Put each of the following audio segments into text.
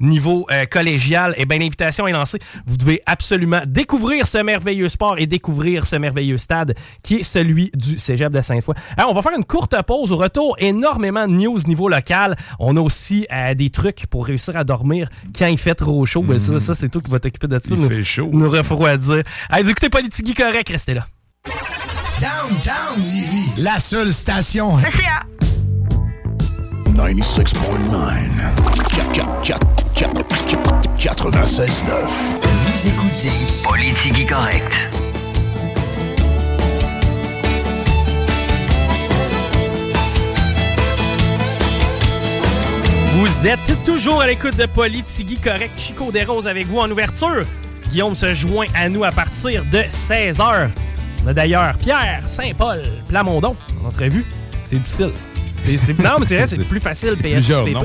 Niveau euh, collégial, et bien l'invitation est lancée. Vous devez absolument découvrir ce merveilleux sport et découvrir ce merveilleux stade qui est celui du Cégep de Sainte-Foy. Alors, on va faire une courte pause. Au retour, énormément de news niveau local. On a aussi euh, des trucs pour réussir à dormir quand il fait trop chaud. Ben, ça, ça c'est toi qui vas t'occuper de ça. Il nous, fait chaud. Nous refroidir. Allez, vous écoutez Politigui correct, restez là. Downtown Lévis, la seule station. 96.9. Vous écoutez Politique Correct. Vous êtes toujours à l'écoute de Politigui Correct. Chico Desroses avec vous en ouverture. Guillaume se joint à nous à partir de 16h. On a d'ailleurs Pierre Saint-Paul Plamondon en entrevue. C'est difficile. Non, mais c'est vrai, c'est plus facile PSPP. noms.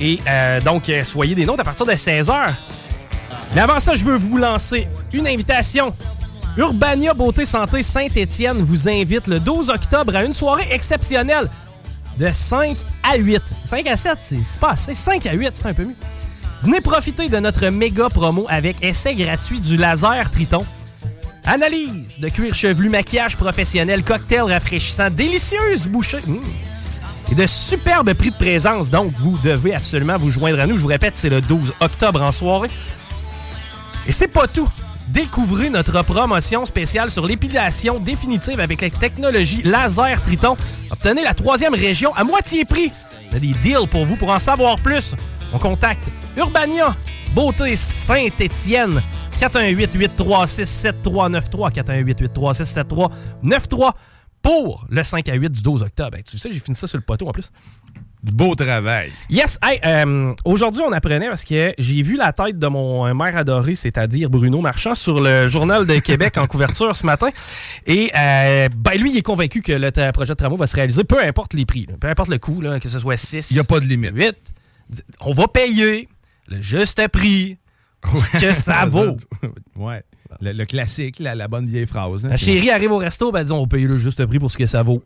Et euh, donc, euh, soyez des nôtres à partir de 16h. Mais avant ça, je veux vous lancer une invitation. Urbania Beauté Santé Saint-Étienne vous invite le 12 octobre à une soirée exceptionnelle de 5 à 8. 5 à 7, c'est c'est pas assez. 5 à 8, c'est un peu mieux. Venez profiter de notre méga promo avec essai gratuit du laser Triton. Analyse de cuir chevelu, maquillage professionnel, cocktail rafraîchissant, délicieuse bouchée. Mmh. Et de superbes prix de présence. Donc, vous devez absolument vous joindre à nous. Je vous répète, c'est le 12 octobre en soirée. Et c'est pas tout. Découvrez notre promotion spéciale sur l'épilation définitive avec la technologie laser Triton. Obtenez la troisième région à moitié prix. On a des deals pour vous. Pour en savoir plus, on contacte Urbania Beauté Saint-Étienne 418-836-7393 418-836-7393 pour le 5 à 8 du 12 octobre. Hey, tu sais, j'ai fini ça sur le poteau en plus. Beau travail. Yes, hey, euh, aujourd'hui on apprenait parce que j'ai vu la tête de mon euh, maire adoré, c'est-à-dire Bruno Marchand, sur le Journal de Québec en couverture ce matin. Et euh, ben lui, il est convaincu que le projet de travaux va se réaliser, peu importe les prix, là, peu importe le coût, là, que ce soit 6. Il n'y a pas de limite. 8. On va payer le juste prix que ça vaut. ouais. Le, le classique, la, la bonne vieille phrase. hein. La chérie arrive au resto, ben disons, on va payer le juste prix pour ce que ça vaut.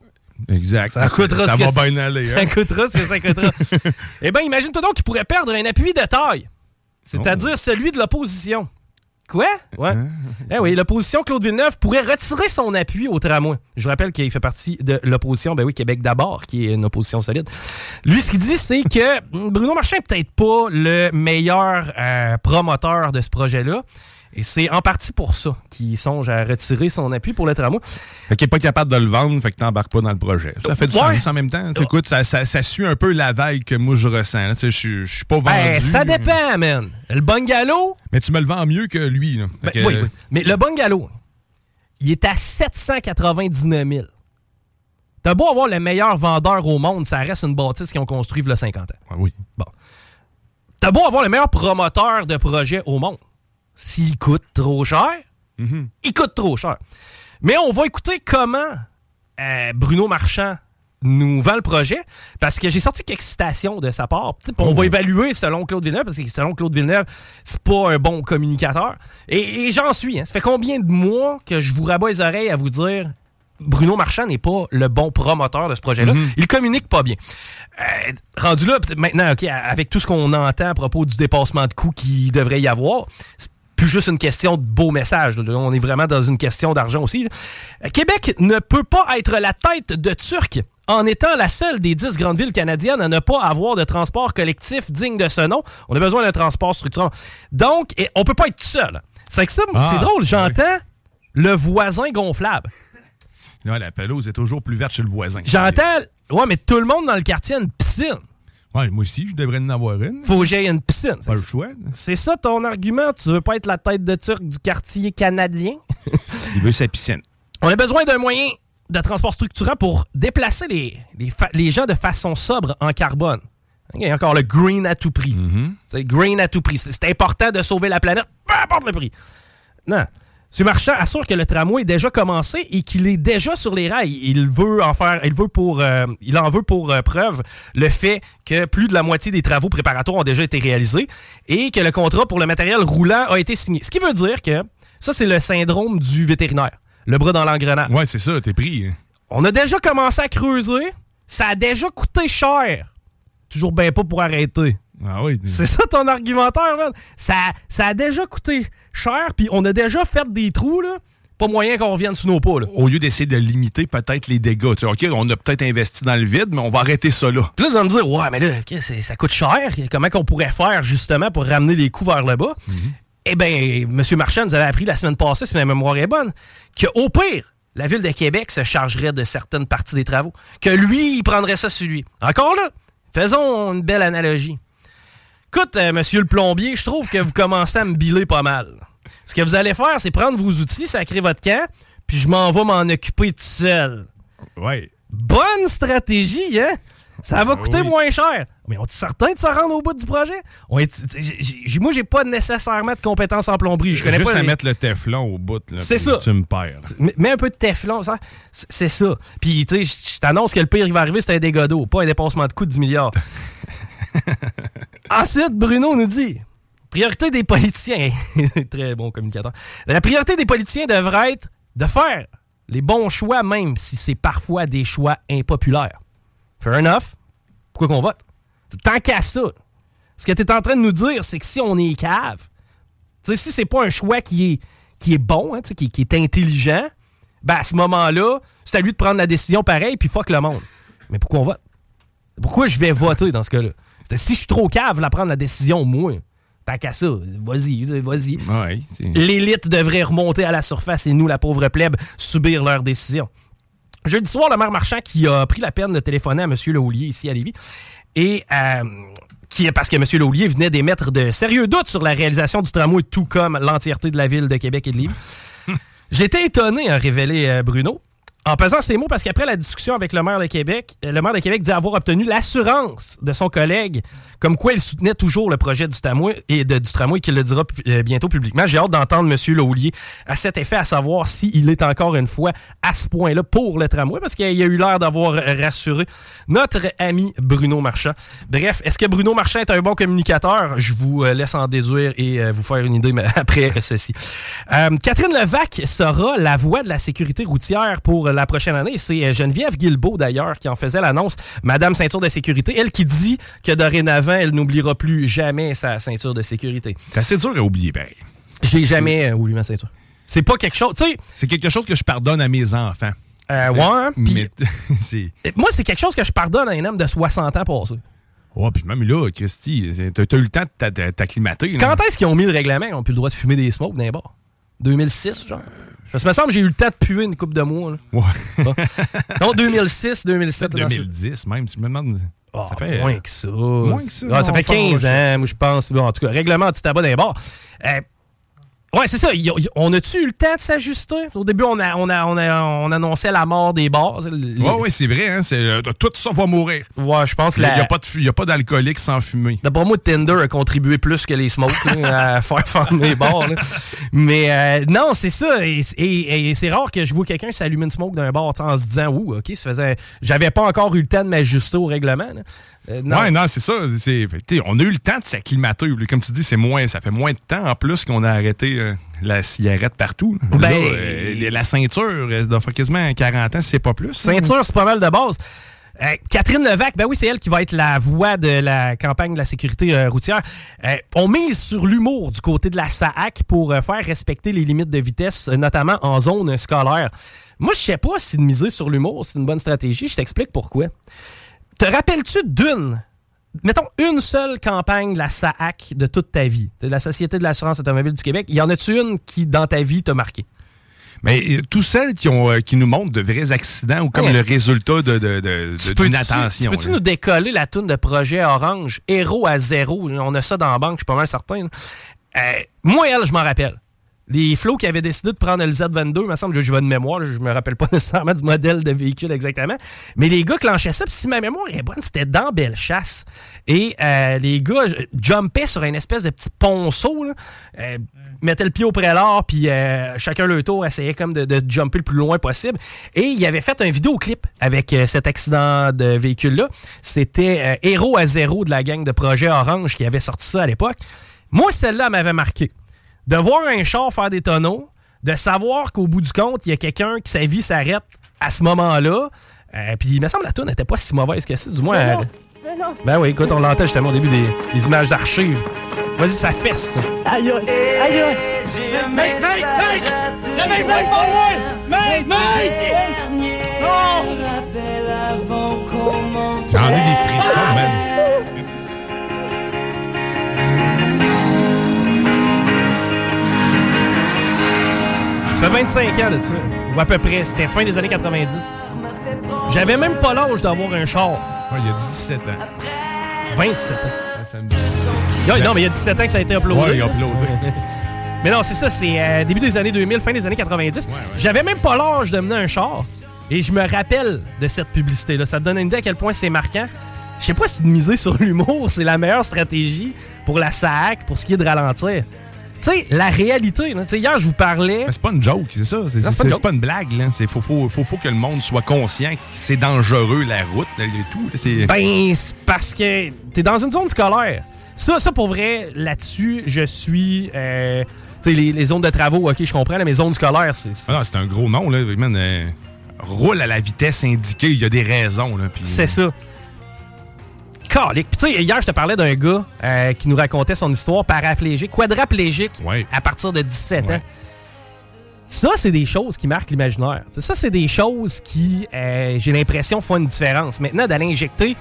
Exact. Ça coûtera Ça ce va que- bien aller. Ça hein. coûtera ce que ça coûtera. eh bien, imagine-toi donc qu'il pourrait perdre un appui de taille. C'est-à-dire Oh. celui de l'opposition. Quoi? Ouais. Eh oui, l'opposition, Claude Villeneuve, pourrait retirer son appui au tramway. Je vous rappelle qu'il fait partie de l'opposition, ben oui, Québec d'abord, qui est une opposition solide. Lui, ce qu'il dit, c'est que Bruno Marchand n'est peut-être pas le meilleur euh, promoteur de ce projet-là. Et c'est en partie pour ça qu'il songe à retirer son appui pour le tramway. Fait qu'il n'est pas capable de le vendre, fait que t'embarques pas dans le projet. Ça fait du Ouais. sens en même temps. Écoute, ça, ça, ça suit un peu la vague que moi je ressens. Je suis- pas vendu. Ben, ça dépend, man. Le bungalow, Mais tu me le vends mieux que lui. là. Ben, que- oui, oui. Mais le bungalow, il est à 799 000. T'as beau avoir le meilleur vendeur au monde, ça reste une bâtisse qu'ils ont construit il y a 50 ans. Ah oui. Bon. T'as beau avoir le meilleur promoteur de projet au monde. S'il coûte trop cher, Mhm. il coûte trop cher. Mais on va écouter comment euh, Bruno Marchand nous vend le projet, parce que j'ai sorti quelques citations de sa part. On va évaluer selon Claude Villeneuve, parce que selon Claude Villeneuve, c'est pas un bon communicateur. Et, et j'en suis. hein. Ça fait combien de mois que je vous rabats les oreilles à vous dire Bruno Marchand n'est pas le bon promoteur de ce projet-là. Il communique pas bien. Euh, rendu là, maintenant, OK, avec tout ce qu'on entend à propos du dépassement de coûts qu'il devrait y avoir, c'est plus juste une question de beau message. là. On est vraiment dans une question d'argent aussi. là. Québec ne peut pas être la tête de Turc en étant la seule des dix grandes villes canadiennes à ne pas avoir de transport collectif digne de ce nom. On a besoin d'un transport structurant. Donc, et on peut pas être tout seul. C'est que ça, Ah, c'est drôle, j'entends le voisin gonflable. Là, la pelouse est toujours plus verte chez le voisin. J'entends, ouais, mais tout le monde dans le quartier a une piscine. Ouais, moi aussi, je devrais en avoir une. Faut que j'aie une piscine. Pas le choix. C'est ça ton argument? Tu veux pas être la tête de turc du quartier canadien? Il veut sa piscine. On a besoin d'un moyen de transport structurant pour déplacer les, les, gens de façon sobre en carbone. Il y a encore le green à tout prix. C'est green à tout prix. C'est important de sauver la planète, peu importe le prix. Non. Ce marchand assure que le tramway est déjà commencé et qu'il est déjà sur les rails. Il veut en faire, il veut pour, euh, il en veut pour euh, preuve le fait que plus de la moitié des travaux préparatoires ont déjà été réalisés et que le contrat pour le matériel roulant a été signé. Ce qui veut dire que ça, c'est le syndrome du vétérinaire. Le bras dans l'engrenage. Ouais, c'est ça, t'es pris. On a déjà commencé à creuser. Ça a déjà coûté cher. Toujours bien pas pour arrêter. Ah oui. C'est ça ton argumentaire, man. Ça, ça a déjà coûté cher, puis on a déjà fait des trous, là. Pas moyen qu'on revienne sous nos pas, là. Au lieu d'essayer de limiter peut-être les dégâts. Tu sais, OK, on a peut-être investi dans le vide, mais on va arrêter ça là. Puis là, vous allez me dire, ouais, mais là, ça coûte cher. Comment qu'on pourrait faire, justement, pour ramener les coûts vers le bas? Eh bien, M. Marchand nous avait appris la semaine passée, si ma mémoire est bonne, qu'au pire, la Ville de Québec se chargerait de certaines parties des travaux. Que lui, il prendrait ça sur lui. Encore là, faisons une belle analogie. Écoute, euh, monsieur le plombier, je trouve que vous commencez à me biler pas mal. Ce que vous allez faire, c'est prendre vos outils, sacrer votre camp, puis je m'en vais m'en occuper tout seul. Ouais. Bonne stratégie, hein? Ça va coûter oui. moins cher. Mais on est certain de se rendre au bout du projet? On est- j'ai- moi, j'ai pas nécessairement de compétences en plomberie. Je connais Juste pas à les- mettre le Teflon au bout. là, C'est ça. Tu me perds. Mets- un peu de Teflon, ça. C'est ça. Puis, tu sais, je- je t'annonce que le pire qui va arriver, c'est un dégât d'eau, pas un dépassement de coût de 10 milliards. Ensuite, Bruno nous dit priorité des politiciens. Très bon communicateur. La priorité des politiciens devrait être de faire les bons choix, même si c'est parfois des choix impopulaires. Fair enough. Pourquoi qu'on vote? Tant qu'à ça. Ce que tu es en train de nous dire, c'est que si on est cave, sais, si c'est pas un choix qui est, qui est bon, hein, qui, qui est intelligent, ben à ce moment-là, c'est à lui de prendre la décision pareil, puis fuck le monde. Mais pourquoi on vote? Pourquoi je vais voter dans ce cas-là? Si je suis trop cave, la prendre la décision, moi, tant qu'à ça, vas-y, vas-y. Ouais. L'élite devrait remonter à la surface et nous, la pauvre plèbe, subir leurs décisions. Jeudi soir, le maire Marchand qui a pris la peine de téléphoner à M. Lehoulier ici à Lévis, et euh, qui est parce que M. Lehoulier venait d'émettre de sérieux doutes sur la réalisation du tramway, tout comme l'entièreté de la ville de Québec et de Lévis. J'étais étonné, a révélé euh, Bruno, en pesant ces mots parce qu'après la discussion avec le maire de Québec, le maire de Québec dit avoir obtenu l'assurance de son collègue comme quoi il soutenait toujours le projet du tramway et de, du tramway qu'il le dira euh, bientôt publiquement. J'ai hâte d'entendre M. Lehoulier à cet effet, à savoir s'il est encore une fois à ce point-là pour le tramway parce qu'il a eu l'air d'avoir rassuré notre ami Bruno Marchand. Bref, est-ce que Bruno Marchand est un bon communicateur? Je vous euh, laisse en déduire et euh, vous faire une idée mais après ceci. Catherine Levac sera la voix de la sécurité routière pour la prochaine année. C'est euh, Geneviève Guilbeault, d'ailleurs, qui en faisait l'annonce. Madame ceinture de sécurité, elle qui dit que dorénavant, elle n'oubliera plus jamais sa ceinture de sécurité. C'est assez dur à oublier, ben. J'ai jamais euh, oublié ma ceinture. C'est pas quelque chose, tu sais, C'est quelque chose que je pardonne à mes enfants. euh, ouais, hein, Mais moi, c'est quelque chose que je pardonne à un homme de 60 ans passé. Ouais, puis même là, Christy, t'as eu le temps de t'a- t'a- t'acclimater. Quand est-ce qu'ils ont mis le règlement? Ils ont plus le droit de fumer des smokes dans les bars? 2006, genre? Que me semble que j'ai eu le temps de puer une coupe de mois. là. Ouais. Bon. Non, 2006, 2007. dans ce- 2010 même, si je me demande. Ah, ça fait. moins que ça. moins que ça. Ah, ça fait parle 15 pas. ans, moi, je pense. Bon, en tout cas, règlement anti-tabac les bars. Euh, ouais, c'est ça. On a-tu eu le temps de s'ajuster? Au début, on, a, on, a, on, a- on annonçait la mort des bars. Les- Ouais, ouais, c'est vrai, hein. c'est, euh, tout ça va mourir. Ouais, je pense que Il n'y la- a pas il a d'alcoolique sans fumer. D'après moi, Tinder a contribué plus que les smokes là, à faire fendre les bars. là. Mais euh, non, c'est ça. Et, et- et c'est rare que je vois quelqu'un s'allumer une smoke d'un bar en se disant Ouh, OK, ça faisait. J'avais pas encore eu le temps de m'ajuster au règlement. là. Euh, non. Ouais, non, c'est ça. C'est, on a eu le temps de s'acclimater. Comme tu dis, c'est moins, ça fait moins de temps en plus qu'on a arrêté euh, la cigarette partout. Ben- Là, euh, la ceinture, elle doit faire quasiment 40 ans, si c'est pas plus. Ceinture, c'est pas mal de base. Euh, Catherine Levac, ben oui, c'est elle qui va être la voix de la campagne de la sécurité euh, routière. Euh, on mise sur l'humour du côté de la SAAC pour faire respecter les limites de vitesse, notamment en zone scolaire. Moi, je sais pas si de miser sur l'humour, c'est une bonne stratégie. Je t'explique pourquoi. Te rappelles-tu d'une, mettons, une seule campagne de la SAAC de toute ta vie, de la Société de l'assurance automobile du Québec? Y en a-tu une qui, dans ta vie, t'a marqué? Mais euh, tous celles qui, ont, euh, qui nous montrent de vrais accidents ou comme Ouais. le résultat de, de, de- Tu de- peux-tu- d'une attention. tu Peux-tu là. nous décoller la toune de projet Orange, héros à zéro? On a ça dans la banque, je suis pas mal certain. Euh, moi, elle, je m'en rappelle. Les flots qui avaient décidé de prendre le Z22, il me semble, je vais de mémoire, je me rappelle pas nécessairement du modèle de véhicule exactement. Mais les gars clenchaient ça, puis si ma mémoire est bonne, c'était dans Belle Chasse. Et euh, les gars euh, jumpaient sur une espèce de petit ponceau, là, euh, mettaient le pied au prélat, puis chacun leur tour essayait comme de, de jumper le plus loin possible. Et il avait fait un vidéoclip avec cet accident de véhicule-là. C'était Héros à zéro de la gang de Projet Orange qui avait sorti ça à l'époque. Moi, celle-là elle m'avait marqué. De voir un char faire des tonneaux, de savoir qu'au bout du compte, il y a quelqu'un qui sa vie s'arrête à ce moment-là. Euh, puis il me semble que la tourne n'était pas si mauvaise que ça, du moins. elle- Ben oui, écoute, on l'entend justement au début des, des images d'archives. Vas-y, ça fesse, ça. Aïe, aïe, aïe, aïe. Mec, mec, mec! Le mec, mec, pas loin! Mec, mec! Non! J'en ai des frissons, man. Ça fait 25 ans de ça. Ou à peu près. C'était fin des années 90. J'avais même pas l'âge d'avoir un char. Ouais, il y a 17 ans. 27 ans. Non, mais il y a 17 ans que ça a été uploadé. Ouais, il a uploadé. Mais non, c'est ça, c'est euh, début des années 2000, fin des années 90. J'avais même pas l'âge de mener un char. Et je me rappelle de cette publicité-là. Ça te donne une idée à quel point c'est marquant. Je sais pas si de miser sur l'humour, c'est la meilleure stratégie pour la SAC, pour ce qui est de ralentir. Tu sais, la réalité, là, hier, je vous parlais... C'est pas une joke, c'est ça. C'est pas une pas blague. Là. C'est faut, faut, faut, faut que le monde soit conscient que c'est dangereux, la route, et tout. Ben, c'est parce que t'es dans une zone scolaire. Ça, ça pour vrai, là-dessus, je suis... euh, tu sais, les, les zones de travaux, OK, je comprends, là, mais zones scolaires, c'est... Ah, c'est un gros nom. Là. Man, euh, roule à la vitesse indiquée. Il y a des raisons. Là, C'est ça. Calique. Puis tu sais, hier, je te parlais d'un gars euh, qui nous racontait son histoire paraplégique, quadraplégique, Ouais. à partir de 17 ans. Ça, c'est des choses qui marquent l'imaginaire. Ça, c'est des choses qui, euh, j'ai l'impression, font une différence. Maintenant, d'aller injecter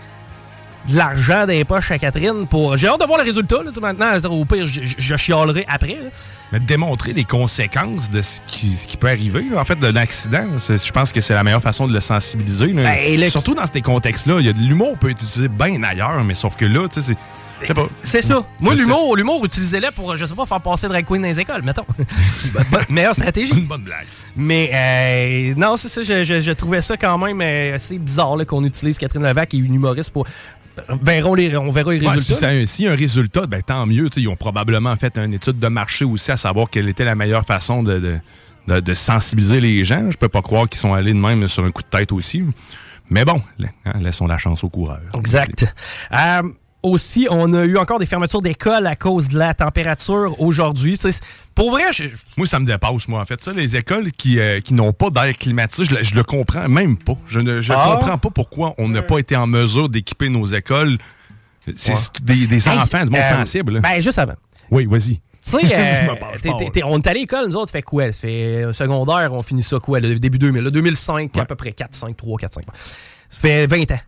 de l'argent dans les poches à Catherine pour... J'ai hâte de voir le résultat. Là, tu sais, maintenant, au pire, je, je- chialerai après. là. Mais de démontrer les conséquences de ce qui, ce qui peut arriver, en fait, de l'accident, je pense que c'est la meilleure façon de le sensibiliser. là. Ben, le- Surtout dans ces contextes-là, il y a de l'humour peut être utilisé bien ailleurs, mais sauf que là, tu sais, c'est. C'est ça. Moi, l'humour, l'humour, utilisez-le pour, je sais pas, faire passer drag queen dans les écoles, mettons. Meilleure stratégie. Une bonne blague. Mais euh, non, c'est ça, je, je- je trouvais ça quand même euh, assez bizarre là, qu'on utilise Catherine Levac qui est une humoriste pour. Verrons les, on verra les résultats. si un, résultat, ben, tant mieux. Ils ont probablement fait une étude de marché aussi à savoir quelle était la meilleure façon de, de, de- de sensibiliser les gens. Je peux pas croire qu'ils sont allés de même sur un coup de tête aussi. Mais bon, hein, laissons la chance aux coureurs. Exact. Euh, aussi, on a eu encore des fermetures d'écoles à cause de la température aujourd'hui. Pour vrai, je- Moi, ça me dépasse, moi, en fait. Ça, les écoles qui, euh, qui n'ont pas d'air climatisé, je, le- je le comprends même pas. Je ne je Ah. comprends pas pourquoi on n'a pas été en mesure d'équiper nos écoles. C'est Ouais. des, des Hey, enfants, du monde euh, sensible. Ben, juste avant. oui, vas-y. Tu sais, euh, on est allé à l'école, nous autres, ça fait quoi? Ça fait euh, secondaire, on finit ça quoi? Le début 2000, là, 2005, à peu près 4, 5, 3, 4, 5. Ça fait 20 ans.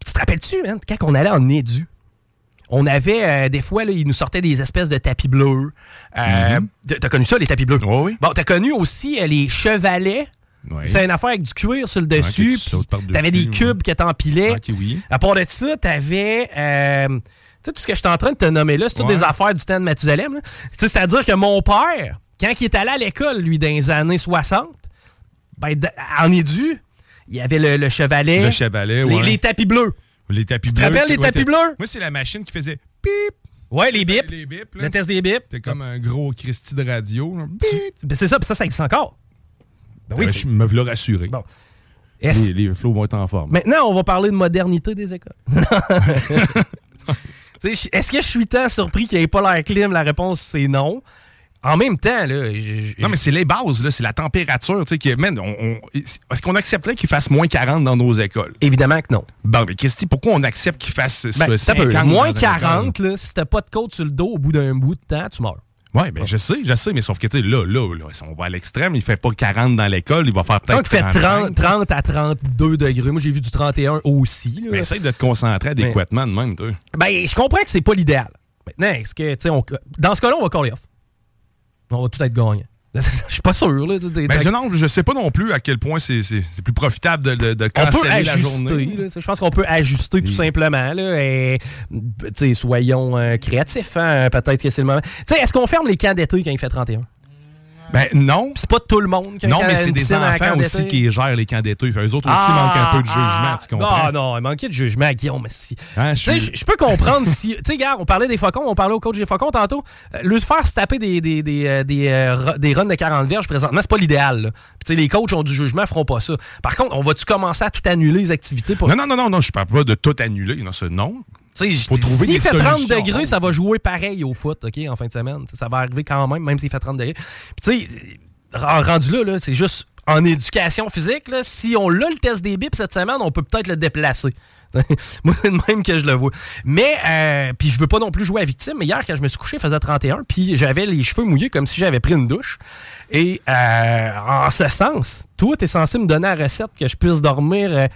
Puis tu te rappelles-tu, man, quand on allait en édu, on avait, euh, des fois, là, ils nous sortaient des espèces de tapis bleus. Euh, t'as- T'as connu ça, les tapis bleus? Mhm. Oui. Bon, t'as connu aussi euh, les chevalets. Ouais. C'est une affaire avec du cuir sur le dessus. par-dessus, T'avais des ouais. cubes que t'empilais. Ok, oui. À part de ça, t'avais. tu sais, tout ce que je suis en train de te nommer là, c'est toutes Ouais. des affaires du temps de Mathusalem. C'est-à-dire que mon père, quand il est allé à l'école, lui, dans les années 60, ben, en édu, il y avait le, le chevalet. Le chevalet, les, ouais. les tapis bleus. Les tapis Tu te bleus. rappelles les tapis t'es- bleus? Moi, c'est la machine qui faisait pip. Ouais, les bips. Les bips. Le test des bips. C'était comme un gros Christy de radio. Ben, c'est ça, puis ça, ça existe encore. Ben oui, Euh, je me voulais rassurer. Bon. Les, les flots vont être en forme. Maintenant, on va parler de modernité des écoles. Est-ce que je suis tant surpris qu'il n'y ait pas l'air clim? La réponse, c'est non. En même temps, là. je- Non, mais c'est les bases, là, c'est la température. tu sais, Est-ce qu'on accepterait qu'il fasse moins 40 dans nos écoles? Évidemment que non. Bon, mais Christy, pourquoi on accepte qu'il fasse Ben, ce t'as peu, 50 moins dans une école? 40, là, si t'as pas de côte sur le dos au bout d'un bout de temps, tu meurs. Oui, ben, je sais, je sais, mais sauf que, tu sais, là, là, là, si on va à l'extrême, il fait pas 40 dans l'école, il va faire Quand peut-être. il fait 30, 35. 30 à 32 degrés, moi j'ai vu du 31 aussi. là. Mais essaye de te concentrer adéquatement de même, toi. Ben, je comprends que c'est pas l'idéal. Maintenant, est-ce que, tu sais, on- dans ce cas-là, on va call off. On va tout être gagnant. Je suis pas sûr, là. je, non, je sais pas non plus à quel point c'est plus profitable de, de, de on peut canceller la ajuster. journée. là, je pense qu'on peut ajuster tout simplement. Là, et, soyons euh, créatifs. hein, Peut-être que c'est le moment. Tu sais, Est-ce qu'on ferme les camps d'été quand il fait 31? Ben non. C'est pas tout le monde qui a un Non, mais c'est des enfants aussi qui gèrent les camps d'été. Eux autres aussi Ah, manquent un peu de jugement, ah, tu comprends? Non, non, il manquait de jugement à Guillaume. Mais si. Hein, je peux comprendre si. Tu sais, gars, on parlait des faucons, on parlait au coach des faucons tantôt. Euh, le faire se taper des, des, des, euh, des, euh, des runs de 40 verges présentement, c'est pas l'idéal. les coachs ont du jugement, feront pas ça. Par contre, on va-tu commencer à tout annuler les activités pour. Non, non, non, non, non, je parle pas de tout annuler. Non, non. Faut trouver S'il fait 30 solutions. degrés, ça va jouer pareil au foot, OK, en fin de semaine. Ça va arriver quand même, même s'il fait 30 degrés. Puis, tu sais, rendu là, là c'est juste en éducation physique, là, si on a le test des bips cette semaine, on peut peut-être le déplacer. Moi, c'est de même que je le vois. Mais, euh, puis je veux pas non plus jouer à victime, mais hier, quand je me suis couché, il faisait 31, puis j'avais les cheveux mouillés comme si j'avais pris une douche. Et euh, en ce sens, toi, t'es censé me donner la recette que je puisse dormir euh,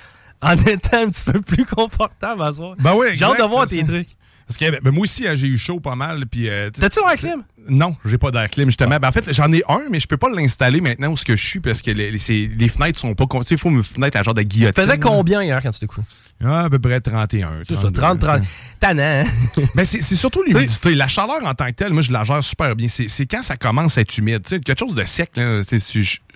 en étant un petit peu plus confortable à soir. Ben oui, J'ai hâte de voir tes trucs. Parce que ben, moi aussi, hein, j'ai eu chaud pas mal. Puis, euh, T'as-tu l'air clim? Non, j'ai pas d'air clim, justement. Ben, en fait, j'en ai un, mais je peux pas l'installer maintenant où ce que je suis parce que les, les- les fenêtres sont pas. Tu sais, il faut une fenêtre à genre de guillotine. Faisait combien hier quand tu t'es couché? Ah, à peu près 31. C'est ça, 32, 30, 30. hein. Tannant, hein? Mais c'est surtout l'humidité. La chaleur en tant que telle, moi, je la gère super bien. C'est quand ça commence à être humide. Tu sais, quelque chose de sec, là,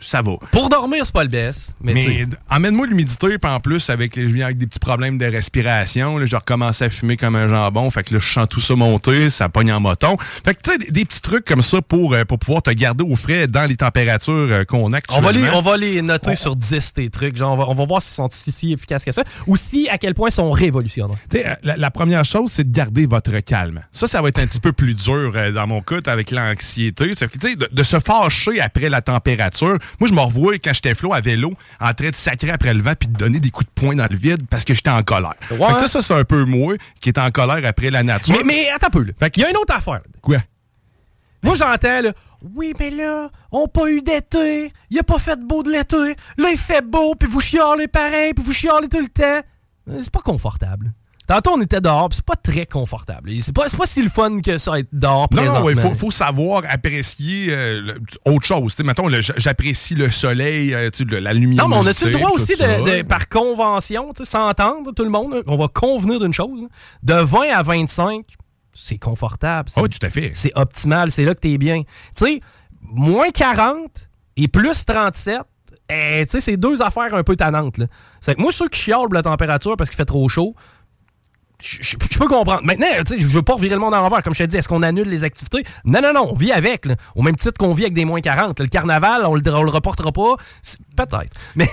ça va. Pour dormir, c'est pas le best. Mais, emmène-moi l'humidité, puis en plus, avec les, je viens avec des petits problèmes de respiration, là, je recommence à fumer comme un jambon, fait que là, je sens tout ça monter, ça pogne en moton. Fait que, tu sais, des, des petits trucs comme ça pour, euh, pour pouvoir te garder au frais dans les températures euh, qu'on a on, va les, actuellement. on va les noter sur 10, tes trucs. Genre, on, va, on va voir s'ils sont si, si efficaces que ça. Ou si, à quel point sont révolutionnaires. Euh, la, la première chose, c'est de garder votre calme. Ça, ça va être un petit peu plus dur euh, dans mon cas avec l'anxiété. De, de se fâcher après la température. Moi, je me revois quand j'étais flot à vélo, en train de sacrer après le vent puis de donner des coups de poing dans le vide parce que j'étais en colère. Ça, c'est un peu moi qui est en colère après la nature. Mais, mais attends un peu. là. Il y a une autre affaire. Quoi? Moi, j'entends, là, oui, mais là, on pas eu d'été, il a pas fait beau de l'été, là, il fait beau, puis vous chialez pareil, puis vous chialez tout le temps. Euh, C'est pas confortable. Tantôt, on était dehors, c'est pas très confortable. C'est pas, pas si le fun que ça être dehors Non, non, il faut, faut savoir apprécier euh, le- autre chose. Mettons, j'apprécie le soleil, euh, le- la lumière. Non, mais on a-tu le droit aussi, de, de- par convention, s'entendre, tout le monde, on va convenir d'une chose, de 20 à 25, c'est confortable. Ah oui, tout à fait. C'est optimal, c'est là que t'es bien. Tu sais, moins 40 et plus 37, eh, tu sais, c'est deux affaires un peu tannantes. là. C'est que moi, ceux qui chialent pour la température parce qu'il fait trop chaud, je peux comprendre. Maintenant, je veux pas revirer le monde à l'envers. Comme je te dis, est-ce qu'on annule les activités? Non, non, non, on vit avec. là. Au même titre qu'on vit avec des moins 40. là. Le carnaval, on le, on le reportera pas. Peut-être. Mais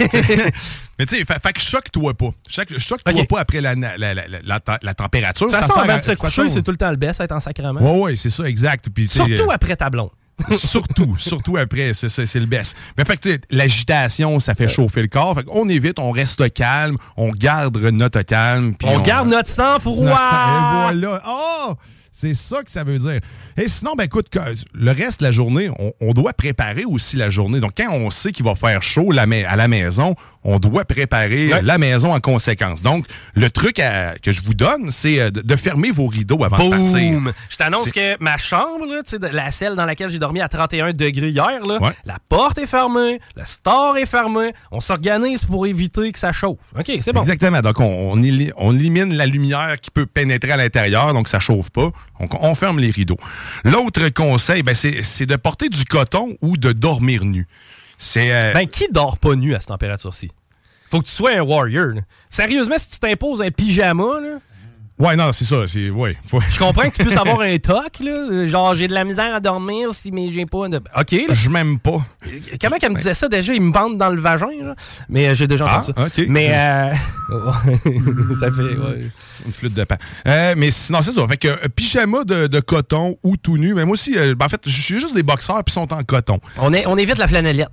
Mais tu sais, fait que choque-toi pas. Choque- Choque-toi pas après la, la, la, la, la- la température. Ça façon, sert avant de se coucher, c'est tout le temps le best, être en sacrement. Ouais, ouais, c'est ça, exact. Puis, Surtout euh, après ta blonde. Surtout, surtout après, c'est le best. Mais fait que tu sais, l'agitation, ça fait chauffer le corps. Fait on évite, on reste calme, on garde notre calme. On, garde notre sang froid. notre sang- Et voilà. Oh! C'est ça que ça veut dire. Et sinon, ben écoute, le reste de la journée, on, on doit préparer aussi la journée. Donc, quand on sait qu'il va faire chaud à la maison, on doit préparer Ouais. la maison en conséquence. Donc, le truc à- que je vous donne, c'est euh, de, fermer vos rideaux avant de partir. Je t'annonce que ma chambre, là, la celle dans laquelle j'ai dormi à 31 degrés hier, là, Ouais. la porte est fermée, le store est fermé. On s'organise pour éviter que ça chauffe. OK, c'est bon. Exactement. Donc, on, on éli- on élimine la lumière qui peut pénétrer à l'intérieur, donc ça chauffe pas. Donc, on ferme les rideaux. L'autre conseil, ben, c'est de porter du coton ou de dormir nu. C'est. euh, Ben, qui dort pas nu à cette température-ci? Faut que tu sois un warrior. là. Sérieusement, si tu t'imposes un pyjama, là, Ouais, non, c'est ça. C'est, ouais, Je comprends que tu puisses avoir un toc, là. Genre, j'ai de la misère à dormir si mais j'ai pas de. OK, là. Je m'aime pas. Comment qu'elle me disait ça déjà? Ils me vendent dans le vagin, là. Mais euh, j'ai déjà entendu Ah, ça. ok. Mais euh... ça fait. ouais. Une flûte de pan. Euh, mais sinon, c'est ça. Fait que euh, pyjama de, de coton ou tout nu. Mais moi aussi, ben, en fait, j'ai juste des boxeurs puis sont en coton. On, est, on évite la flanellette.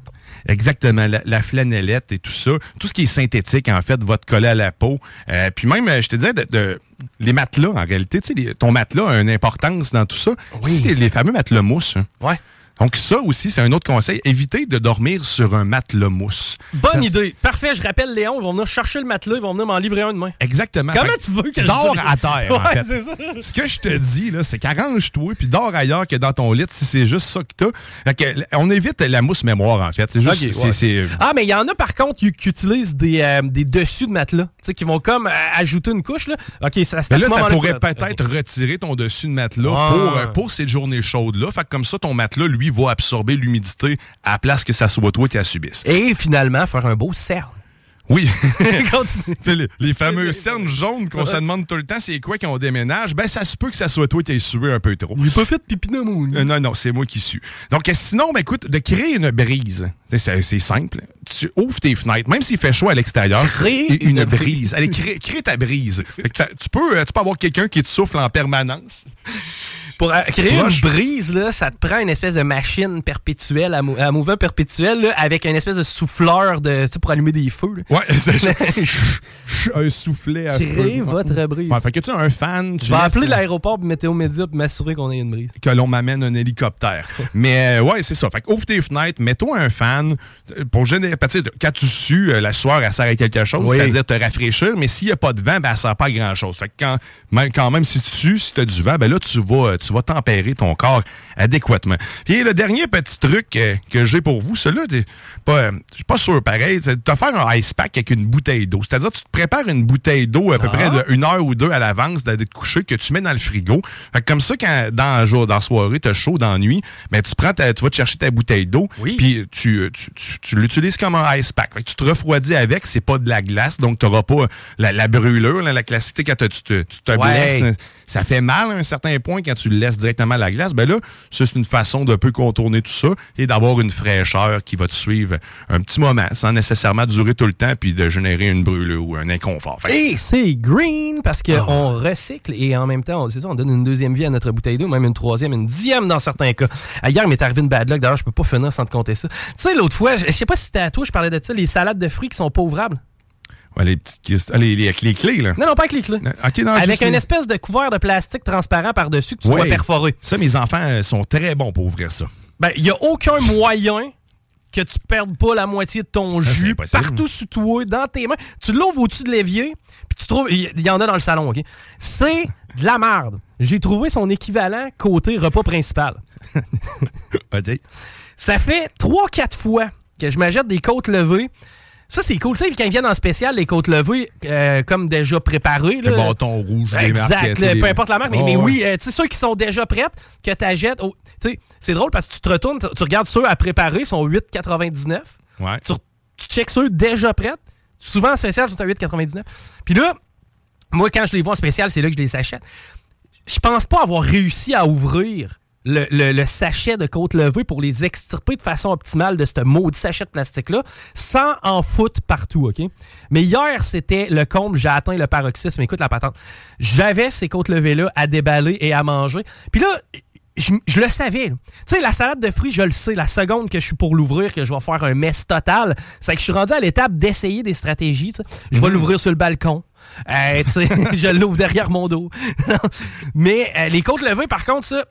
Exactement, la, la flanellette et tout ça. Tout ce qui est synthétique, en fait, va te coller à la peau. Euh, puis même, euh, je te disais, de, de- les matelas, en réalité, tu sais, les- ton matelas a une importance dans tout ça. Oui. C'est les fameux matelas mousse. hein. Ouais. Donc ça aussi, c'est un autre conseil. Évitez de dormir sur un matelas mousse. Bonne Parce- idée. Parfait, je rappelle Léon, ils vont venir chercher le matelas, ils vont venir m'en livrer un demain. Exactement. Comment Fait tu veux que je dors à terre, en Ouais, fait. c'est ça. Ce que je te dis, là, c'est qu'arrange-toi puis dors ailleurs que dans ton lit si c'est juste ça que t'as. On évite la mousse mémoire, en fait. C'est juste, Ok, c'est- ouais. c'est- Ah, mais il y en a par contre qui, utilisent des, euh, des dessus de matelas. Tu sais, qui vont comme euh, ajouter une couche, là. OK, ça c'est là, ça pourrait peut-être retirer ton dessus de matelas Ah. pour, euh, pour ces journées chaudes-là. Fait que comme ça, ton matelas, lui, va absorber l'humidité à la place que ça soit toi qui la subisse. Et finalement, faire un beau cerne. Oui. Les, les fameux cernes jaunes qu'on se demande tout le temps, c'est quoi qu'on déménage? Ben, ça se peut que ça soit toi qui aies sué un peu trop. J'ai pas fait de pipi dans mon. Euh, non, non, c'est moi qui sue. Donc, euh, sinon, ben, écoute, de créer une brise, c'est simple. Tu ouvres tes fenêtres, même s'il fait chaud à l'extérieur, Crée une, une brise. Allez, crée, crée ta brise. Tu peux, euh, tu peux avoir quelqu'un qui te souffle en permanence. Pour créer Proche. une brise, là, ça te prend une espèce de machine perpétuelle, à, mou- à mouvement perpétuel, là, avec une espèce de souffleur de, tu sais, pour allumer des feux. là. Ouais, c'est un soufflet à Créer feu. votre brise. Ouais, fait que tu as un fan, tu Je vais appeler l'aéroport Météo Média pour m'assurer qu'on ait une brise. que l'on m'amène un hélicoptère. Mais euh, ouais, c'est ça. Fait que ouvre tes fenêtres, mets-toi un fan pour générer. Quand tu sues, euh, la sueur, elle sert à quelque chose, Oui. c'est-à-dire te rafraîchir, mais s'il n'y a pas de vent, ben, elle sert pas à grand-chose. Fait que quand même, quand même si tu sues, si tu as du vent, ben là, tu vas, euh, tu vas tempérer ton corps adéquatement. Puis le dernier petit truc euh, que j'ai pour vous, celui-là, pas, euh, je suis pas sûr pareil, c'est de te faire un ice pack avec une bouteille d'eau. C'est-à-dire, tu te prépares une bouteille d'eau à peu Ah. près de une heure ou deux à l'avance d'aller te coucher que tu mets dans le frigo. Fait que comme ça, quand dans le jour, dans la soirée, t'as chaud dans la nuit, ben tu prends ta- tu vas te chercher ta bouteille d'eau, Oui. puis tu, tu, tu- tu l'utilises comme un ice pack. Fait que tu te refroidis avec, c'est pas de la glace, donc tu n'auras pas la, la brûlure, là, la classique, tu sais, quand tu te, tu te Ouais. blesses, ça fait mal à un certain point quand tu le laisses directement à la glace. Ben là, ça, c'est une façon de peu contourner tout ça et d'avoir une fraîcheur qui va te suivre un petit moment sans nécessairement durer tout le temps puis de générer une brûlure ou un inconfort. Fait Et c'est green parce qu'on recycle et en même temps, on- c'est ça, on donne une deuxième vie à notre bouteille d'eau, même une troisième, une dixième dans certains cas. Ah, Hier, il m'est arrivé une bad luck. D'ailleurs, je peux pas finir sans te compter ça. Tu sais, l'autre fois, je sais pas si c'était à toi, je parlais de ça, les salades de fruits qui sont pas ouvrables. Ouais, les petites ah, les, les, avec les clés, là. Non, non, pas avec les clés. Non, Avec une espèce de couvert de plastique transparent par-dessus que tu Ouais. dois perforer. Ça, mes enfants euh, sont très bons pour ouvrir ça. Ben, il y a aucun moyen que tu perdes pas la moitié de ton jus partout sous toi, dans tes mains. Tu l'ouvres au-dessus de l'évier, puis tu trouves. Il y en a dans le salon, OK? C'est de la merde. J'ai trouvé son équivalent côté repas principal. OK. Ça fait 3-4 fois que je m'achète des côtes levées. Ça, c'est cool. Tu sais, quand ils viennent en spécial, les côtes levées, euh, comme déjà préparées. Le là, bâton rouge, les Exact, c'est le- les- peu importe la marque, mais, Oh, oui, euh, tu sais, ceux qui sont déjà prêtes, que tu achètes. tu sais, c'est drôle parce que tu te retournes, tu tu regardes ceux à préparer, ils sont 8,99. Ouais. Tu, tu checks ceux déjà prêtes. Souvent en spécial, ils sont à 8,99. Puis là, moi, quand je les vois en spécial, c'est là que je les achète. Je pense pas avoir réussi à ouvrir le, le- le sachet de côte levée pour les extirper de façon optimale de ce maudit sachet de plastique-là sans en foutre partout, OK? Mais hier, c'était le comble, j'ai atteint le paroxysme. Écoute la patente. J'avais ces côtes levées-là à déballer et à manger. Puis là, je, je le savais. Tu sais, la salade de fruits, je le sais. La seconde que je suis pour l'ouvrir, que je vais faire un mess total, c'est que je suis rendu à l'étape d'essayer des stratégies. Je vais l'ouvrir sur le balcon. Euh, je l'ouvre derrière mon dos. Mais euh, les côtes levées, par contre, ça,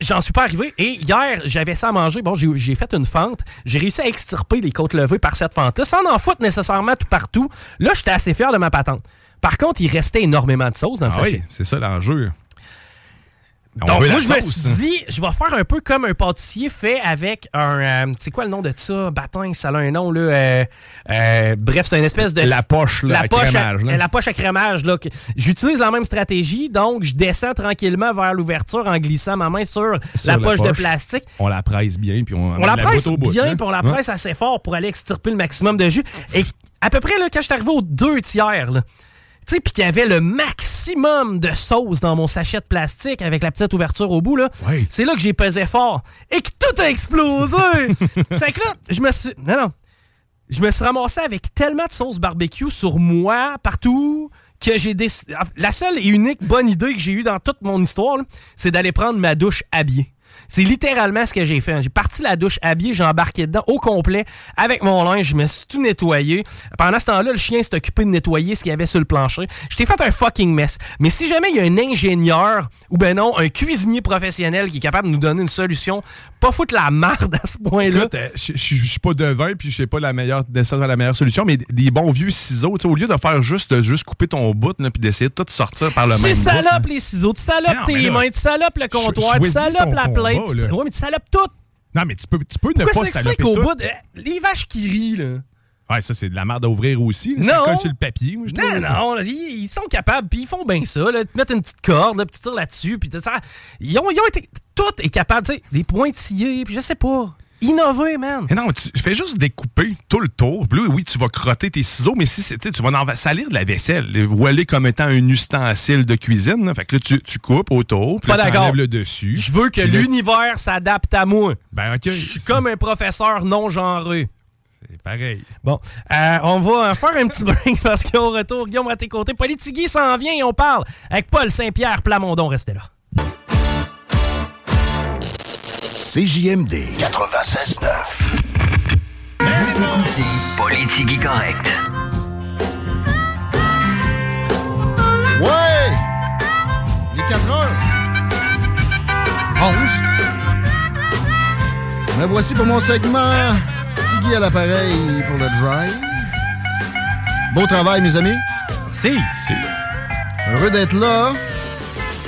j'en suis pas arrivé. Et hier, j'avais ça à manger. Bon, j'ai fait une fente. J'ai réussi à extirper les côtes levées par cette fente-là, sans en foutre nécessairement tout partout. Là, j'étais assez fier de ma patente. Par contre, il restait énormément de sauce dans le Ah sachet. oui, c'est ça l'enjeu. On Donc, moi, je me suis dit, je vais faire un peu comme un pâtissier fait avec un. euh, c'est quoi le nom de ça? Bâton, ça a un nom, là. euh, euh, bref, c'est une espèce de. La poche, là, la à poche crémage, À, là. La poche à crémage, là. J'utilise la même stratégie, donc je descends tranquillement vers l'ouverture en glissant ma main sur, Sur la la poche, de plastique. On la presse bien, puis on, On la presse botte au bout, bien, hein. puis on la presse assez fort pour aller extirper le maximum de jus. Et à peu près, là, quand je suis arrivé aux deux tiers, là, Tu sais, puis qu'il y avait le maximum de sauce dans mon sachet de plastique avec la petite ouverture au bout, là. C'est là que j'ai pesé fort et que tout a explosé. c'est que là, je me suis. Non, non. Je me suis ramassé avec tellement de sauce barbecue sur moi, partout, que j'ai décidé. La seule et unique bonne idée que j'ai eue dans toute mon histoire, c'est d'aller prendre ma douche habillée. C'est littéralement ce que j'ai fait. J'ai parti la douche habillée, j'ai embarqué dedans au complet avec mon linge, je me suis tout nettoyé. Pendant ce temps-là, le chien s'est occupé de nettoyer ce qu'il y avait sur le plancher. Je t'ai fait un fucking mess. Mais si jamais il y a un ingénieur ou ben non, un cuisinier professionnel qui est capable de nous donner une solution, pas foutre la marde à ce point-là. Euh, je suis pas devin puis je sais pas la meilleure nécessairement la meilleure solution, mais des bons vieux ciseaux, tu sais, au lieu de faire juste de juste couper ton bout là, puis d'essayer de tout sortir par le Tu même bout. salopes les ciseaux, tu salopes Non, tes mains, tu salopes le comptoir, tu salopes la plainte. Tu- là. Ouais, mais tu salopes tout. Non, mais tu peux, tu peux ne pas c'est saloper qu'au bout de... Les vaches qui rient, là. Ouais, ça, c'est de la merde à ouvrir aussi. là. Non. Ça colle sur le papier. moi, je Non, trouve. non, là, ils, ils sont capables, puis ils font bien ça, là, te mettre une petite corde, là, puis tu tires là-dessus, puis ça, ils ont, ils ont été, tout est capable, tu sais, des pointillés, puis je sais pas, innover, man. Mais non, tu fais juste découper tout le tour. Puis là, oui, tu vas crotter tes ciseaux, mais si tu vas en salir de la vaisselle, voiler comme étant un ustensile de cuisine. là. Fait que là, tu, tu coupes autour, puis tu le dessus. Je veux que l'univers s'adapte à moi. Ben, OK. Je suis comme un professeur non genré. C'est pareil. Bon, euh, on va faire un petit break parce qu'au retour, Guillaume à tes côtés, Politigui s'en vient et on parle avec Paul Saint-Pierre Plamondon. Restez là. CJMD 96.9. Vous écoutez Politique correct. Ouais! Il est 4 heures. 11. Me voici pour mon segment. Tiggy à l'appareil pour le drive. Beau travail, mes amis. Si. Heureux d'être là.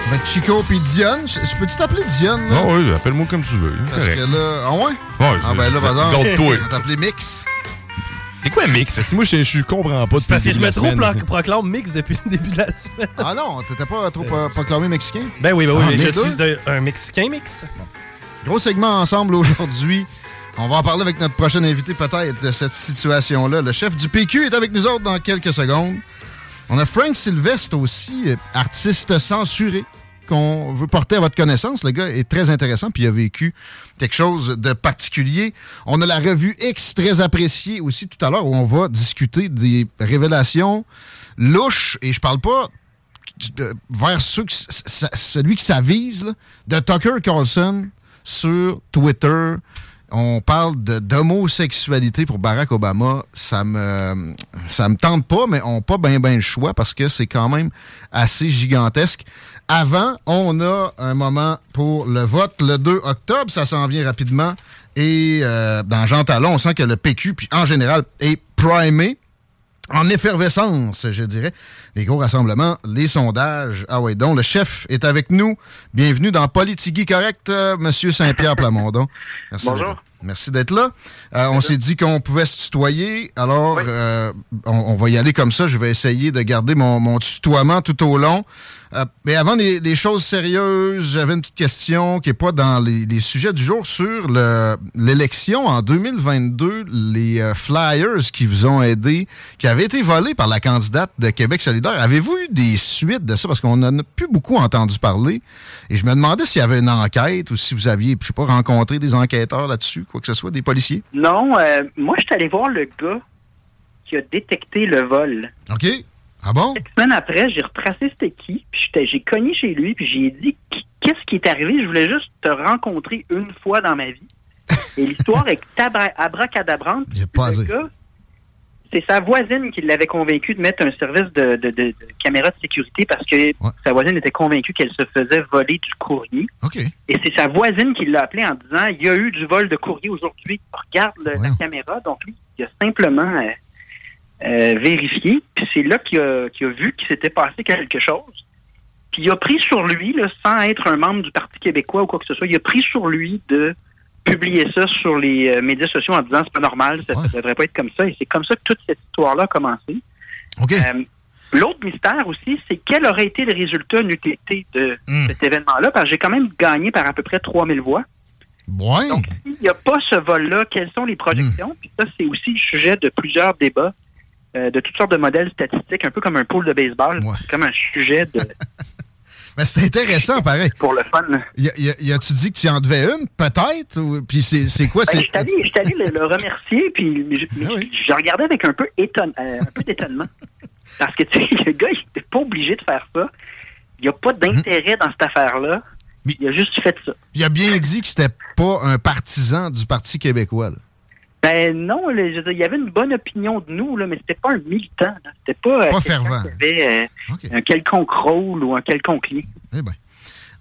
Avec Chico puis Dionne. Je, peux-tu t'appeler Dionne? là? Ah oui, appelle-moi comme tu veux. Parce correct. que là. Ah ouais? Ouais, Ah ben là, par exemple, Garde-toi. on va t'appeler Mix. C'est quoi un mix? Si moi, je, je comprends pas. Parce que depuis je le me début de trop la semaine. pro- proclame mix depuis le début de la semaine. Ah non, t'étais pas trop euh, proclamé mexicain? Ben oui, ben oui, Ah, mais je deux? suis un, un Mexicain mix. Gros segment ensemble aujourd'hui. On va en parler avec notre prochain invité peut-être de cette situation-là. Le chef du PQ est avec nous autres dans quelques secondes. On a Frank Sylvestre aussi, euh, artiste censuré qu'on veut porter à votre connaissance. Le gars est très intéressant puis il a vécu quelque chose de particulier. On a la revue X très appréciée aussi tout à l'heure où on va discuter des révélations louches et je parle pas de- vers celui qui s'avise de Tucker Carlson sur Twitter. On parle d'homosexualité pour Barack Obama. Ça me ça me tente pas, mais on n'a pas bien ben le choix parce que c'est quand même assez gigantesque. Avant, on a un moment pour le vote le 2 octobre. Ça s'en vient rapidement. Et euh, dans Jean Talon, on sent que le PQ, puis en général, est primé en effervescence, je dirais. Les gros rassemblements, les sondages. Ah ouais, donc le chef est avec nous. Bienvenue dans Politigui Correct, euh, Monsieur Saint-Pierre Plamondon. Merci Bonjour. d'être- Merci d'être là. Euh, on s'est dit qu'on pouvait se tutoyer, alors euh, on, on va y aller comme ça. Je vais essayer de garder mon, mon tutoiement tout au long. Euh, mais avant les, les choses sérieuses, j'avais une petite question qui n'est pas dans les, les sujets du jour sur le- l'élection en 2022, les euh, flyers qui vous ont aidé, qui avaient été volés par la candidate de Québec solidaire. Avez-vous eu des suites de ça? Parce qu'on n'en a plus beaucoup entendu parler. Et je me demandais s'il y avait une enquête ou si vous aviez, je sais pas, rencontré des enquêteurs là-dessus, quoi que ce soit, des policiers. Non, euh, moi, je suis allé voir le gars qui a détecté le vol. OK? Ah bon? Une semaine après, j'ai retracé c'était qui, puis j'ai cogné chez lui, puis j'ai dit Qu- qu'est-ce qui est arrivé? Je voulais juste te rencontrer une fois dans ma vie. Et l'histoire est tabra- abracadabrante. Pas c'est sa voisine qui l'avait convaincu de mettre un service de, de, de- de caméra de sécurité parce que sa voisine était convaincue qu'elle se faisait voler du courrier. Et c'est sa voisine qui l'a appelé en disant il y a eu du vol de courrier aujourd'hui. Regarde le- la caméra. Donc lui, il a simplement euh, euh, vérifié. Puis c'est là qu'il a, vu qu'il s'était passé quelque chose. Puis il a pris sur lui, là, sans être un membre du Parti québécois ou quoi que ce soit, il a pris sur lui de publier ça sur les euh, médias sociaux en disant c'est pas normal, ça ne devrait pas être comme ça. Et c'est comme ça que toute cette histoire-là a commencé. Euh, L'autre mystère aussi, c'est quel aurait été le résultat n'eût été de cet événement-là, parce que j'ai quand même gagné par à peu près 3000 voix. Ouais. Donc, s'il n'y a pas ce vol-là, quelles sont les projections? Puis ça, c'est aussi le sujet de plusieurs débats euh, de toutes sortes de modèles statistiques, un peu comme un pool de baseball, comme un sujet de... Mais c'est intéressant, pareil. Pour le fun. Y, a-tu dit que tu en devais une, peut-être? ou- Puis c'est quoi? Ben, je suis allé, le, le remercier, puis je, Ah je- je regardais avec un peu, étonne, euh, un peu d'étonnement. Parce que, tu sais, le gars, il n'était pas obligé de faire ça. Il n'y a pas d'intérêt dans cette affaire-là. Il a juste fait ça. Il a bien dit que c'était pas un partisan du Parti québécois. là. Ben non, là, je veux dire, il y avait une bonne opinion de nous, là, mais c'était pas un militant. C'était pas, euh, Pas quelqu'un fervent. qui avait euh, un quelconque rôle ou un quelconque lien. Eh ben.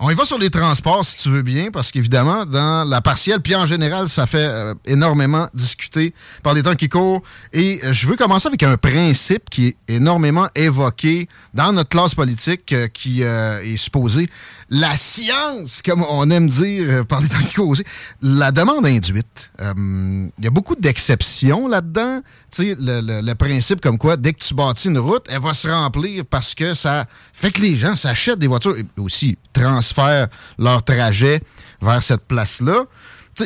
On y va sur les transports, si tu veux bien, parce qu'évidemment, dans la partielle, puis en général, ça fait euh, énormément discuter par les temps qui courent. Et euh, je veux commencer avec un principe qui est énormément évoqué dans notre classe politique, euh, qui est supposé la science, comme on aime dire par les temps qui courent aussi. La demande induite. Il y a beaucoup d'exceptions là-dedans. Tu sais, le, principe comme quoi, dès que tu bâtis une route, elle va se remplir parce que ça fait que les gens s'achètent des voitures et aussi transfèrent leur trajet vers cette place-là.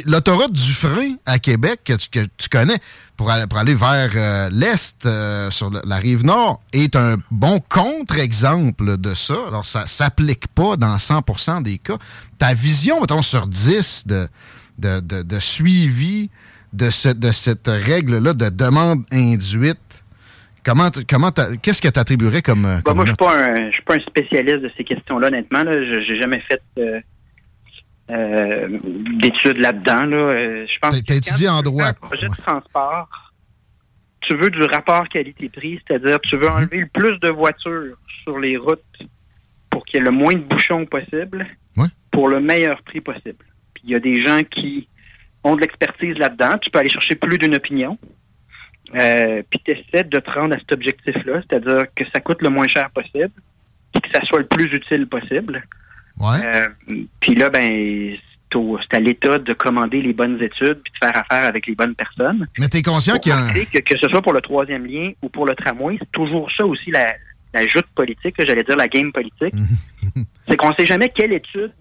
L'autoroute du frein à Québec, que tu, connais, pour aller, pour aller vers euh, l'Est, euh, sur la rive nord, est un bon contre-exemple de ça. Alors, ça s'applique pas dans 100% des cas. Ta vision, mettons, sur 10 de, de, de- suivi de, de cette règle-là de demande induite, comment, comment qu'est-ce que tu attribuerais comme, Ben, comme moi, je note? suis pas un, je suis pas un spécialiste de ces questions-là, honnêtement. Là. Je j'ai jamais fait euh, euh, d'études là-dedans. Là. Je pense que étudié tu en droit, Un projet de transport. Tu veux du rapport qualité-prix, c'est-à-dire tu veux enlever le plus de voitures sur les routes pour qu'il y ait le moins de bouchons possible pour le meilleur prix possible. Puis il y a des gens qui ont de l'expertise là-dedans. Tu peux aller chercher plus d'une opinion. Euh, puis tu essaies de te rendre à cet objectif-là, c'est-à-dire que ça coûte le moins cher possible, puis que ça soit le plus utile possible. Euh, puis là, ben, c'est c'est à l'État de commander les bonnes études puis de faire affaire avec les bonnes personnes. Mais tu es conscient qu'il y a un... que, que ce soit pour le troisième lien ou pour le tramway, c'est toujours ça aussi la, la joute politique, j'allais dire la game politique. c'est qu'on ne sait jamais quelle étude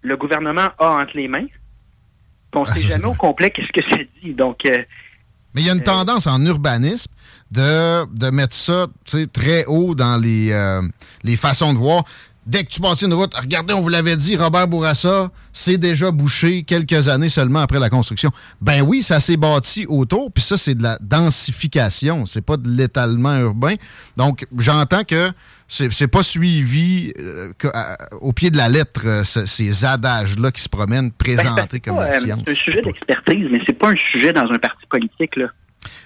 le gouvernement a entre les mains. puis On ne Ah, sait c'est jamais au complet qu'est-ce que ça dit. Donc, euh, Mais il y a une tendance en urbanisme de, de mettre ça tu sais, très haut dans les, euh, les façons de voir. Dès que tu passes une route, regardez, on vous l'avait dit, Robert Bourassa, c'est déjà bouché quelques années seulement après la construction. Ben oui, ça s'est bâti autour, puis ça, c'est de la densification, c'est pas de l'étalement urbain. Donc, j'entends que c'est pas suivi euh, à- au pied de la lettre, euh, ce- ces adages-là qui se promènent Ben, présentés c'est comme la euh, science. C'est un sujet d'expertise, mais c'est pas un sujet dans un parti politique. Là.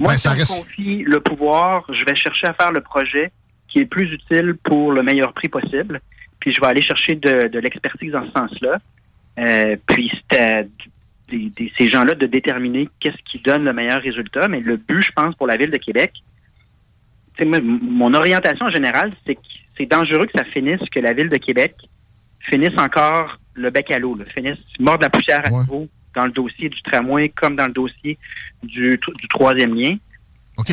Moi, Ben, si ça on me reste- confie le pouvoir, je vais chercher à faire le projet qui est le plus utile pour le meilleur prix possible. Puis je vais aller chercher de, de l'expertise dans ce sens-là. Euh, puis c'est à des- des- ces gens-là de déterminer qu'est-ce qui donne le meilleur résultat. Mais le but, je pense, pour la Ville de Québec, tu sais, moi, m- mon orientation en général, c'est que c'est dangereux que ça finisse, que la Ville de Québec finisse encore le bec à l'eau, finisse mort de la poussière à nouveau dans le dossier du tramway comme dans le dossier du, tr- du troisième lien.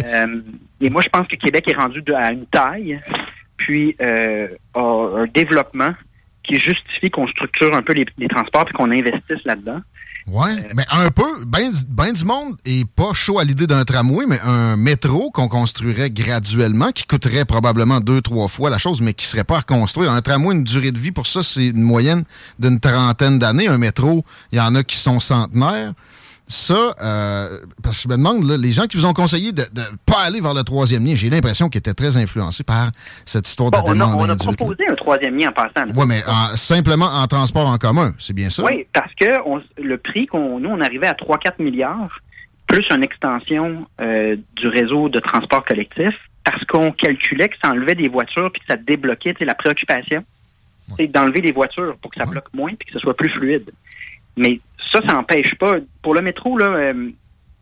Euh, et moi, je pense que Québec est rendu de- à une taille, puis euh, a un développement qui justifie qu'on structure un peu les, les transports puis qu'on investisse là-dedans. Ouais, mais un peu, ben, du- ben du monde est pas chaud à l'idée d'un tramway, mais un métro qu'on construirait graduellement, qui coûterait probablement deux, trois fois la chose, mais qui serait pas à reconstruire. Un tramway, une durée de vie pour ça, c'est une moyenne d'une trentaine d'années. Un métro, il y en a qui sont centenaires. Ça, euh, parce que je me demande, là, les gens qui vous ont conseillé de ne pas aller vers le troisième lien, j'ai l'impression qu'ils étaient très influencés par cette histoire de Bon, on, a, demande on a proposé un troisième lien en passant. Oui, mais en- simplement en transport en commun, c'est bien ça? Oui, parce que on- le prix qu'on nous, on arrivait à 3-4 milliards, plus une extension euh, du réseau de transport collectif, parce qu'on calculait que ça enlevait des voitures puis que ça débloquait tu sais, la préoccupation. C'est d'enlever des voitures pour que ça bloque moins puis que ce soit plus fluide. Mais ça, ça n'empêche pas. Pour le métro, là, euh,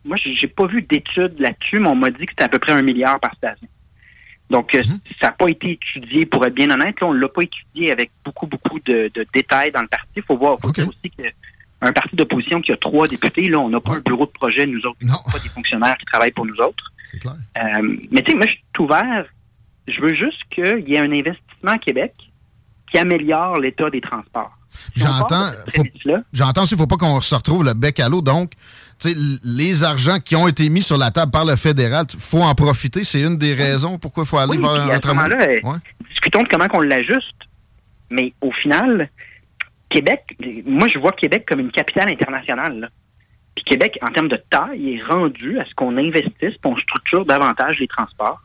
moi, j'ai pas vu d'études là-dessus, mais on m'a dit que c'était à peu près un milliard par station. Donc, euh, ça n'a pas été étudié, pour être bien honnête. Là, on ne l'a pas étudié avec beaucoup, beaucoup de, de détails dans le parti. Il faut voir faut aussi qu'un parti d'opposition qui a trois députés, là, on n'a pas un bureau de projet, nous autres. On n'a pas des fonctionnaires qui travaillent pour nous autres. C'est clair. Euh, mais tu sais, moi, je suis ouvert. Je veux juste qu'il y ait un investissement à Québec qui améliore l'état des transports. On J'entends, j'entends aussi, il ne faut pas qu'on se retrouve le bec à l'eau. Donc, les argents qui ont été mis sur la table par le fédéral, il faut en profiter. C'est une des raisons pourquoi il faut aller Oui, vers un euh, Ouais. discutons de comment qu'on l'ajuste. Mais au final, Québec, moi, je vois Québec comme une capitale internationale. là. Puis Québec, en termes de taille, est rendu à ce qu'on investisse, puis on structure davantage les transports.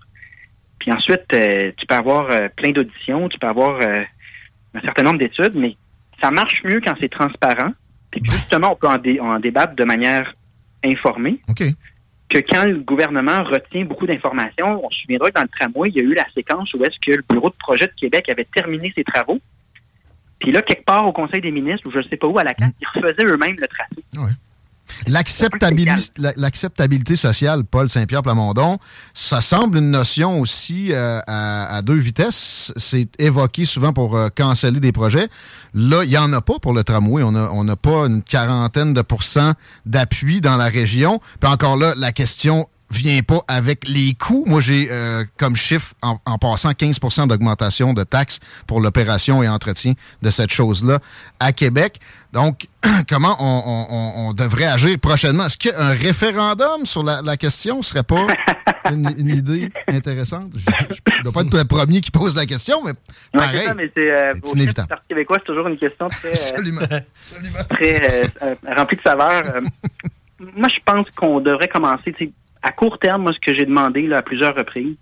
Puis ensuite, euh, tu peux avoir euh, plein d'auditions, tu peux avoir euh, un certain nombre d'études, mais ça marche mieux quand c'est transparent. Puis justement, on peut en, dé- en débattre de manière informée OK. que quand le gouvernement retient beaucoup d'informations, on se souviendra que dans le tramway, il y a eu la séquence où est-ce que le bureau de projet de Québec avait terminé ses travaux. Puis là, quelque part au Conseil des ministres, ou je ne sais pas où, à la CAQ, ils refaisaient eux-mêmes le tracé. L'acceptabilité sociale, Paul Saint-Pierre Plamondon, ça semble une notion aussi euh, à, à deux vitesses. C'est évoqué souvent pour euh, canceller des projets. Là, il n'y en a pas pour le tramway. On n'a on pas une quarantaine de pourcents d'appui dans la région. Puis encore là, la question vient pas avec les coûts. Moi, j'ai euh, comme chiffre, en, en passant, 15% d'augmentation de taxes pour l'opération et entretien de cette chose-là à Québec. Donc, comment on, on- on- on devrait agir prochainement? Est-ce qu'un référendum sur la, la question serait pas une, une idée intéressante? Je ne dois pas être le premier qui pose la question, mais pareil. mais c'est euh, c'est inévitable. Parti québécois, c'est toujours une question très, euh, Absolument. très euh, remplie de saveurs. Euh, moi, je pense qu'on devrait commencer, à court terme, moi, ce que j'ai demandé là, à plusieurs reprises,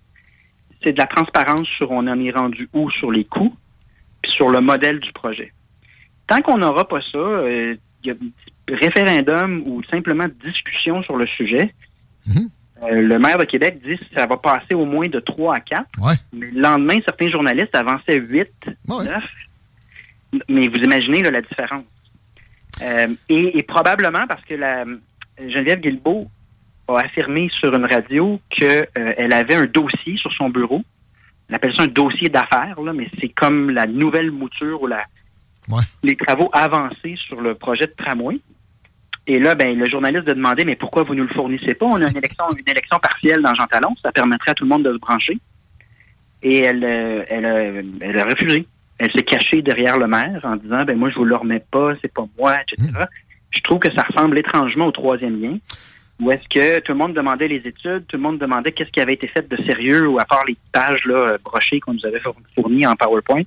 c'est de la transparence sur on en est rendu où sur les coûts, puis sur le modèle du projet. Tant qu'on n'aura pas ça, euh, il y a référendum ou simplement discussion sur le sujet. Euh, le maire de Québec dit que ça va passer au moins de 3 à 4. Mais le lendemain, certains journalistes avançaient 8, 9. Mais vous imaginez là, la différence. Euh, et, et probablement parce que la, Geneviève Guilbeault a affirmé sur une radio qu'elle avait un dossier sur son bureau. On appelle ça un dossier d'affaires, mais c'est comme la nouvelle mouture ou la, les travaux avancés sur le projet de tramway. Et là, ben, le journaliste a demandé, mais pourquoi vous ne nous le fournissez pas? On a une élection, une élection partielle dans Jean Talon, ça permettrait à tout le monde de se brancher. Et elle, euh, elle, a, elle a refusé. Elle s'est cachée derrière le maire en disant, ben moi, je vous le remets pas, c'est pas moi, etc. Je trouve que ça ressemble étrangement au troisième lien, où est-ce que tout le monde demandait les études, tout le monde demandait qu'est-ce qui avait été fait de sérieux, ou à part les pages là, euh, brochées qu'on nous avait four- fournies en PowerPoint.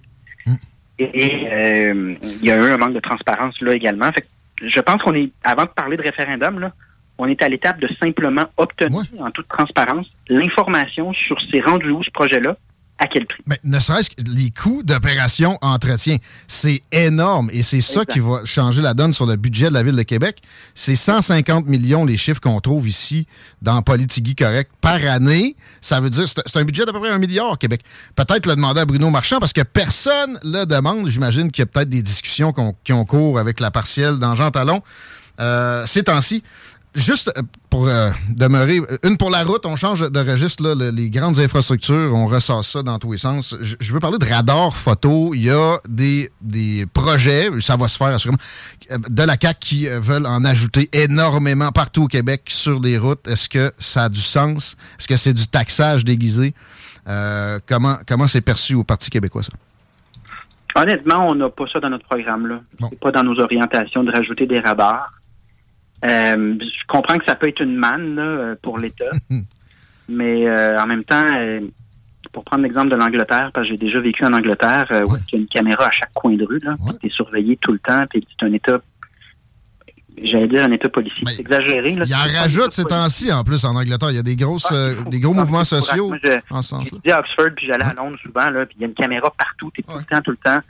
Et euh, il y a eu un manque de transparence là également. Fait que je pense qu'on est, avant de parler de référendum, là, on est à l'étape de simplement obtenir en toute transparence l'information sur ces rendus où ce projet-là, à quel prix? Mais ne serait-ce que les coûts d'opération entretien, c'est énorme et c'est ça qui va changer la donne sur le budget de la Ville de Québec. C'est 150 millions les chiffres qu'on trouve ici dans Politigui Correct par année. Ça veut dire c'est c'est un budget d'à peu près un milliard Québec. Peut-être le demander à Bruno Marchand parce que personne le demande. J'imagine qu'il y a peut-être des discussions qui ont cours avec la partielle dans Jean Talon euh, ces temps-ci. Juste euh, pour euh, demeurer, euh, une pour la route, on change de registre, là, le- les grandes infrastructures, on ressort ça dans tous les sens. Je, je veux parler de radar photo. Il y a des, des projets, ça va se faire assurément, euh, de la CAQ qui veulent en ajouter énormément partout au Québec sur des routes. Est-ce que ça a du sens? Est-ce que c'est du taxage déguisé? Euh, comment comment c'est perçu au Parti québécois, ça? Honnêtement, on n'a pas ça dans notre programme. là. C'est pas dans nos orientations de rajouter des radars. Euh, je comprends que ça peut être une manne là, euh, pour l'État, mais euh, en même temps, euh, pour prendre l'exemple de l'Angleterre, parce que j'ai déjà vécu en Angleterre, où il y a une caméra à chaque coin de rue, là, tu es surveillé tout le temps, puis c'est un État, j'allais dire un État policier, c'est exagéré. Là, Il en rajoute ces temps-ci, en plus, en Angleterre. Il y a des, grosses, des gros mouvements sociaux Moi, je- en ce. J'étudiais à Oxford, puis j'allais à Londres souvent, là, puis il y a une caméra partout, t'es tout le temps, tout le temps.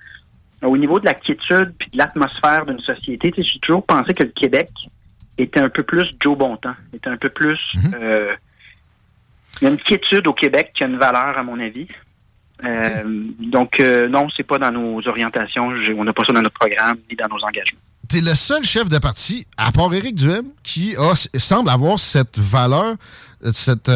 Au niveau de la quiétude puis de l'atmosphère d'une société, tu j'ai toujours pensé que le Québec était un peu plus Joe Bontemps, était un peu plus... euh, il y a une quiétude au Québec qui a une valeur, à mon avis. Euh, Donc, euh, non, c'est pas dans nos orientations. On n'a pas ça dans notre programme ni dans nos engagements. T'es le seul chef de parti, à part Éric Duhem, qui a, semble avoir cette valeur, euh, cette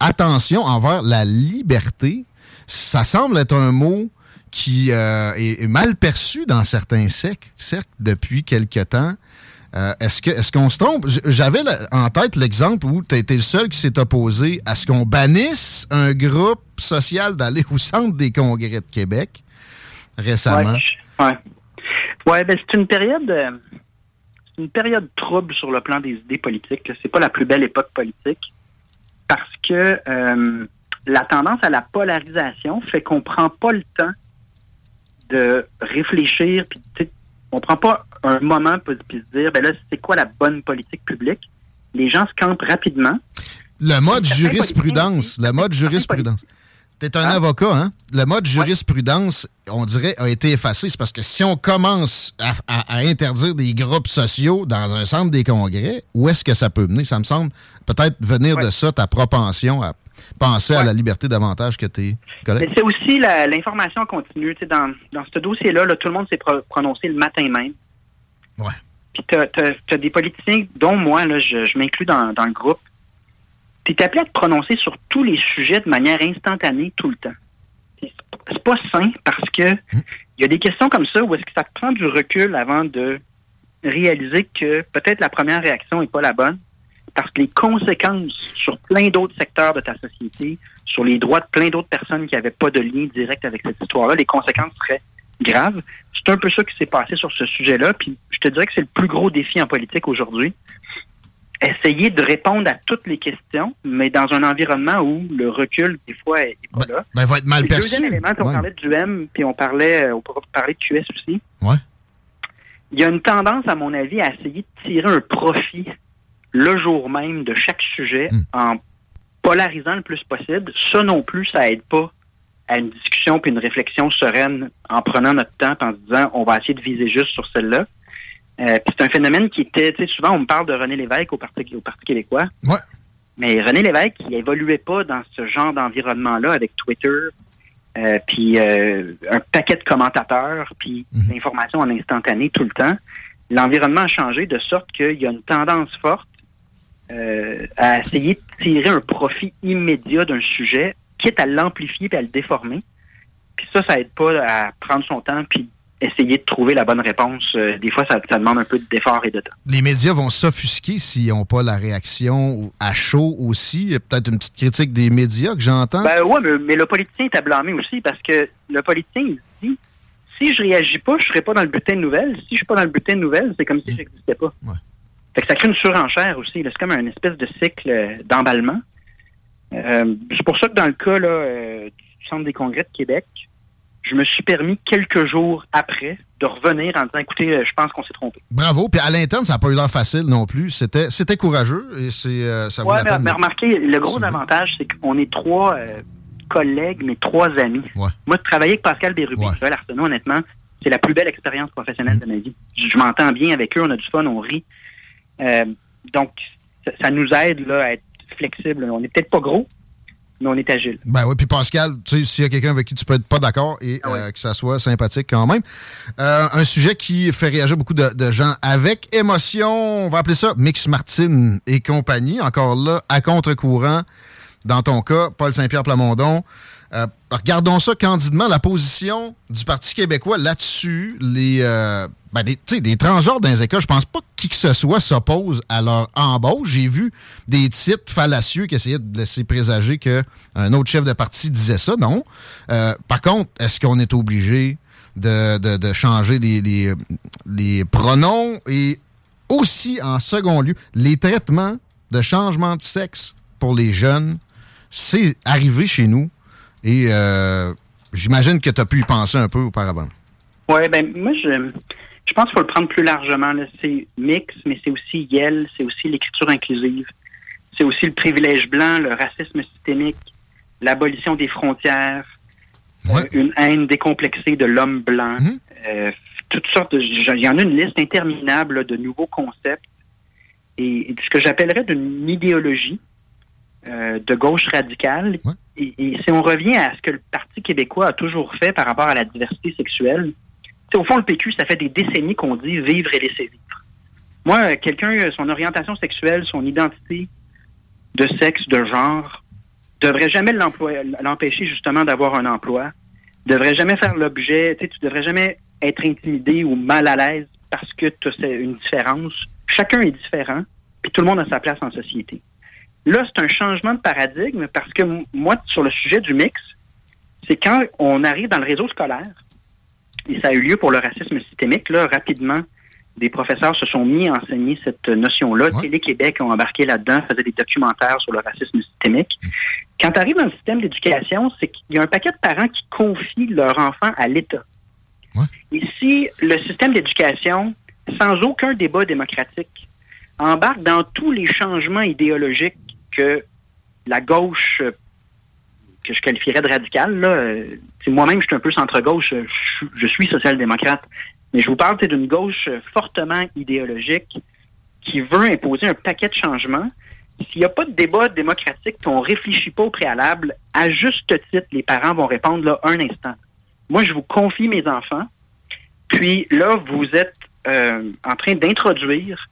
attention envers la liberté. Ça semble être un mot qui euh, est, est mal perçu dans certains cercles, cercles depuis quelque temps. Euh, est-ce que est-ce qu'on se trompe? J'avais en tête l'exemple où tu été le seul qui s'est opposé à ce qu'on bannisse un groupe social d'aller au centre des congrès de Québec récemment. Ouais. Ouais, Ouais, ben c'est une période. euh, une période trouble sur le plan des idées politiques. C'est pas la plus belle époque politique parce que euh, la tendance à la polarisation fait qu'on prend pas le temps de réfléchir, puis on prend pas un moment pour se dire, ben là, c'est quoi la bonne politique publique? Les gens se campent rapidement. Le mode jurisprudence, le mode jurisprudence. T'es un avocat, hein? Le mode jurisprudence, on dirait, a été effacé. C'est parce que si on commence à, à- à interdire des groupes sociaux dans un centre des congrès, où est-ce que ça peut mener? Ça me semble peut-être venir de ça, ta propension à penser à la liberté davantage que tes Mais collègues. c'est aussi l'information continue. Tu sais, dans, dans ce dossier-là, là, tout le monde s'est pro- prononcé le matin même. Ouais. Puis t'as as, des politiciens, dont moi, là, je, je m'inclus dans, dans le groupe. Puis t'es appelé à te prononcer sur tous les sujets de manière instantanée tout le temps. C'est pas sain parce que il y a des questions comme ça où est-ce que ça te prend du recul avant de réaliser que peut-être la première réaction n'est pas la bonne parce que les conséquences sur plein d'autres secteurs de ta société, sur les droits de plein d'autres personnes qui n'avaient pas de lien direct avec cette histoire-là, les conséquences seraient graves. C'est un peu ça qui s'est passé sur ce sujet-là. Puis je te dirais que c'est le plus gros défi en politique aujourd'hui. Essayer de répondre à toutes les questions, mais dans un environnement où le recul, des fois, est est pas là. Ben, va être mal Le perçu. deuxième élément, on Ouais. parlait du M, puis on parlait, euh, on parler de QS aussi. Ouais. Il y a une tendance, à mon avis, à essayer de tirer un profit le jour même de chaque sujet Hmm. en polarisant le plus possible. Ça non plus, ça aide pas à une discussion puis une réflexion sereine en prenant notre temps en se disant on va essayer de viser juste sur celle-là. Euh, puis c'est un phénomène qui était, tu sais, souvent on me parle de René Lévesque au Parti, au Parti québécois. Ouais. Mais René Lévesque, il évoluait pas dans ce genre d'environnement-là avec Twitter, euh, puis euh, un paquet de commentateurs, puis l'information en instantané tout le temps. L'environnement a changé de sorte qu'il y a une tendance forte euh, à essayer de tirer un profit immédiat d'un sujet, quitte à l'amplifier et à le déformer. Puis ça, ça aide pas à prendre son temps puis essayer de trouver la bonne réponse. Euh, des fois, ça, ça demande un peu d'effort et de temps. Les médias vont s'offusquer s'ils n'ont pas la réaction à chaud aussi. Il y a peut-être une petite critique des médias que j'entends. Ben ouais, mais, mais le politicien est à blâmer aussi parce que le politicien, il dit si je réagis pas, je serai pas dans le bulletin de nouvelles. Si je suis pas dans le bulletin de nouvelles, c'est comme si j'existais pas. Fait que ça crée une surenchère aussi. C'est comme un espèce de cycle euh, d'emballement. Euh, c'est pour ça que dans le cas là, euh, du Centre des congrès de Québec, je me suis permis quelques jours après de revenir en disant écoutez, je pense qu'on s'est trompé. Bravo. Puis à l'interne, ça n'a pas eu l'air facile non plus. C'était, c'était courageux et c'est, euh, ça vaut Ouais, la mais, peine. mais remarquez, le gros avantage, c'est qu'on est trois collègues, mais trois amis. Moi, de travailler avec Pascal Bérubé, Joël Arsenault, honnêtement, c'est la plus belle expérience professionnelle de ma vie. Je m'entends bien avec eux, on a du fun, on rit. Euh, donc, ça, ça nous aide là, à être flexible. On n'est peut-être pas gros, mais on est agile. Ben oui, puis Pascal, tu sais, s'il y a quelqu'un avec qui tu peux être pas d'accord et Ah euh, que ça soit sympathique quand même. Euh, un sujet qui fait réagir beaucoup de, de gens avec émotion, on va appeler ça Mix Martin et compagnie. Encore là, à contre-courant, dans ton cas, Paul Saint-Pierre Plamondon. Euh, regardons ça candidement, la position du Parti québécois là-dessus, les, ben, des, des transgenres dans les écoles, je pense pas que qui que ce soit s'oppose à leur embauche. J'ai vu des titres fallacieux qui essayaient de laisser présager qu'un autre chef de parti disait ça. Non. Euh, par contre, est-ce qu'on est obligé de, de- changer les, les, les pronoms? Et aussi, en second lieu, les traitements de changement de sexe pour les jeunes, c'est arrivé chez nous et euh, j'imagine que tu as pu y penser un peu auparavant. Oui, ben moi, je, je pense qu'il faut le prendre plus largement. C'est mix, mais c'est aussi YEL, c'est aussi l'écriture inclusive, c'est aussi le privilège blanc, le racisme systémique, l'abolition des frontières, euh, une haine décomplexée de l'homme blanc, euh, toutes sortes de... Il y en a une liste interminable là, de nouveaux concepts. Et, et ce que j'appellerais d'une idéologie euh, de gauche radicale. Et, et si on revient à ce que le Parti québécois a toujours fait par rapport à la diversité sexuelle, au fond, le PQ, ça fait des décennies qu'on dit vivre et laisser vivre. Moi, quelqu'un, son orientation sexuelle, son identité de sexe, de genre, devrait jamais l'empêcher justement d'avoir un emploi, devrait jamais faire l'objet, tu devrais jamais être intimidé ou mal à l'aise parce que tu as une différence. Chacun est différent, puis tout le monde a sa place en société. Là, c'est un changement de paradigme parce que moi, sur le sujet du mix, c'est quand on arrive dans le réseau scolaire, et ça a eu lieu pour le racisme systémique, là, rapidement, des professeurs se sont mis à enseigner cette notion-là. Télé-Québec ont embarqué là-dedans, faisaient des documentaires sur le racisme systémique. Quand tu arrives dans le système d'éducation, c'est qu'il y a un paquet de parents qui confient leur enfant à l'État. Ici, le système d'éducation, sans aucun débat démocratique, embarque dans tous les changements idéologiques que la gauche, que je qualifierais de radicale, là, euh, moi-même, je suis un peu centre-gauche, je, je suis social-démocrate, mais je vous parle d'une gauche fortement idéologique qui veut imposer un paquet de changements. S'il n'y a pas de débat démocratique, qu'on ne réfléchit pas au préalable, à juste titre, les parents vont répondre là un instant. Moi, je vous confie mes enfants, puis là, vous êtes euh, en train d'introduire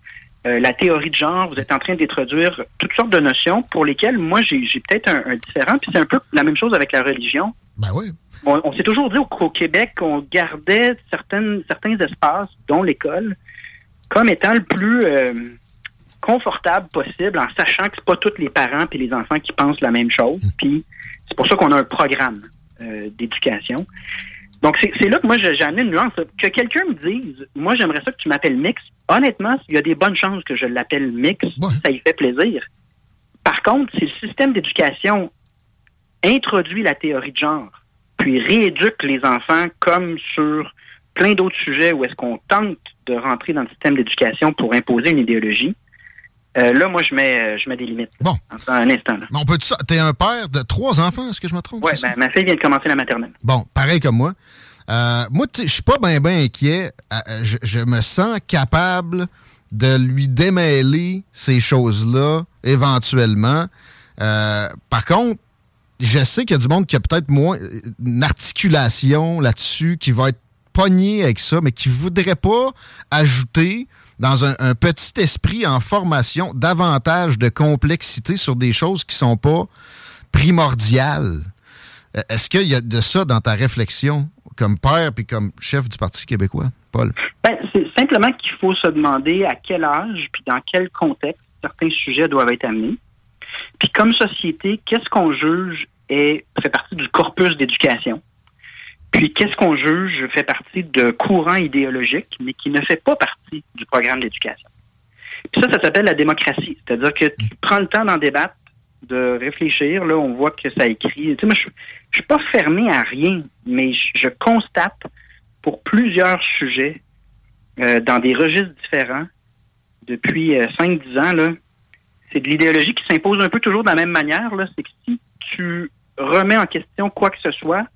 euh, la théorie de genre, vous êtes en train d'introduire toutes sortes de notions pour lesquelles moi j'ai peut-être un, un, différent. Puis c'est un peu la même chose avec la religion. Ben oui. On, s'est toujours dit au, Québec qu'on gardait certaines, certains espaces, dont l'école, comme étant le plus euh, confortable possible, en sachant que c'est pas tous les parents et les enfants qui pensent la même chose. Puis c'est pour ça qu'on a un programme euh, d'éducation. Donc, c'est là que moi, j'ai amené une nuance. Que quelqu'un me dise, moi, j'aimerais ça que tu m'appelles Mix. Honnêtement, il y a des bonnes chances que je l'appelle Mix. Ça y fait plaisir. Par contre, si le système d'éducation introduit la théorie de genre, puis rééduque les enfants comme sur plein d'autres sujets où est-ce qu'on tente de rentrer dans le système d'éducation pour imposer une idéologie, euh, là, moi, je mets, je mets des limites. Bon. un instant. Là. on peut T'es un père de trois enfants, est-ce que je me trompe? Oui, ben, ma fille vient de commencer la maternelle. Bon, pareil comme moi. Euh, moi, je suis pas bien ben inquiet. Euh, je, je, me sens capable de lui démêler ces choses-là éventuellement. par contre, je sais qu'il y a du monde qui a peut-être moins une articulation là-dessus, qui va être pogné avec ça, mais qui voudrait pas ajouter dans un, petit esprit en formation davantage de complexité sur des choses qui sont pas primordiales. Euh, est-ce qu'il y a de ça dans ta réflexion comme père puis comme chef du Parti québécois, Paul? Ben, c'est simplement qu'il faut se demander à quel âge puis dans quel contexte certains sujets doivent être amenés. Puis comme société, qu'est-ce qu'on juge et fait partie du corpus d'éducation? Puis qu'est-ce qu'on juge fait partie de courants idéologiques, mais qui ne fait pas partie du programme d'éducation? Puis ça, ça s'appelle la démocratie. C'est-à-dire que tu prends le temps d'en débattre, de réfléchir. Là, on voit que ça écrit. Tu sais, moi, je, suis pas fermé à rien, mais je, constate pour plusieurs sujets euh, dans des registres différents depuis 5-10 euh, ans, là, c'est de l'idéologie qui s'impose un peu toujours de la même manière. Là. C'est que si tu remets en question quoi que ce soit,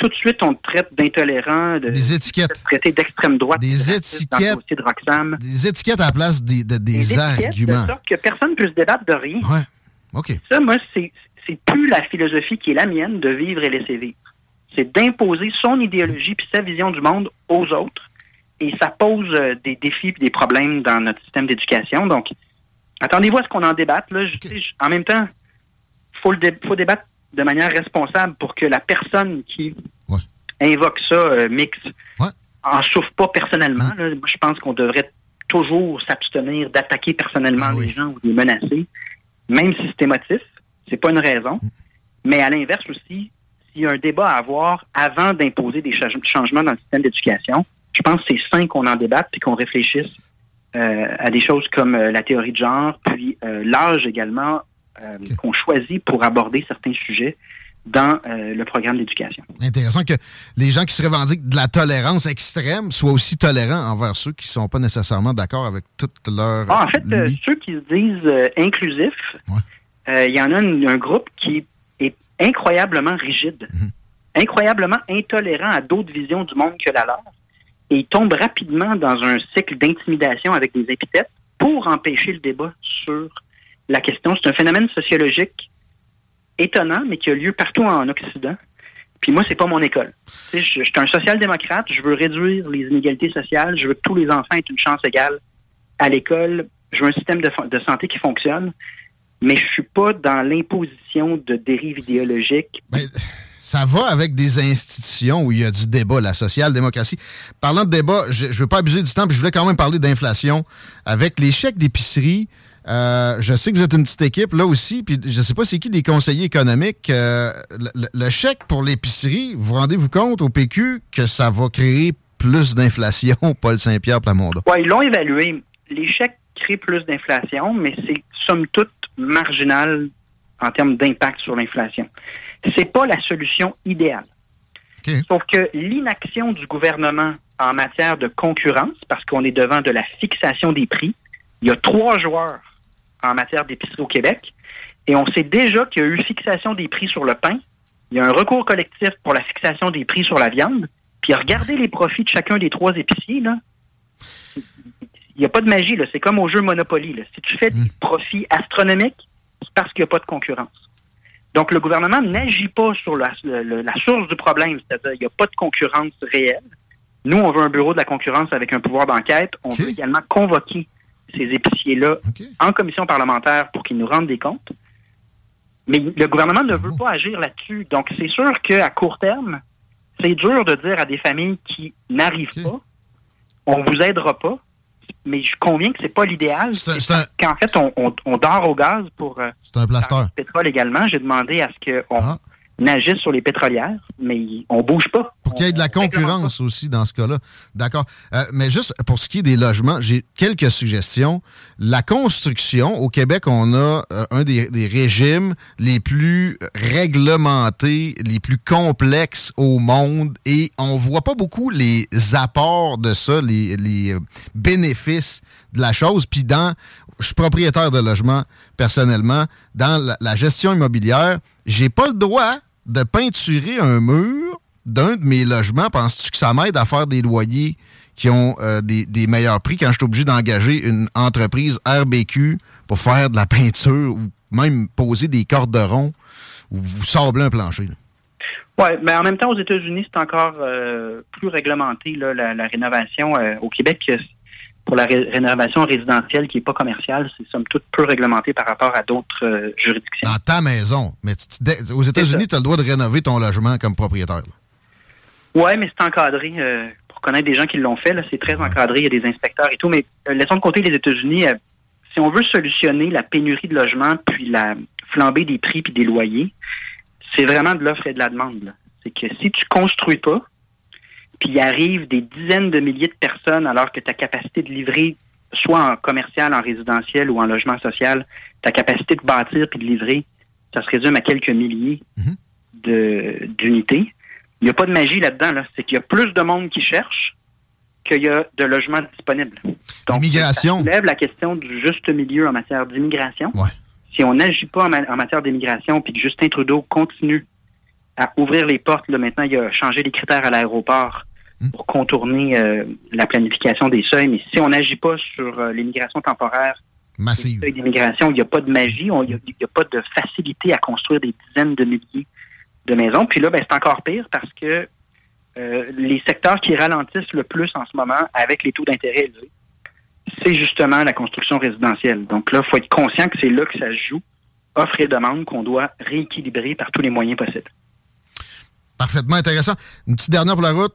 tout de suite, on te traite d'intolérant, de, des étiquettes. traité d'extrême droite. Des étiquettes. de Des étiquettes à la place des, des, arguments. De sorte que personne ne peut se débattre de rien. Ouais. OK. Ça, moi, c'est, plus la philosophie qui est la mienne de vivre et laisser vivre. C'est d'imposer son idéologie puis sa vision du monde aux autres. Et ça pose euh, des défis et des problèmes dans notre système d'éducation. Donc, attendez-vous à ce qu'on en débatte. Là. en même temps, il faut, faut débattre de manière responsable pour que la personne qui invoque ça, euh, mix, en souffre pas personnellement. Moi, je pense qu'on devrait toujours s'abstenir d'attaquer personnellement ah les gens ou de les menacer, même si c'est émotif. C'est pas une raison. Mm. Mais à l'inverse aussi, s'il y a un débat à avoir avant d'imposer des changements dans le système d'éducation, je pense que c'est sain qu'on en débatte et qu'on réfléchisse euh, à des choses comme euh, la théorie de genre, puis l'âge également euh, qu'on choisit pour aborder certains sujets dans euh, le programme d'éducation. Intéressant que les gens qui se revendiquent de la tolérance extrême soient aussi tolérants envers ceux qui ne sont pas nécessairement d'accord avec toute leur... Ah, en fait, euh, ceux qui se disent inclusifs, il y en a un, groupe qui est incroyablement rigide, mhm. incroyablement intolérant à d'autres visions du monde que la leur, et ils tombent rapidement dans un cycle d'intimidation avec des épithètes pour empêcher le débat sur la question. C'est un phénomène sociologique étonnant, mais qui a lieu partout en Occident. Puis moi, c'est pas mon école. je, suis un social-démocrate, je veux réduire les inégalités sociales, je veux que tous les enfants aient une chance égale à l'école, je veux un système de, santé qui fonctionne, mais je suis pas dans l'imposition de dérives idéologiques. Ben, ça va avec des institutions où il y a du débat, la social-démocratie. Parlant de débat, je ne veux pas abuser du temps, puis je voulais quand même parler d'inflation. Avec chèques d'épicerie, euh, je sais que vous êtes une petite équipe là aussi, puis je sais pas c'est qui des conseillers économiques. Euh, le, chèque pour l'épicerie, vous rendez-vous compte au PQ que ça va créer plus d'inflation, Paul Saint-Pierre Plamondon? Oui, ils l'ont évalué. Les chèques créent plus d'inflation, mais c'est somme toute marginal en termes d'impact sur l'inflation. C'est pas la solution idéale. Sauf que l'inaction du gouvernement en matière de concurrence, parce qu'on est devant de la fixation des prix, il y a trois joueurs en matière d'épicerie au Québec, et on sait déjà qu'il y a eu fixation des prix sur le pain, il y a un recours collectif pour la fixation des prix sur la viande, puis regardez les profits de chacun des trois épiciers, là. Il n'y a pas de magie, là. C'est comme au jeu Monopoly. Là. Si tu fais des profits astronomiques, c'est parce qu'il n'y a pas de concurrence. Donc, le gouvernement n'agit pas sur la, la source du problème, c'est-à-dire qu'il n'y a pas de concurrence réelle. Nous, on veut un bureau de la concurrence avec un pouvoir d'enquête. On veut également convoquer ces épiciers-là en commission parlementaire pour qu'ils nous rendent des comptes. Mais le gouvernement ne veut pas agir là-dessus. Donc, c'est sûr qu'à court terme, c'est dur de dire à des familles qui n'arrivent pas, on vous aidera pas, mais je conviens que c'est pas l'idéal. Qu'en fait, on, dort au gaz pour euh, un plaster. le pétrole également. J'ai demandé à ce qu'on ah nagissent sur les pétrolières, mais on bouge pas. Pour qu'il y ait de la concurrence aussi dans ce cas-là. D'accord. Euh, mais juste pour ce qui est des logements, j'ai quelques suggestions. La construction, au Québec, on a euh, un des, régimes les plus réglementés, les plus complexes au monde et on voit pas beaucoup les apports de ça, les, les bénéfices de la chose. Puis dans, je suis propriétaire de logement personnellement, dans la, la gestion immobilière, j'ai pas le droit de peinturer un mur d'un de mes logements, penses-tu que ça m'aide à faire des loyers qui ont euh, des, meilleurs prix quand je suis obligé d'engager une entreprise RBQ pour faire de la peinture ou même poser des corderons ou vous sabler un plancher? Oui, mais en même temps, aux États-Unis, c'est encore euh, plus réglementé, la, rénovation. Euh, au Québec, pour la rénovation résidentielle qui n'est pas commerciale, c'est somme toute peu réglementé par rapport à d'autres euh, juridictions. Dans ta maison. Mais aux États-Unis, tu as le droit de rénover ton logement comme propriétaire. Oui, mais c'est encadré. Euh, pour connaître des gens qui l'ont fait, c'est très encadré. Il y a des inspecteurs et tout. Mais euh, laissons de côté les États-Unis. si on veut solutionner la pénurie de logements puis la flambée des prix puis des loyers, c'est vraiment de l'offre et de la demande. C'est que si tu construis pas, puis il arrive des dizaines de milliers de personnes alors que ta capacité de livrer, soit en commercial, en résidentiel ou en logement social, ta capacité de bâtir puis de livrer, ça se résume à quelques milliers mhm. d'unités. Il n'y a pas de magie là-dedans. Là. C'est qu'il y a plus de monde qui cherche qu'il y a de logements disponibles. Donc, ça lève la question du juste milieu en matière d'immigration. Si on n'agit pas en, matière d'immigration puis que Justin Trudeau continue à ouvrir les portes, là, maintenant, il a changé les critères à l'aéroport. Pour contourner euh, la planification des seuils. Mais si on n'agit pas sur euh, l'immigration temporaire, massive, d'immigration, il n'y a pas de magie, il n'y a, pas de facilité à construire des dizaines de milliers de maisons. Puis là, ben, c'est encore pire parce que euh, les secteurs qui ralentissent le plus en ce moment avec les taux d'intérêt élevés, c'est justement la construction résidentielle. Donc là, il faut être conscient que c'est là que ça se joue, offre et demande qu'on doit rééquilibrer par tous les moyens possibles. Parfaitement intéressant. Une petite dernière pour la route.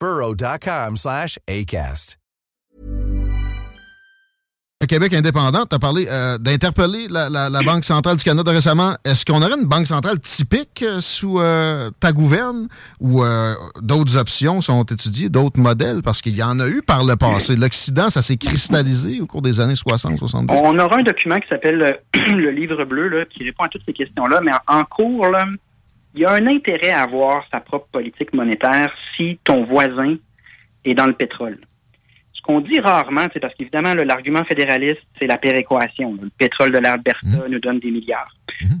burrow.com slash ACAST. Le Québec indépendant, tu as parlé euh, d'interpeller la, Banque centrale du Canada récemment. Est-ce qu'on aurait une banque centrale typique euh, sous euh, ta gouverne ou d'autres options sont étudiées, d'autres modèles? Parce qu'il y en a eu par le passé. L'Occident, ça s'est cristallisé au cours des années 60-70. On aura un document qui s'appelle le livre bleu là, qui répond à toutes ces questions-là, mais en cours, là, il y a un intérêt à avoir sa propre politique monétaire si ton voisin et dans le pétrole. Ce qu'on dit rarement, c'est parce qu'évidemment, l'argument fédéraliste, c'est la péréquation. Le pétrole de l'Alberta nous donne des milliards.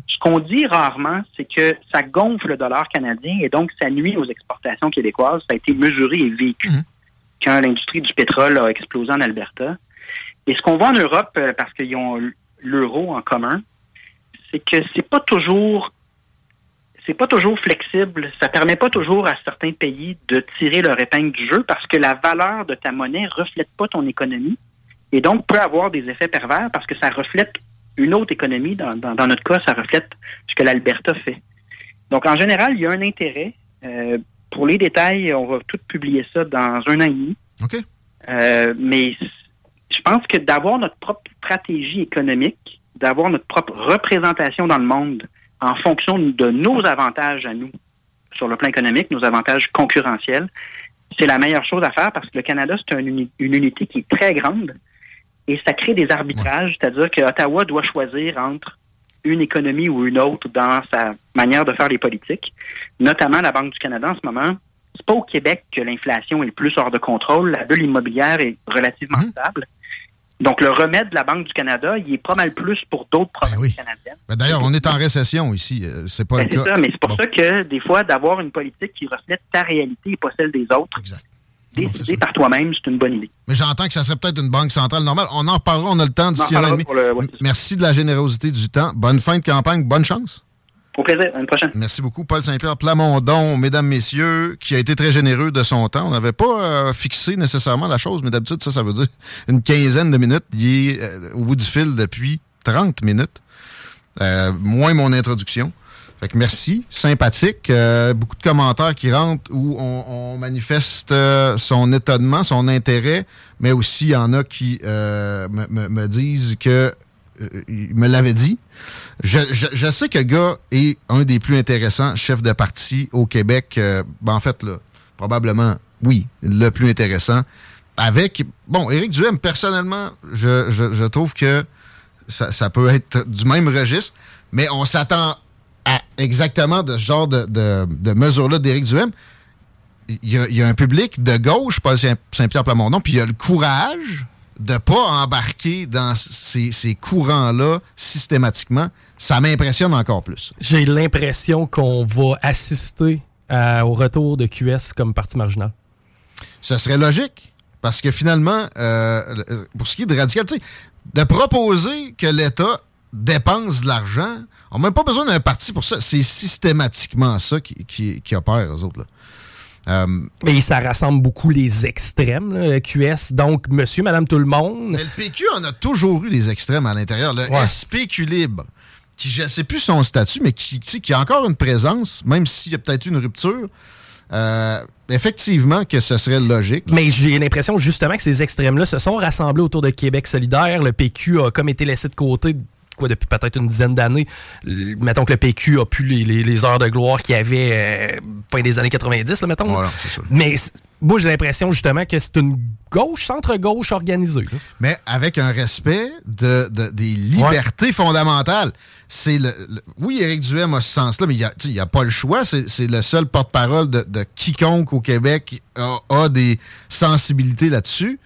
Ce qu'on dit rarement, c'est que ça gonfle le dollar canadien et donc ça nuit aux exportations québécoises. Ça a été mesuré et vécu quand l'industrie du pétrole a explosé en Alberta. Et ce qu'on voit en Europe, euh, parce qu'ils ont l'euro en commun, c'est que c'est pas toujours c'est pas toujours flexible. Ça permet pas toujours à certains pays de tirer leur épingle du jeu parce que la valeur de ta monnaie reflète pas ton économie et donc peut avoir des effets pervers parce que ça reflète une autre économie. Dans, dans, dans notre cas, ça reflète ce que l'Alberta fait. Donc, en général, il y a un intérêt. Euh, pour les détails, on va tout publier ça dans un an et demi. OK. Euh, mais je pense que d'avoir notre propre stratégie économique, d'avoir notre propre représentation dans le monde en fonction de nos avantages à nous sur le plan économique, nos avantages concurrentiels, c'est la meilleure chose à faire parce que le Canada, c'est un uni- une unité qui est très grande et ça crée des arbitrages, c'est-à-dire que Ottawa doit choisir entre une économie ou une autre dans sa manière de faire les politiques, notamment la Banque du Canada en ce moment. C'est pas au Québec que l'inflation est le plus hors de contrôle. La bulle immobilière est relativement stable. Donc, le remède de la Banque du Canada, il est pas mal plus pour d'autres provinces canadiennes. Ben, D'ailleurs, on est en récession ici. euh, C'est pas Ben, le c'est cas. ça, mais c'est pour Bon. ça que des fois, d'avoir une politique qui reflète ta réalité et pas celle des autres, décider par toi-même, c'est une bonne idée. Mais j'entends que ça serait peut-être une banque centrale normale. On en reparlera, on a le temps d'ici un an le- ouais, Merci de la générosité du temps. Bonne fin de campagne, bonne chance. Au plaisir, à une prochaine. Merci beaucoup, Paul Saint-Pierre Plamondon, mesdames, messieurs, qui a été très généreux de son temps. On n'avait pas euh, fixé nécessairement la chose, mais d'habitude, ça, ça veut dire une quinzaine de minutes. Il est euh, au bout du fil depuis 30 minutes. Euh, moins mon introduction. Fait que merci, sympathique. Beaucoup de commentaires qui rentrent où on, manifeste son étonnement, son intérêt, mais aussi il y en a qui me, me- disent que il me l'avait dit. Je, sais que le gars est un des plus intéressants chefs de parti au Québec. Euh, ben, en fait, là, probablement, oui, le plus intéressant. Avec, bon, Éric Duhem, personnellement, je, trouve que ça, peut être du même registre, mais on s'attend à exactement de ce genre de, de, de mesures-là d'Éric Duhem. Il y, a, il y a un public de gauche, Saint- Saint-Pierre Plamondon, puis il y a le courage de pas embarquer dans ces, ces courants-là systématiquement. Ça m'impressionne encore plus. J'ai l'impression qu'on va assister à- au retour de QS comme parti marginal. Ce serait logique. Parce que finalement, euh, pour ce qui est de radical, de proposer que l'État dépense de l'argent, on n'a même pas besoin d'un parti pour ça. C'est systématiquement ça qui, qui, qui opère, eux autres. Là. Euh, Mais ça rassemble beaucoup les extrêmes, là, QS. Donc, monsieur, madame, tout le monde. Mais le PQ en a toujours eu des extrêmes à l'intérieur. Le Ouais. SPQ libre, qui je ne sais plus son statut, mais qui, qui a encore une présence, même s'il y a peut-être eu une rupture, euh, effectivement que ce serait logique. Mais j'ai l'impression justement que ces extrêmes-là se sont rassemblés autour de Québec solidaire. Le PQ a comme été laissé de côté quoi, depuis peut-être une dizaine d'années. Mettons que le PQ a pu les, les- les heures de gloire qu'il y avait euh, fin des années 90, là, mettons. Voilà, c'est ça. Mais moi, j'ai l'impression justement que c'est une gauche, centre-gauche organisée. là. mais avec un respect de, de- des libertés fondamentales. C'est le, le- oui, Éric Duhem a ce sens-là, mais il n'y a, pas le choix. C'est c'est le seul porte-parole de, de quiconque au Québec a, a des sensibilités là-dessus.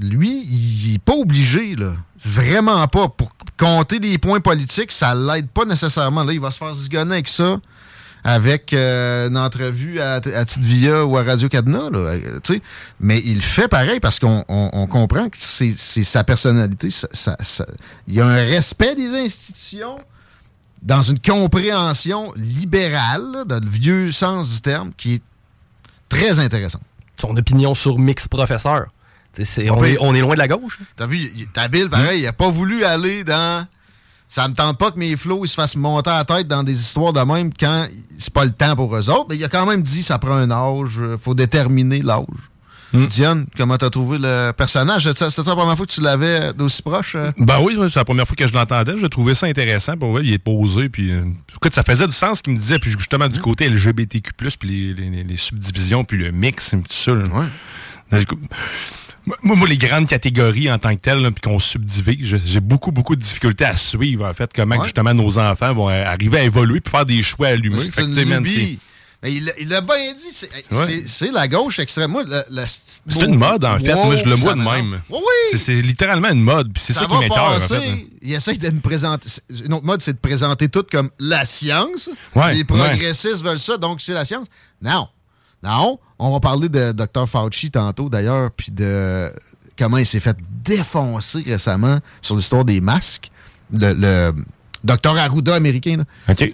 Lui, il n'est pas obligé, là. Vraiment pas. Pour compter des points politiques, ça l'aide pas nécessairement. Là, il va se faire zigonner avec ça avec euh, une entrevue à, à Tite-Via ou à Radio-Cadena. là, euh. Mais il fait pareil parce qu'on on- on comprend que c'est sa personnalité. Il y a un respect des institutions dans une compréhension libérale, dans le vieux sens du terme, qui est très intéressant. Son opinion sur Mix Professeur. On, est, on est loin de la gauche. T'as vu, ta Bill, pareil, il a pas voulu aller dans. Ça me tente pas que mes flots ils se fassent monter à la tête dans des histoires de même quand c'est pas le temps pour eux autres. Mais il a quand même dit ça prend un âge, euh, faut déterminer l'âge. Diane, comment t'as trouvé le personnage? C'était la première fois que tu l'avais d'aussi proche? euh? Ben oui, c'est la première fois que je l'entendais. Je trouvais ça intéressant. Pour vrai, il est posé. Puis, euh, écoute, ça faisait du sens ce qu'il me disait. Puis justement, du côté LGBTQ, puis les, les- subdivisions, puis le mix, tout ça. là. Écoute, Moi, moi, les grandes catégories en tant que telles, puis qu'on subdivise, j'ai beaucoup, beaucoup de difficultés à suivre, en fait, comment justement nos enfants vont euh, arriver à évoluer puis faire des choix allumés. C'est il, l'a bien dit, c'est Ouais. la gauche extrême. C'est une mode, en fait. Wow, Moi, je le vois de même. Oui. C'est- littéralement une mode, puis c'est ça, qui va m'écœure, en fait. hein. Il essaye de nous présenter. Une autre mode, c'est de présenter tout comme la science. Ouais, Les progressistes veulent ça, donc c'est la science. Non. Non. On va parler de Dr. Fauci tantôt, d'ailleurs, puis de comment il s'est fait défoncer récemment sur l'histoire des masques. Le, le Dr. Arruda américain. là.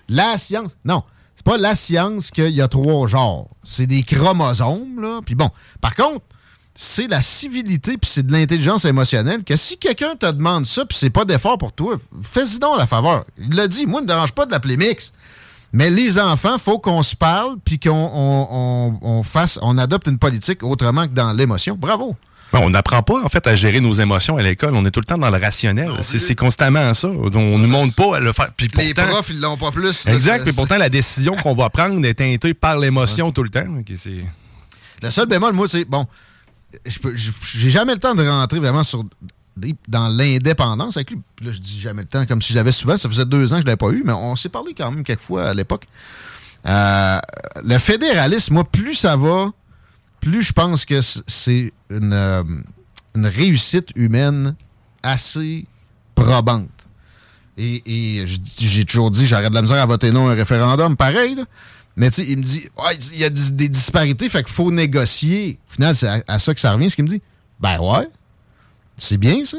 La science. Non. C'est pas la science qu'il y a trois genres. C'est des chromosomes, là. Puis bon. Par contre, c'est la civilité puis c'est de l'intelligence émotionnelle que si quelqu'un te demande ça puis c'est pas d'effort pour toi, fais-y donc la faveur. Il l'a dit, moi, ne me dérange pas de l'appeler mix. Mais les enfants, faut qu'on se parle puis qu'on on, on- on fasse, on adopte une politique autrement que dans l'émotion. Bravo. Ben, On n'apprend pas, en fait, à gérer nos émotions à l'école. On est tout le temps dans le rationnel. C'est c'est constamment ça. On ne nous montre pas à le faire. Puis Les pourtant- profs, ils l'ont pas plus. Exact. Puis pourtant, la décision qu'on va prendre est teintée par l'émotion tout le temps. Ok, c'est- Le seul bémol, moi, c'est bon. J'ai jamais le temps de rentrer vraiment sur dans l'indépendance avec lui. Puis Là, je dis jamais le temps, comme si je l'avais souvent. Ça faisait deux ans que je l'avais pas eu, mais on s'est parlé quand même quelques fois à l'époque. Euh, le fédéralisme, moi, plus ça va, plus je pense que c'est une, euh, une réussite humaine assez probante. Et, j'ai toujours dit, j'aurais de la misère à voter non à un référendum, pareil. là. Mais tu il me dit, ouais, il y a des, des disparités, fait qu'il faut négocier. Au final, c'est à, à ça que ça revient, ce qu'il me dit. Ben ouais, c'est bien ça.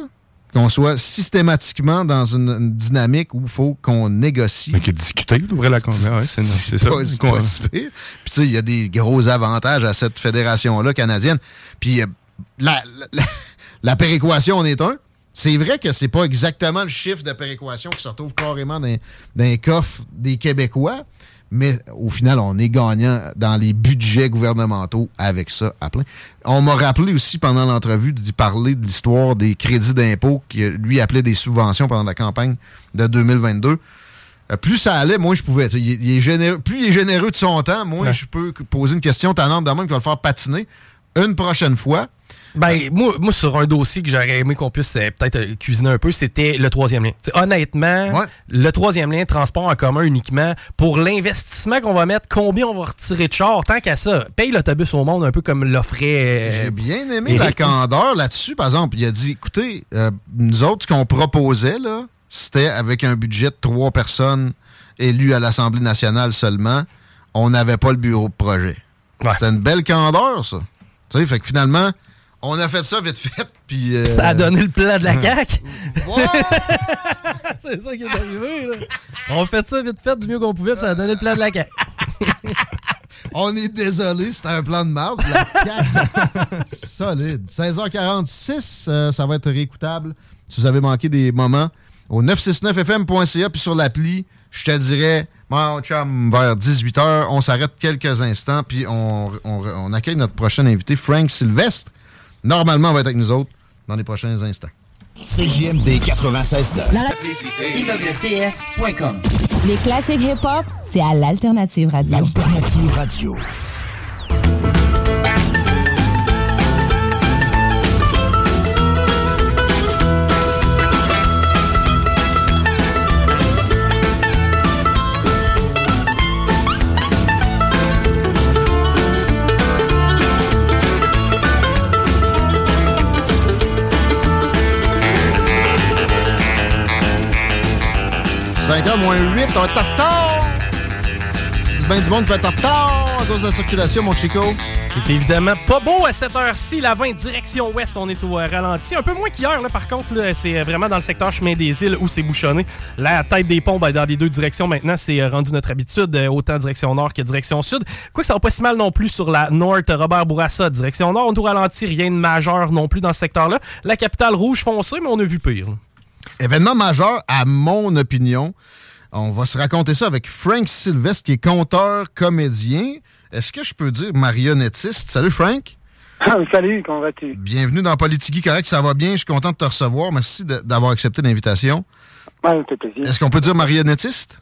Qu'on soit systématiquement dans une, une dynamique où il faut qu'on négocie. Mais que discuter, d'ouvrir la conversation. Ouais, c'est ça. Puis tu sais, il y a des gros avantages à cette fédération-là canadienne. Puis euh, la, la, la péréquation en est un. C'est vrai que c'est pas exactement le chiffre de péréquation qui se retrouve carrément dans, dans les coffres des Québécois, mais au final, on est gagnant dans les budgets gouvernementaux avec ça à plein. On m'a rappelé aussi pendant l'entrevue d'y parler de l'histoire des crédits d'impôt qui lui appelait des subventions pendant la campagne de 2022. Euh, plus ça allait, moins je pouvais. Il, il est généreux, plus il est généreux de son temps, moins Ouais. je peux poser une question tannante de même qui va le faire patiner. Une prochaine fois. Ben, moi, moi, sur un dossier que j'aurais aimé qu'on puisse euh, peut-être euh, cuisiner un peu, c'était le troisième lien. T'sais, honnêtement, le troisième lien, transport en commun uniquement, pour l'investissement qu'on va mettre, combien on va retirer de char, tant qu'à ça, paye l'autobus au monde un peu comme l'offrait. euh, J'ai bien aimé la candeur là-dessus, par exemple. Il a dit, écoutez, euh, nous autres, ce qu'on proposait, là, c'était avec un budget de trois personnes élues à l'Assemblée nationale seulement, on n'avait pas le bureau de projet. C'était une belle candeur, ça. Tu sais, fait que finalement, on a fait ça vite fait, puis... euh, Ça a donné le plan de la. CAQ? c'est ça qui est arrivé. Là. On a fait ça vite fait du mieux qu'on pouvait, puis ça a donné le plan de la CAQ. On est désolé, c'était un plan de marde. Solide. 16h46, euh, ça va être réécoutable. Si vous avez manqué des moments, au 969fm.ca puis sur l'appli, je te dirais, mon chum, vers 18h, on s'arrête quelques instants puis on, on- on accueille notre prochain invité, Frank Sylvestre. Normalement, on va être avec nous autres dans les prochains instants. CJMD 96 La IWCS.com. Les classiques hip-hop, c'est à l'Alternative Radio. Alternative Radio. « 5h moins 8, on retard! C'est bien du monde en retard à cause de la circulation, mon Chico. C'est évidemment pas beau à cette heure-ci. La 20 direction ouest, on est au euh, ralenti. Un peu moins qu'hier, là, par contre. C'est euh, vraiment dans le secteur chemin des îles où c'est bouchonné. La tête des ponts, ben, dans les deux directions maintenant, c'est euh, rendu notre habitude, autant direction nord que direction sud. Quoi que ça va pas si mal non plus sur la North Robert Bourassa. Direction nord, on est au ralenti. Rien de majeur non plus dans ce secteur-là. La capitale rouge foncée, mais on a vu pire. Événement majeur, à mon opinion. On va se raconter ça avec Frank Sylvestre, qui est conteur, comédien. Est-ce que je peux dire marionnettiste? Salut, Frank. Salut, comment vas-tu? Bienvenue dans Politigui Correct, ça va bien. Je suis content de te recevoir. Merci d'avoir accepté l'invitation. Ouais, plaisir. Est-ce qu'on peut dire marionnettiste?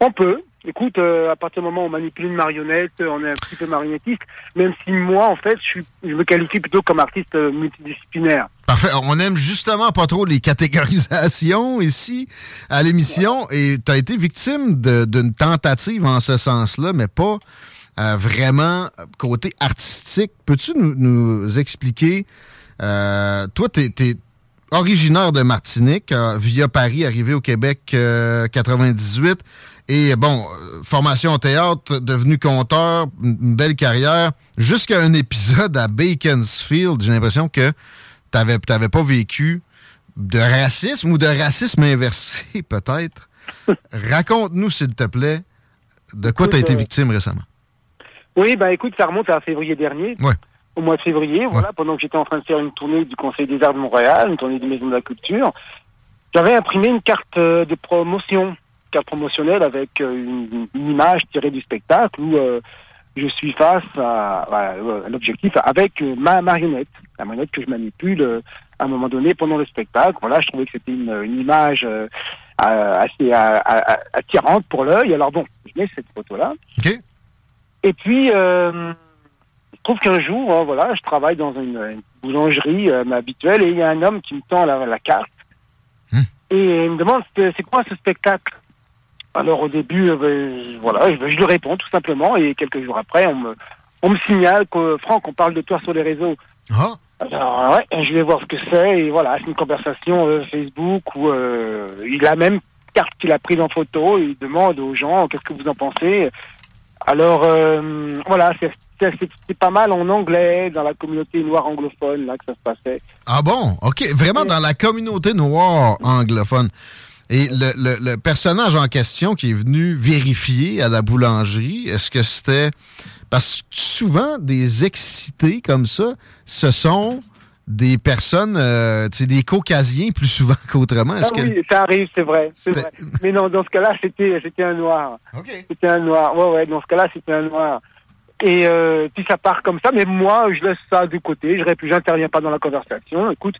On peut. Écoute, euh, à partir du moment où on manipule une marionnette, on est un petit peu marionnettiste, même si moi, en fait, je, suis, je me qualifie plutôt comme artiste euh, multidisciplinaire. Parfait. On aime justement pas trop les catégorisations ici à l'émission et tu as été victime d'une tentative en ce sens-là, mais pas euh, vraiment côté artistique. Peux-tu nous, nous expliquer, euh, toi, tu es, originaire de Martinique, via Paris, arrivé au Québec euh, 98. Et bon, euh, formation au théâtre, devenu conteur, une belle carrière, jusqu'à un épisode à Baconsfield. J'ai l'impression que t'avais t'avais pas vécu de racisme ou de racisme inversé, peut-être. Raconte-nous, s'il te plaît, de quoi tu as été euh, victime récemment. Oui, bah écoute, ça remonte à février dernier. Ouais. Au mois de février, voilà, pendant que j'étais en train de faire une tournée du Conseil des Arts de Montréal, une tournée du Maison de la Culture, j'avais imprimé une carte euh, de promotion, carte promotionnelle avec euh, une, une image tirée du spectacle où euh, je suis face à, à- à l'objectif avec euh, ma marionnette, la marionnette que je manipule à un moment donné pendant le spectacle. Voilà, je trouvais que c'était une, une image euh, assez attirante pour l'œil. Alors bon, je mets cette photo-là. Et puis, euh, se trouve qu'un jour, hein, voilà, je travaille dans une, une boulangerie euh, habituelle et il y a un homme qui me tend la, la carte et il me demande c'est quoi ce spectacle? Alors au début, euh, ben, je- voilà, je, je lui réponds tout simplement et quelques jours après, on me, on me signale que Franck, on parle de toi sur les réseaux. Alors ouais, je vais voir ce que c'est et voilà, c'est une conversation euh, Facebook où euh, il a même carte qu'il a prise en photo et il demande aux gens qu'est-ce que vous en pensez. Alors euh, voilà, c'est pas mal en anglais dans la communauté noire anglophone là que ça se passait. Ah bon? OK. Vraiment dans la communauté noire anglophone. Et le, le- le personnage en question qui est venu vérifier à la boulangerie, est-ce que c'était. Parce que souvent, des excités comme ça, ce sont des personnes, euh, tu sais, des caucasiens plus souvent qu'autrement. Ah que. oui, ça arrive, c'est vrai. Mais non, dans ce cas-là, c'était c'était un noir. C'était un noir. Ouais, ouais, dans ce cas-là, c'était un noir. Et euh, puis ça part comme ça, mais moi, je laisse ça de côté. Je j'interviens pas dans la conversation. Écoute,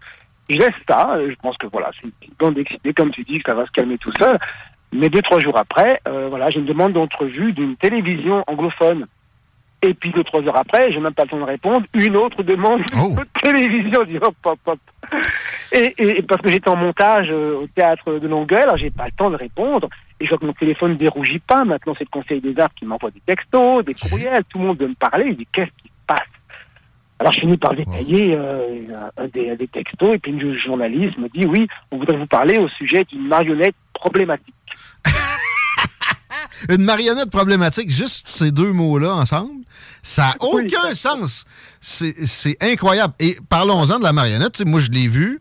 je laisse ça. euh, Je pense que voilà, c'est une petite bande d'excités, comme tu dis, que ça va se calmer tout seul. Mais deux, trois jours après, euh, voilà, j'ai une demande d'entrevue d'une télévision anglophone. Et puis deux, trois heures après, j'ai même pas le temps de répondre, une autre demande de télévision. Je dis hop, hop, hop. Et, et- et parce que j'étais en montage euh, au théâtre de Longueuil, alors j'ai pas le temps de répondre. Et je vois que mon téléphone ne dérougit pas. Maintenant, c'est le Conseil des Arts qui m'envoie des textos, des courriels. Tout le monde veut me parler. Il dit qu'est-ce qui se passe Alors, je finis par détailler euh, un, des, un des textos. Et puis, une journaliste me dit oui, on voudrait vous parler au sujet d'une marionnette problématique. Une marionnette problématique, juste ces deux mots-là ensemble, ça n'a aucun sens. C'est incroyable. Et parlons-en de la marionnette. Tu sais, moi, je l'ai vu.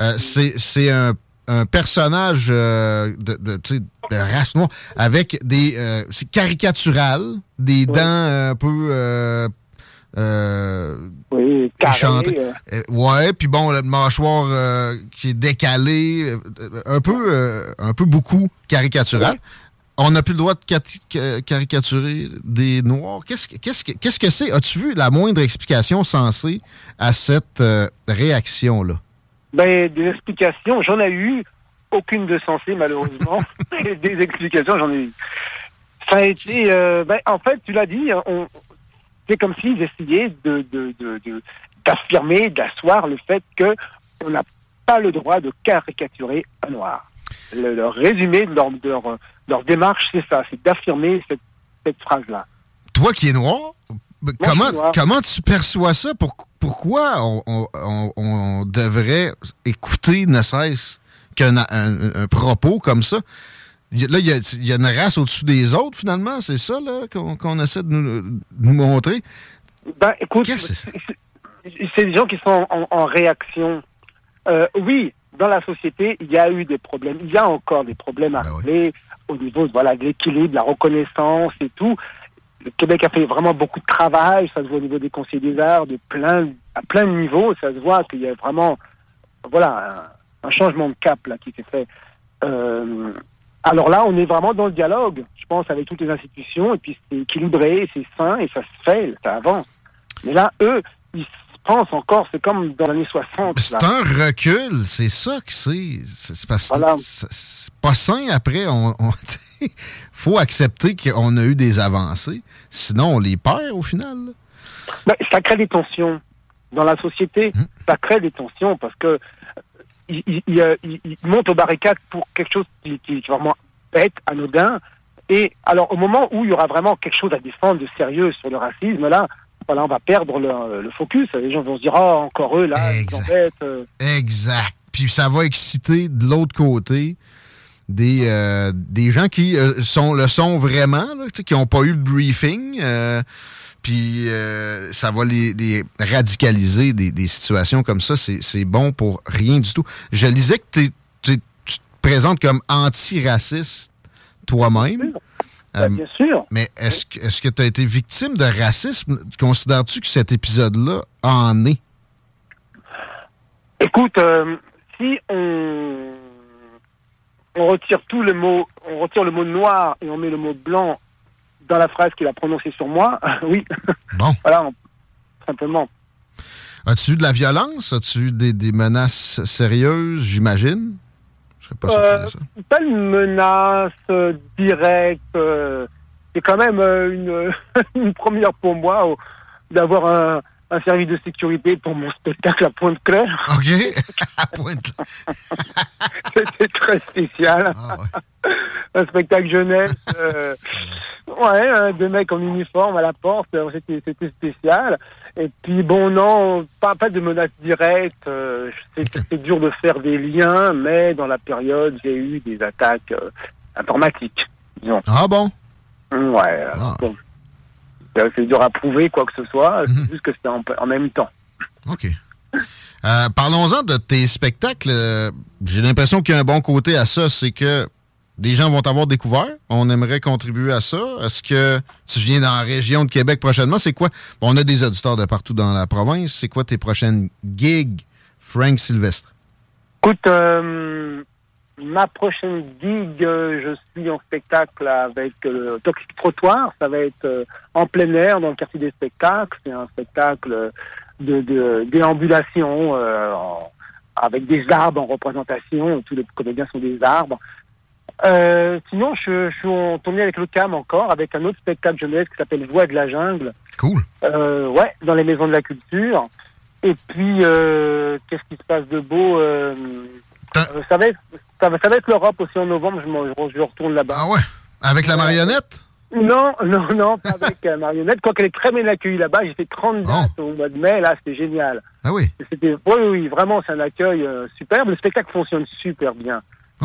Euh, c'est un, un personnage euh, de, de, de race noire avec des... euh, c'est caricatural, des dents euh, un peu... Euh, oui, carré, euh. Euh, ouais, puis bon, le mâchoire euh, qui est décalé, un peu un peu beaucoup caricatural. On n'a plus le droit de caricaturer des Noirs. Qu'est-ce que qu'est-ce que c'est? As-tu vu la moindre explication sensée à cette réaction-là? Ben, des explications, j'en ai eu. Aucune de sensée, malheureusement. Des explications, j'en ai eu. Ça a été... ben, en fait, tu l'as dit, on, c'est comme s'ils essayaient de, de, de, de- d'affirmer, d'asseoir le fait que on n'a pas le droit de caricaturer un noir. Le, le résumé de leur, de leur, de leur démarche, c'est ça, c'est d'affirmer cette, cette phrase-là. Toi qui es noir, ben, comment, noir. comment tu perçois ça? Pour- pourquoi on, on- on- on devrait écouter ne serait-ce qu'un un- un propos comme ça? Là, il y a, il y a une race au-dessus des autres, finalement. C'est ça qu'on essaie de nous, de nous montrer? Ben, écoute, c'est? des gens qui sont en, en réaction. Euh, oui, dans la société, il y a eu des problèmes. Il y a encore des problèmes à régler au niveau voilà, de l'équilibre, de la reconnaissance et tout. Le Québec a fait vraiment beaucoup de travail. Ça se voit au niveau des conseils des arts, de plein, à plein de niveaux. Ça se voit qu'il y a vraiment voilà, un, un changement de cap là, qui s'est fait. Euh, alors là, on est vraiment dans le dialogue, je pense, avec toutes les institutions. Et puis c'est équilibré, c'est sain et ça se fait, ça avance. Mais là, eux, ils pensent encore, c'est comme dans les années 60. C'est un recul, c'est ça que c'est. C'est parce que c'est- c'est pas sain après. On, on- faut accepter qu'on a eu des avancées. Sinon, on les perd au final. Ben, ça crée des tensions dans la société. Mmh. Ça crée des tensions parce que il, il, il, euh, il- il monte aux barricades pour quelque chose qui, qui est vraiment bête, anodin. Et alors, au moment où il y aura vraiment quelque chose à défendre de sérieux sur le racisme, là, voilà, on va perdre le, le focus. Les gens vont se dire, ah, encore eux, là, ils embêtent. euh. Exact. Puis ça va exciter de l'autre côté des, euh, des gens qui euh, sont, le sont vraiment, là, qui n'ont pas eu de briefing. euh, puis euh, ça va les, les radicaliser des, des situations comme ça. C'est bon pour rien du tout. Je lisais que tu te présentes comme antiraciste toi-même. Euh, bien sûr. Mais est-ce que est-ce que tu as été victime de racisme? Considères-tu que cet épisode-là en est? Écoute, euh, si on, on retire tout le mot, on retire le mot noir et on met le mot blanc dans la phrase qu'il a prononcée sur moi, oui. Bon. voilà, on- simplement. As-tu eu de la violence? As-tu eu des, des menaces sérieuses, j'imagine? Je serais pas surpris Euh, de ça. pas une menace euh, directe. euh, c'est quand même euh, une, une première pour moi d'avoir un, un service de sécurité pour mon spectacle à Pointe-Claire. OK. à Pointe. C'était très spécial. Ah, un spectacle jeunesse. euh, ouais, hein, deux mecs en uniforme à la porte. euh, C'était spécial. Et puis bon, non, pas, pas de menace directe. euh, c'est dur de faire des liens, mais dans la période, j'ai eu des attaques euh, informatiques. Disons. Ah bon? Ouais. bon. C'est dur à prouver quoi que ce soit. Mhm. C'est juste que c'était en, en même temps. OK. Euh, Parlons-en de tes spectacles. Euh, J'ai l'impression qu'il y a un bon côté à ça, c'est que des gens vont t'avoir découvert. On aimerait contribuer à ça. Est-ce que tu viens dans la région de Québec prochainement? C'est quoi? Bon, on a des auditeurs de partout dans la province. C'est quoi tes prochaines gigs, Frank Sylvestre? Écoute, euh, ma prochaine gig, euh, je suis en spectacle avec euh, Toxic Trottoir. Ça va être euh, en plein air dans le quartier des spectacles. C'est un spectacle de, de déambulation euh, en- avec des arbres en représentation. Tous les comédiens sont des arbres. Euh, sinon, je, je suis en tournée avec le CAM encore, avec un autre spectacle jeunesse qui s'appelle Voix de la jungle. Cool. Euh, ouais, dans les maisons de la culture. Et puis, euh, qu'est-ce qui se passe de beau ça, va être, ça, va, ça va être l'Europe aussi en novembre, je, retourne là-bas. Ah ouais? Avec la marionnette? Non, non, non, pas avec la marionnette. Quoique elle est très bien accueillie là-bas. J'ai fait 30 dates au mois de mai, là, c'était génial. Ah oui? C'était, oui, oui, oui, vraiment, c'est un accueil euh, superbe. Le spectacle fonctionne super bien.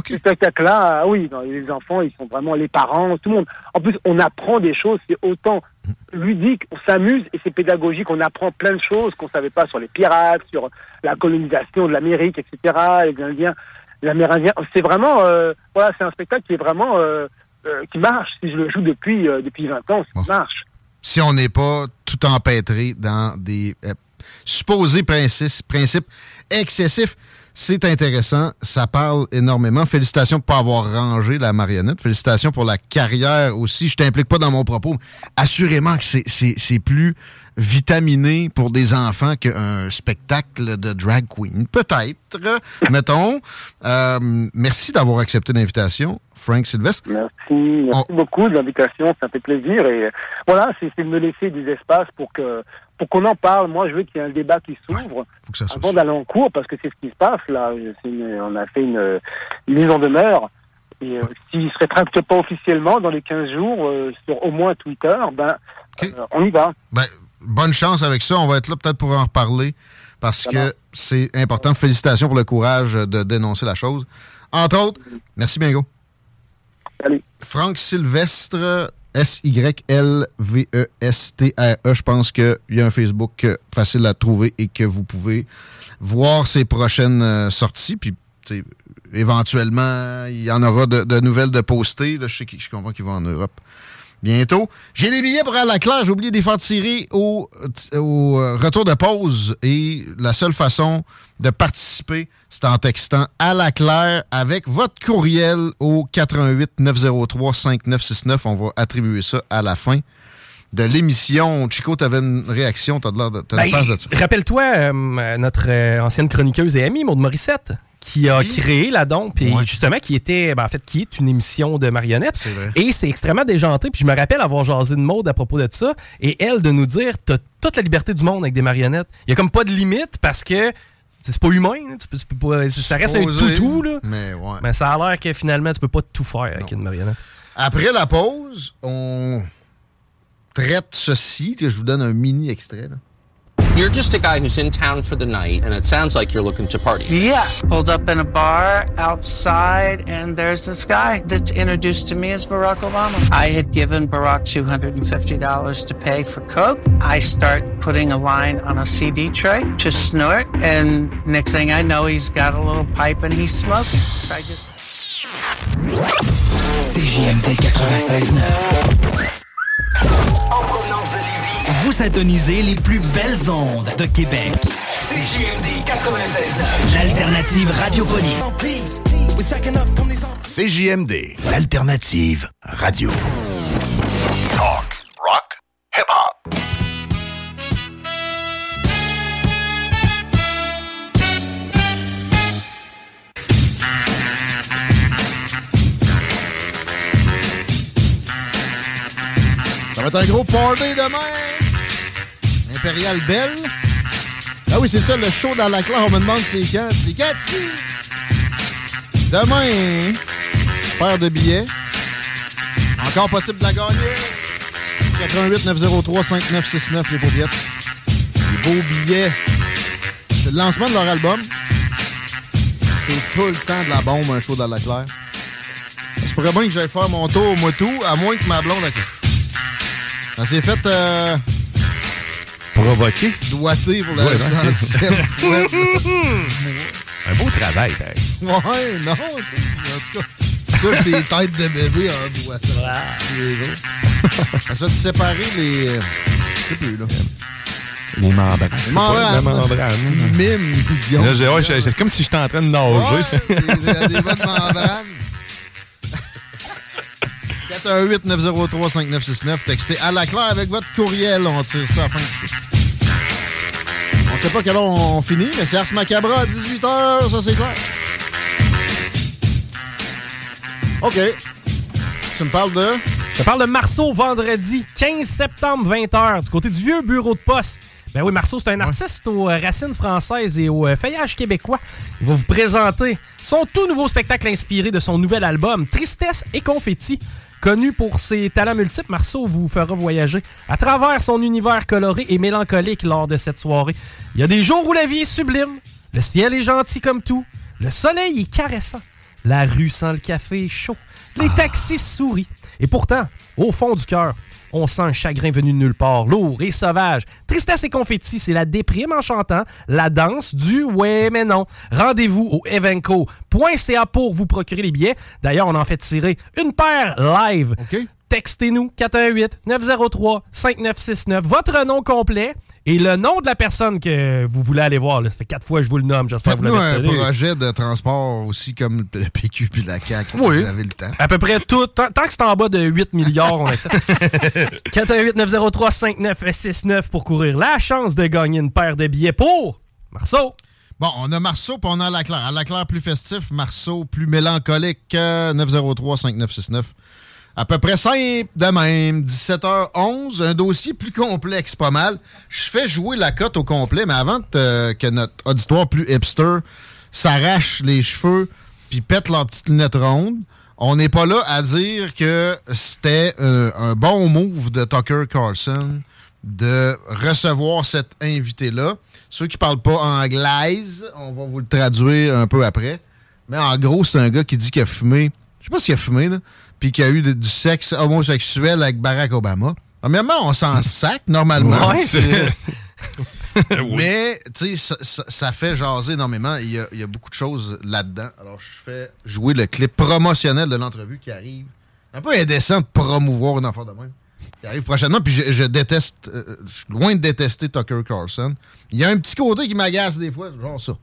Ce spectacle-là, ah oui, non, les enfants, ils sont vraiment les parents, tout le monde. En plus, on apprend des choses, c'est autant ludique, on s'amuse et c'est pédagogique. On apprend plein de choses qu'on savait pas sur les pirates, sur la colonisation de l'Amérique, etc., les Indiens, les Amérindiens. C'est vraiment, euh, voilà, c'est un spectacle qui est vraiment, euh, euh, qui marche. Si je le joue depuis, euh, depuis 20 ans, ça marche. si on n'est pas tout empêtré dans des euh, supposés principes, principes excessifs. C'est intéressant, ça parle énormément. Félicitations pas avoir rangé la marionnette. Félicitations pour la carrière aussi. Je t'implique pas dans mon propos. Assurément que c'est plus vitaminé pour des enfants qu'un spectacle de drag queen. Peut-être, mettons. Euh, merci d'avoir accepté l'invitation, Frank Sylvestre. Merci, merci beaucoup de l'invitation, ça fait plaisir. Et euh, voilà, c'est de me laisser des espaces pour que pour qu'on en parle. Moi, je veux qu'il y ait un débat qui s'ouvre avant d'aller en cours, parce que c'est ce qui se passe là. Une- on a fait une, une mise en demeure. Et euh, s'il ne se rétracte pas officiellement dans les 15 jours euh, sur au moins Twitter, ben euh, on y va. Ben, bonne chance avec ça. On va être là peut-être pour en reparler parce que c'est important. Félicitations pour le courage de dénoncer la chose. Entre autres, merci Bingo. Salut. Franck Sylvestre, S-Y-L-V-E-S-T-R-E. Je pense qu'il y a un Facebook euh, facile à trouver et que vous pouvez voir ses prochaines euh, sorties. Puis, éventuellement, il y en aura de, de nouvelles de postées. Là, je, sais je comprends qu'il va en Europe bientôt. J'ai des billets pour aller à la Claire. J'ai oublié de les faire tirer au, au euh, retour de pause. Et la seule façon de participer, c'est en textant à la Claire avec votre courriel au 88 903 5969. On va attribuer ça à la fin de l'émission. Chico, t'avais une réaction? T'as de l'air de, Ben, de ça. Rappelle-toi, euh, notre euh, ancienne chroniqueuse et amie, Maude Morissette, qui a créé la Dompe, puis justement, qui était, ben, en fait, qui est une émission de marionnettes. Et c'est extrêmement déjanté. Puis je me rappelle avoir jasé de mode à propos de ça, et elle de nous dire T'as toute la liberté du monde avec des marionnettes. Il y a comme pas de limite parce que c'est pas humain. Tu peux- tu peux pas- ça reste un toutou, là. Mais ouais. Mais ça a l'air que finalement, tu peux pas tout faire avec une marionnette. Après la pause, on traite ceci, que je vous donne un mini extrait. là. You're just a guy who's in town for the night, and it sounds like you're looking to party. Yeah, pulled up in a bar outside, and there's this guy that's introduced to me as Barack Obama. I had given Barack $250 to pay for Coke. I start putting a line on a CD tray to snort, and next thing I know, he's got a little pipe and he's smoking. So I just CJMD 96.9. Vous syntonisez les plus belles ondes de Québec. CJMD 96.9. L'alternative radiophonique. CJMD, l'alternative radio. Talk, rock, hip-hop. Ça va être un gros party demain. Ah oui, c'est ça, le show dans la classe. On me demande c'est quand. C'est quand? Demain, paire de billets. Encore possible de la gagner. 88 903 5969 les billets. Les beaux billets. C'est le lancement de leur album. C'est tout le temps de la bombe, un show dans la claire. Je pourrais bien que j'aille faire mon tour, moi tout, à moins que ma blonde accouche. Ça s'est fait euh, Provoqué. doigter pour la Ouais, ouais. Un beau travail, pareil. Ouais, non, tu en tout cas, tu touches des têtes de bébé en doigtant. Les autres. Ça se fait séparer les... euh, Je sais plus, là. Les membranes. Les membranes. La membrane. Mime, c'est comme si j'étais en train de nager. Ouais, des, des bonnes membranes. 418-903-5969. Textez à la claire avec votre courriel. On tire ça à la fin. On sait pas quelle heure on finit, mais c'est Ars Macabra à 18h, ça c'est clair. OK. Tu me parles de... Je parle de Marceau vendredi 15 septembre 20h du côté du vieux bureau de poste. Ben oui, Marceau, c'est un artiste aux euh, racines françaises et au euh, feuillage québécois. Il va vous présenter son tout nouveau spectacle inspiré de son nouvel album Tristesse et confetti. Connu pour ses talents multiples, Marceau vous fera voyager à travers son univers coloré et mélancolique lors de cette soirée. Il y a des jours où la vie est sublime, le ciel est gentil comme tout, le soleil est caressant, la rue sans le café est chaud, les taxis sourient. Et pourtant, au fond du cœur, on sent un chagrin venu de nulle part, lourd et sauvage. Tristesse et confetti, c'est la déprime en chantant, la danse du ouais mais non. Rendez-vous au evenco.ca pour vous procurer les billets. D'ailleurs, on en fait tirer une paire live. Textez-nous 418-903-5969, votre nom complet et le nom de la personne que vous voulez aller voir. là. Ça fait quatre fois que je vous le nomme, j'espère que vous l'avez un projet de transport aussi comme le PQ puis la CAQ. Oui. Vous avez le temps. À peu près tout. Tant, tant que c'est en bas de 8 milliards, on accepte. 418-903-5969 pour courir la chance de gagner une paire de billets pour Marceau. Bon, on a Marceau puis on a la Claire. À la Claire plus festif, Marceau plus mélancolique. euh, 903-5969. À peu près simple de même. 17h11. Un dossier plus complexe, pas mal. Je fais jouer la cote au complet, mais avant de- que notre auditoire plus hipster s'arrache les cheveux puis pète leurs petites lunettes rondes, on n'est pas là à dire que c'était euh, un bon move de Tucker Carlson de recevoir cet invité-là. Ceux qui parlent pas anglaise, on va vous le traduire un peu après. Mais en gros, c'est un gars qui dit qu'il a fumé, je sais pas s'il a fumé, là, puis qu'il a eu de- du sexe homosexuel avec Barack Obama. Premièrement, on s'en sac, normalement. Ouais, Mais, tu sais, ça, ça- ça fait jaser énormément. Il y, a, il y a beaucoup de choses là-dedans. Alors, je fais jouer le clip promotionnel de l'entrevue qui arrive. Un peu indécent de promouvoir une affaire de même. Qui arrive prochainement. Puis je, je déteste, euh, je suis loin de détester Tucker Carlson. Il y a un petit côté qui m'agace des fois, genre ça.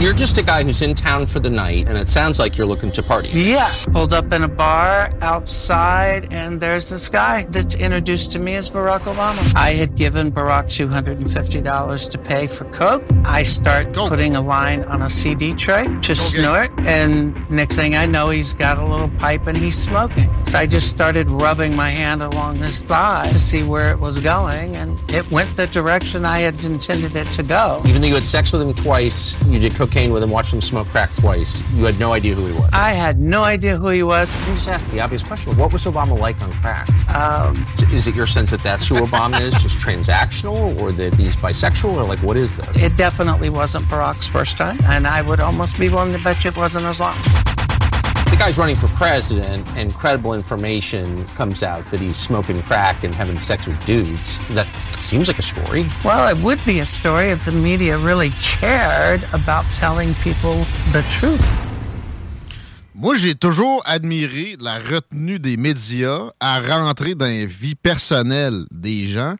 You're just a guy who's in town for the night, and it sounds like you're looking to party. Yeah. Pulled up in a bar outside, and there's this guy that's introduced to me as Barack Obama. I had given Barack $250 to pay for Coke. I start putting a line on a CD tray to snort, and next thing I know, he's got a little pipe and he's smoking. So I just started rubbing my hand along his thigh to see where it was going, and it went the direction I had intended it to go. Even though you had sex with him twice, you did cocaine with him, watched him smoke crack twice, you had no idea who he was. I had no idea who he was. Let me just ask the obvious question. What was Obama like on crack? Um, Is it your sense that that's who Obama is, just transactional, or that he's bisexual, or like what is this? It definitely wasn't Barack's first time, and I would almost be willing to bet you it wasn't as long. Guy's running for president, and credible information comes out that he's smoking crack and having sex with dudes. That seems like a story. Well, it would be a story if the media really cared about telling people the truth. Moi, j'ai toujours admiré la retenue des médias à rentrer dans les vies personnelles des gens.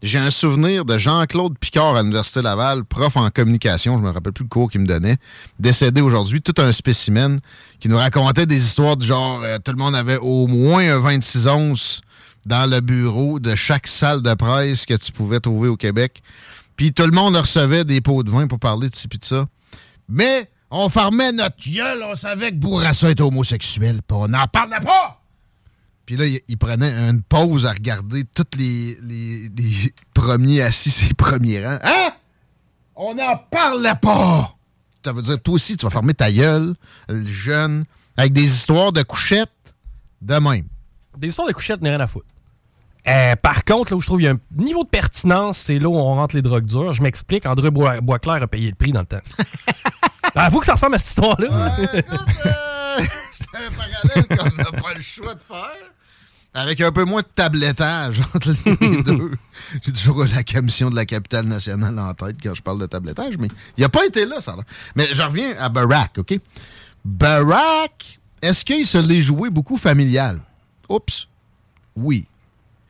J'ai un souvenir de Jean-Claude Picard à l'Université Laval, prof en communication, je me rappelle plus le cours qu'il me donnait, décédé aujourd'hui, tout un spécimen qui nous racontait des histoires du genre euh, tout le monde avait au moins un 26 onces dans le bureau de chaque salle de presse que tu pouvais trouver au Québec. Puis tout le monde recevait des pots de vin pour parler de ci pis de ça. Mais on fermait notre gueule, on savait que Bourassa était homosexuel, puis on n'en parlait pas! Puis là, il, il prenait une pause à regarder tous les, les- les premiers assis, ses premiers rangs. Hein? On n'en parlait pas! Ça veut dire, toi aussi, tu vas fermer ta gueule, le jeune, avec des histoires de couchettes de même. Des histoires de couchettes, n'est rien à foutre. Euh, par contre, là où je trouve qu'il y a un niveau de pertinence, c'est là où on rentre les drogues dures. Je m'explique, André Bois- Boisclair a payé le prix dans le temps. Avoue que ça ressemble à cette histoire-là. C'est un parallèle qu'on n'a pas le choix de faire. Avec un peu moins de tablettage entre les deux. J'ai toujours la commission de la capitale nationale en tête quand je parle de tablettage, mais il n'a pas été là, ça. Mais je reviens à Barack, OK? Barack, est-ce qu'il se l'est joué beaucoup familial? Oups. Oui.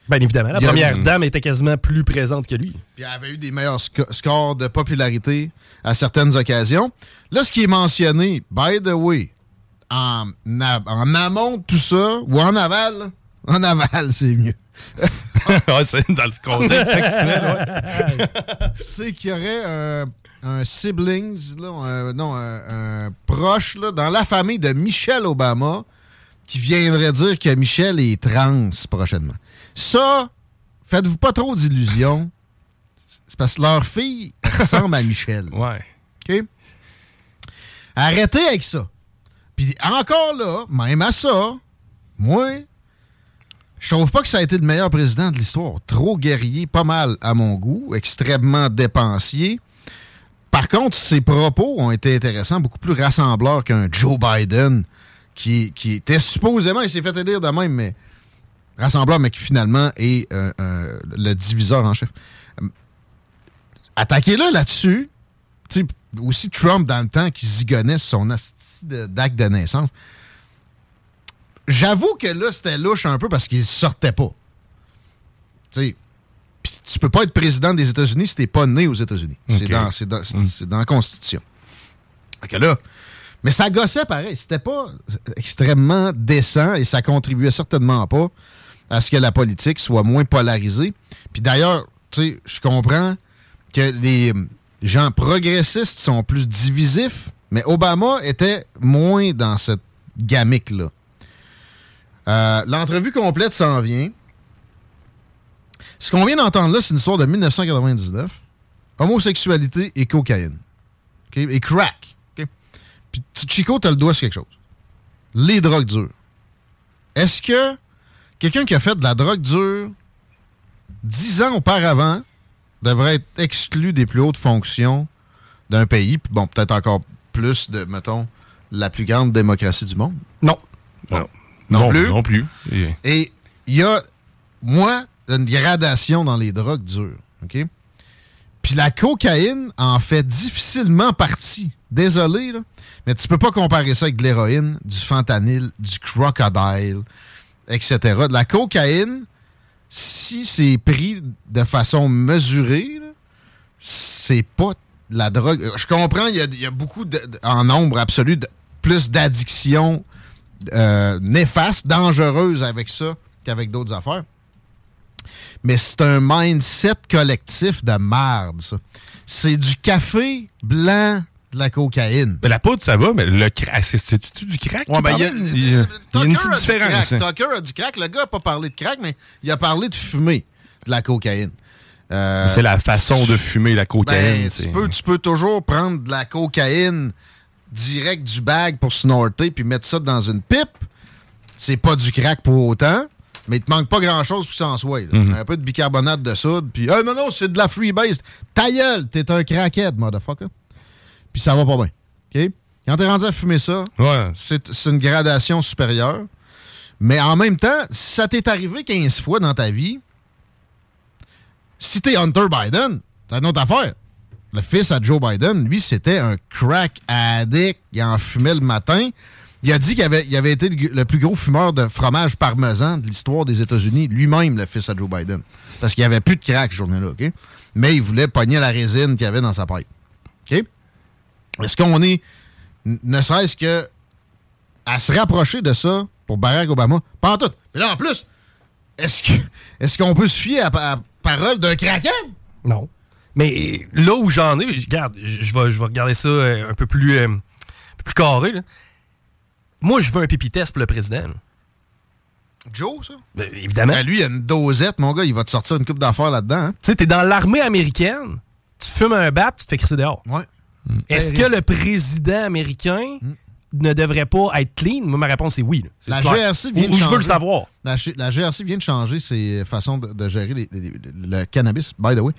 Bien évidemment, la première dame était quasiment plus présente que lui. Puis elle avait eu des meilleurs sco- scores de popularité à certaines occasions. Là, ce qui est mentionné, by the way, en, en amont de tout ça, ou en aval, en aval, c'est mieux. Ouais, c'est dans le contexte actuel, ouais. c'est qu'il y aurait un, un siblings, là, un- non, un, un proche là, dans la famille de Michelle Obama qui viendrait dire que Michelle est trans prochainement. Ça, faites-vous pas trop d'illusions. C'est parce que leur fille ressemble à Michelle. Ouais. OK? Arrêtez avec ça. Puis encore là, même à ça, moi, je trouve pas que ça a été le meilleur président de l'histoire. Trop guerrier, pas mal à mon goût, extrêmement dépensier. Par contre, ses propos ont été intéressants, beaucoup plus rassembleurs qu'un Joe Biden qui, était supposément, il s'est fait élire de même, mais rassembleur, mais qui finalement est euh, euh, le diviseur en chef. Euh, Attaquez-le là-dessus. Aussi Trump dans le temps qui zigonnait son d'acte de naissance. J'avoue que là, c'était louche un peu parce qu'il sortait pas. Tu sais, tu peux pas être président des États-Unis si t'es pas né aux États-Unis. C'est dans, c'est dans- c'est- c'est dans la Constitution. Fait que là, mais ça gossait pareil. C'était pas extrêmement décent et ça contribuait certainement pas à ce que la politique soit moins polarisée. Puis d'ailleurs, tu sais, je comprends que les gens progressistes sont plus divisifs, mais Obama était moins dans cette gamique-là. Euh, L'entrevue complète s'en vient. Ce qu'on vient d'entendre là, c'est une histoire de 1999. Homosexualité et cocaïne. OK? Et crack. OK? Puis Chico, t'as le doigt sur quelque chose. Les drogues dures. Est-ce que quelqu'un qui a fait de la drogue dure dix ans auparavant devrait être exclu des plus hautes fonctions d'un pays, puis bon, peut-être encore plus de, mettons, la plus grande démocratie du monde? Non. Non. Non, Non plus? Non plus. Et- il y a, moi, une gradation dans les drogues dures. OK? Puis la cocaïne en fait difficilement partie. Désolé, là, mais tu peux pas comparer ça avec de l'héroïne, du fentanyl, du crocodile, etc. De la cocaïne, si c'est pris de façon mesurée, c'est pas la drogue. Je comprends, il y a, il y a beaucoup, de- en nombre absolu, de- plus d'addictions euh, néfastes, dangereuses avec ça qu'avec d'autres affaires. Mais c'est un mindset collectif de merde, ça. C'est du café blanc, de la cocaïne. Mais la poudre, ça va, mais le crack, c'est- c'est-tu du crack? Ouais, ben, il y a, il a, il y a une Tucker petite a dit différence. crack. hein. Tucker a dit crack. Le gars n'a pas parlé de crack, mais il a parlé de fumer de la cocaïne. Euh, C'est la façon de fumer la cocaïne. ben, tu, peux, tu peux toujours prendre de la cocaïne direct du bag pour snorter puis mettre ça dans une pipe. C'est pas du crack pour autant, mais il te manque pas grand-chose pour s'en soit. Mhm. Un peu de bicarbonate de soude, puis Ah, non, non, c'est de la freebase. Ta gueule, t'es un crackhead, motherfucker. Puis ça va pas bien. OK? Quand t'es rendu à fumer ça, c'est c'est une gradation supérieure. Mais en même temps, si ça t'est arrivé 15 fois dans ta vie, si t'es Hunter Biden, c'est une autre affaire. Le fils à Joe Biden, lui, c'était un crack addict. Il en fumait le matin. Il a dit qu'il avait, été le, plus gros fumeur de fromage parmesan de l'histoire des États-Unis, lui-même, le fils à Joe Biden. Parce qu'il n'y avait plus de crack, cette journée-là? Mais il voulait pogner la résine qu'il y avait dans sa pipe. Est-ce qu'on est, ne serait-ce que à se rapprocher de ça pour Barack Obama? Pas en tout. Mais là, en plus, est-ce qu'on peut se fier à la parole d'un crackhead? Non. Mais là où j'en ai, regarde, je vais, je vais regarder ça euh, un peu plus, euh, un peu plus carré. là. Moi, je veux un pipi test pour le président. là. Joe, ça? Ben, évidemment. Ben, lui, il a une dosette, mon gars, il va te sortir une coupe d'affaires là-dedans. hein. Tu sais, t'es dans l'armée américaine, tu fumes un bat, tu te fais crisser dehors. Ouais. Est-ce que le président américain ne devrait pas être clean? Moi, ma réponse est oui. La clair. GRC vient Ou- de ou je veux changer. le savoir. La, GRC vient de changer ses façons de, de gérer les- les- les- le cannabis, by the way.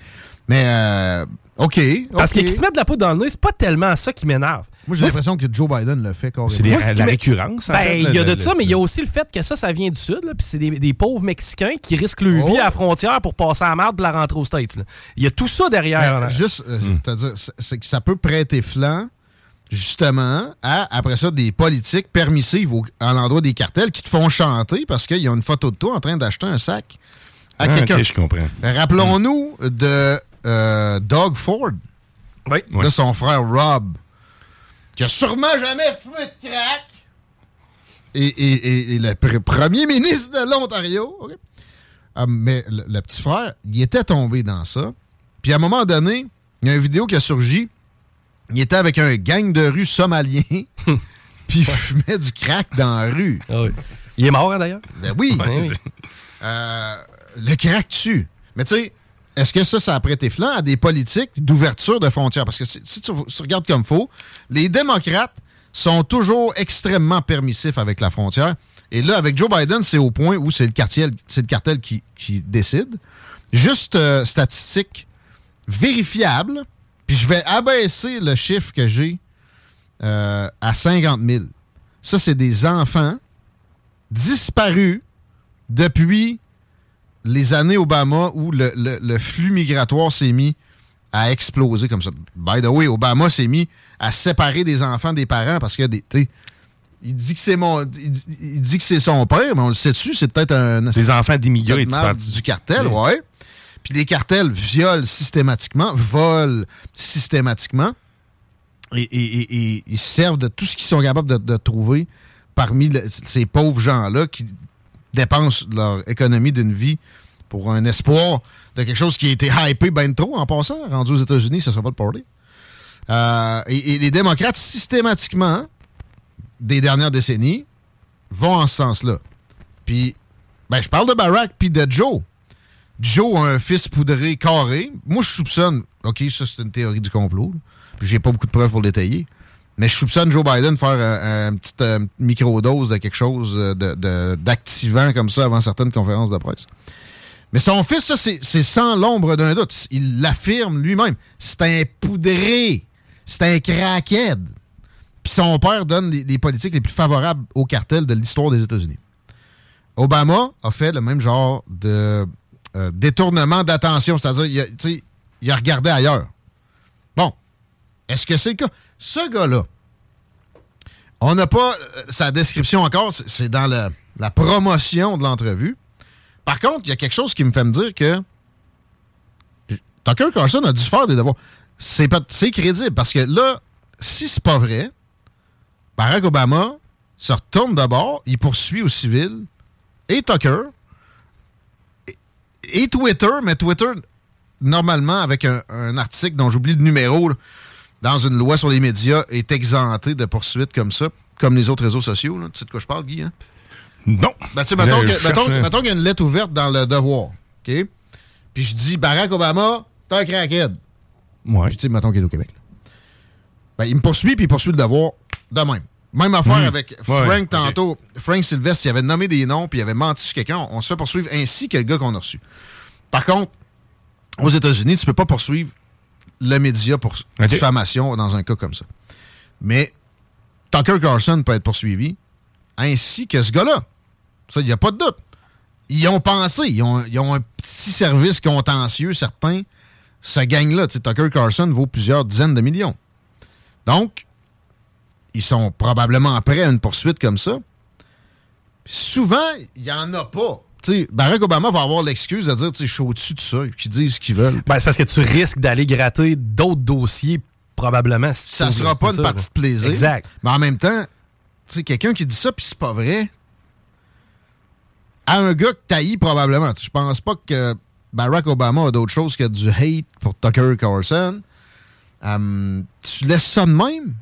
Mais, euh, OK. Parce qu'ils se mettent de la poudre dans le nez, c'est pas tellement ça qui m'énerve. Moi, j'ai l'impression que Joe Biden le fait carrément. C'est ce la récurrence, en Ben, fait, il y a le- de ça, le- mais il y a aussi le fait que ça, ça vient du Sud, puis c'est des, des pauvres Mexicains qui risquent leur vie Oh. à la frontière pour passer à la marde de la rentrée aux States. Il y a tout ça derrière. Ben, là. juste, euh, Hmm. c'est que ça peut prêter flanc, justement, à, après ça, des politiques permissives au- à l'endroit des cartels qui te font chanter parce qu'ils ont une photo de toi en train d'acheter un sac à Ah, quelqu'un. ok, je comprends. Rappelons-nous de euh, Doug Ford, Oui. de son frère Rob, qui a sûrement jamais fumé de crack. Et, et- et- et le pr- premier ministre de l'Ontario? Ah, mais le, le petit frère, il était tombé dans ça. Puis à un moment donné, il y a une vidéo qui a surgi. Il était avec un gang de rue somalien, puis il fumait du crack dans la rue. Ah oui. Il est mort, hein, d'ailleurs? Ben oui. Ouais, oui. Euh, le crack tue. Mais tu sais, est-ce que ça, ça a prêté flanc à des politiques d'ouverture de frontières? Parce que si, tu, tu regardes comme faux, les démocrates sont toujours extrêmement permissifs avec la frontière. Et là, avec Joe Biden, c'est au point où c'est le cartel, c'est le cartel qui, qui décide. Juste euh, statistique vérifiable, puis je vais abaisser le chiffre que j'ai euh, à 50 000. Ça, c'est des enfants disparus depuis les années Obama où le, le- le flux migratoire s'est mis à exploser comme ça. By the way, Obama s'est mis à séparer des enfants des parents parce que des, il dit que c'est mon il, dit- il dit que c'est son père, mais on le sait dessus, c'est peut-être un Des enfants d'immigrés, tu du cartel, Oui. ouais. Puis les cartels violent systématiquement, volent systématiquement et, ils servent de tout ce qu'ils sont capables de, trouver parmi ces pauvres gens-là qui dépensent leur économie d'une vie pour un espoir de quelque chose qui a été hypé ben trop en passant. Rendu aux États-Unis, ça ne sera pas le party. Euh, et, et les démocrates, systématiquement, des dernières décennies, vont en ce sens-là. Puis, ben, je parle de Barack puis de Joe. Joe a un fils poudré carré. Moi, je soupçonne. OK, ça, c'est une théorie du complot. J'ai pas beaucoup de preuves pour le détailler. Mais je soupçonne Joe Biden de faire un, un petit euh, microdose de quelque chose euh, d'activant comme ça avant certaines conférences de presse. Mais son fils, ça, c'est sans l'ombre d'un doute. Il l'affirme lui-même. C'est un poudré. C'est un crackhead. Puis son père donne les politiques les plus favorables au cartel de l'histoire des États-Unis. Obama a fait le même genre de euh, détournement d'attention, c'est-à-dire il a, regardé ailleurs. Bon, est-ce que c'est le cas? Ce gars-là, on n'a pas euh, sa description encore, c'est- dans la promotion de l'entrevue. Par contre, il y a quelque chose qui me fait me dire que Tucker Carlson a dû faire des devoirs. c'est c'est crédible parce que là, si c'est pas vrai, Barack Obama se retourne de bord, il poursuit au civil et Tucker et Twitter, mais Twitter, normalement, avec un, un article dont j'oublie le numéro, là, dans une loi sur les médias, est exempté de poursuites comme ça, comme les autres réseaux sociaux. là. Tu sais de quoi je parle, Guy? Hein? Non. Ben, tu sais, mettons, qu'il y a une lettre ouverte dans le devoir, OK? Puis je dis Barack Obama, t'es un crackhead. Ouais. Puis tu sais, mettons qu'il est au Québec. là. Ben, il me poursuit, puis il poursuit le devoir de même. Même affaire Hmm. avec Ouais, Frank ok. tantôt. Frank Sylvestre, il avait nommé des noms, puis il avait menti sur quelqu'un. On se fait poursuivre ainsi que le gars qu'on a reçu. Par contre, aux États-Unis, tu peux pas poursuivre le média pour diffamation dans un cas comme ça. Mais Tucker Carlson peut être poursuivi, ainsi que ce gars-là. Ça, il n'y a pas de doute. Ils ont pensé, ils ont, ils ont un petit service contentieux, certains. Ce gang-là, Tucker Carlson vaut plusieurs dizaines de millions. Donc, ils sont probablement prêts à une poursuite comme ça. Souvent, il n'y en a pas. Tu sais, Barack Obama va avoir l'excuse de dire, je suis au-dessus de ça, qu'ils disent ce qu'ils veulent. Ben, c'est parce que tu risques d'aller gratter d'autres dossiers, probablement. si ça t'ouvres- sera pas une ça, partie de plaisir. Exact. Mais en même temps, quelqu'un qui dit ça puis c'est pas vrai, à un gars que t'haïs probablement. Je pense pas que Barack Obama a d'autre chose que du hate pour Tucker Carlson. Hum, tu laisses ça de même?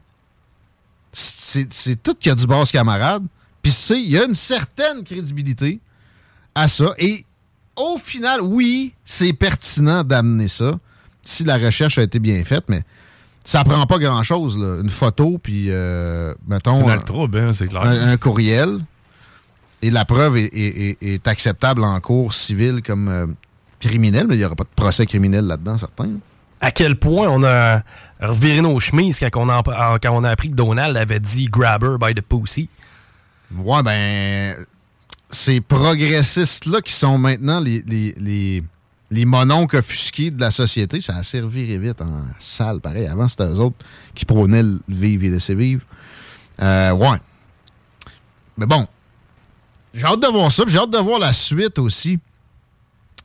C'est tout qu'il y a du basse camarade. Puis c'est, il y a une certaine crédibilité à ça. Et au final, oui, c'est pertinent d'amener ça si la recherche a été bien faite, mais ça prend pas grand-chose. Une photo, puis, euh, mettons, un, trouble, hein, c'est clair. un- un courriel, et la preuve est, est- est- est acceptable en cours civil comme euh, criminel, mais il n'y aura pas de procès criminel là-dedans, certain. À quel point on a reviré nos chemises quand on a, appris que Donald avait dit « grabber by the pussy ». Ouais, ben, ces progressistes-là qui sont maintenant les, les, offusqués de la société, ça a servi vite en salle, pareil. Avant, c'était eux autres qui prônaient le vivre et laisser vivre. Euh, ouais. Mais bon, j'ai hâte de voir ça. J'ai hâte de voir la suite aussi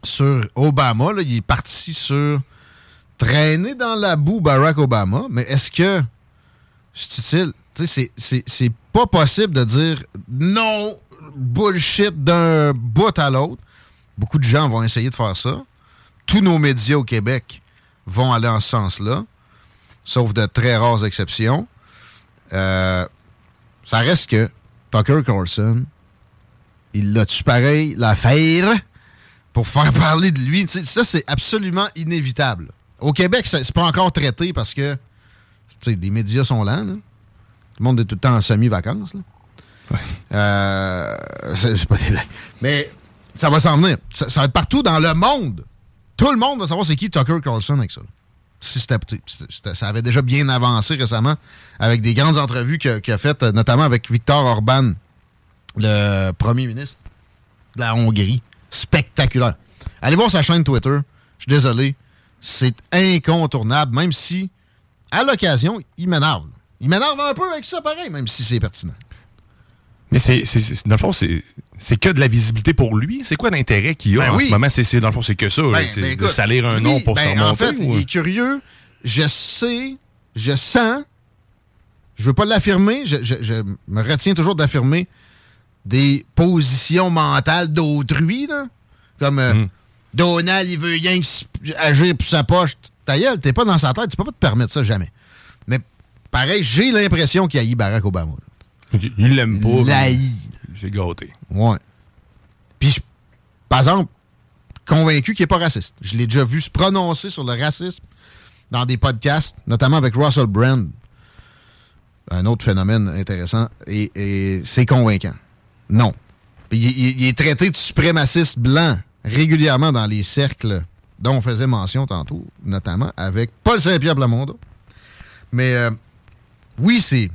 sur Obama. Il est parti sur traîner dans la boue Barack Obama. Mais est-ce que c'est utile? C'est- pas possible de dire non, bullshit d'un bout à l'autre. Beaucoup de gens vont essayer de faire ça. Tous nos médias au Québec vont aller en ce sens-là, sauf de très rares exceptions. Euh, ça reste que Tucker Carlson, il l'a-tu pareil l'affaire pour faire parler de lui? Ça, c'est absolument inévitable. Au Québec, c'est pas encore traité parce que les médias sont lents. là. Tout le monde est tout le temps en semi-vacances. Euh, c'est pas des blagues. Mais ça va s'en venir. Ça, ça va être partout dans le monde. Tout le monde va savoir c'est qui Tucker Carlson avec ça. Si c'était- ça avait déjà bien avancé récemment avec des grandes entrevues qu'il a, faites, notamment avec Viktor Orban, le premier ministre de la Hongrie. Spectaculaire. Allez voir sa chaîne Twitter. Je suis désolé. C'est incontournable, même si, à l'occasion, il m'énerve. Il m'énerve un peu avec ça, pareil, même si c'est pertinent. Mais c'est, c'est- c'est- dans le fond, c'est, c'est que de la visibilité pour lui. C'est quoi l'intérêt qu'il a Ben en oui. ce moment? C'est, c'est- dans le fond, c'est que ça. Ben, c'est ben, de salir un lui, nom pour se remonter. En fait, ou- il est curieux. Je sais, je sens, je veux pas l'affirmer, je, je- je me retiens toujours d'affirmer des positions mentales d'autrui, là. Comme euh, Hmm. Donald, il veut rien agir pour sa poche. Ta gueule, t'es pas dans sa tête, tu peux pas te permettre ça jamais. Mais pareil, j'ai l'impression qu'il haït Barack Obama. là. Il- l'aime pas. Il l'haït. C'est gâté. Ouais. Puis, je- par exemple, convaincu qu'il n'est pas raciste. Je l'ai déjà vu se prononcer sur le racisme dans des podcasts, notamment avec Russell Brand. Un autre phénomène intéressant. Et, et c'est convaincant. Non. Puis il, il- il est traité de suprémaciste blanc régulièrement dans les cercles dont on faisait mention tantôt, notamment avec Paul Saint-Pierre Plamondon. Mais euh, oui, c'est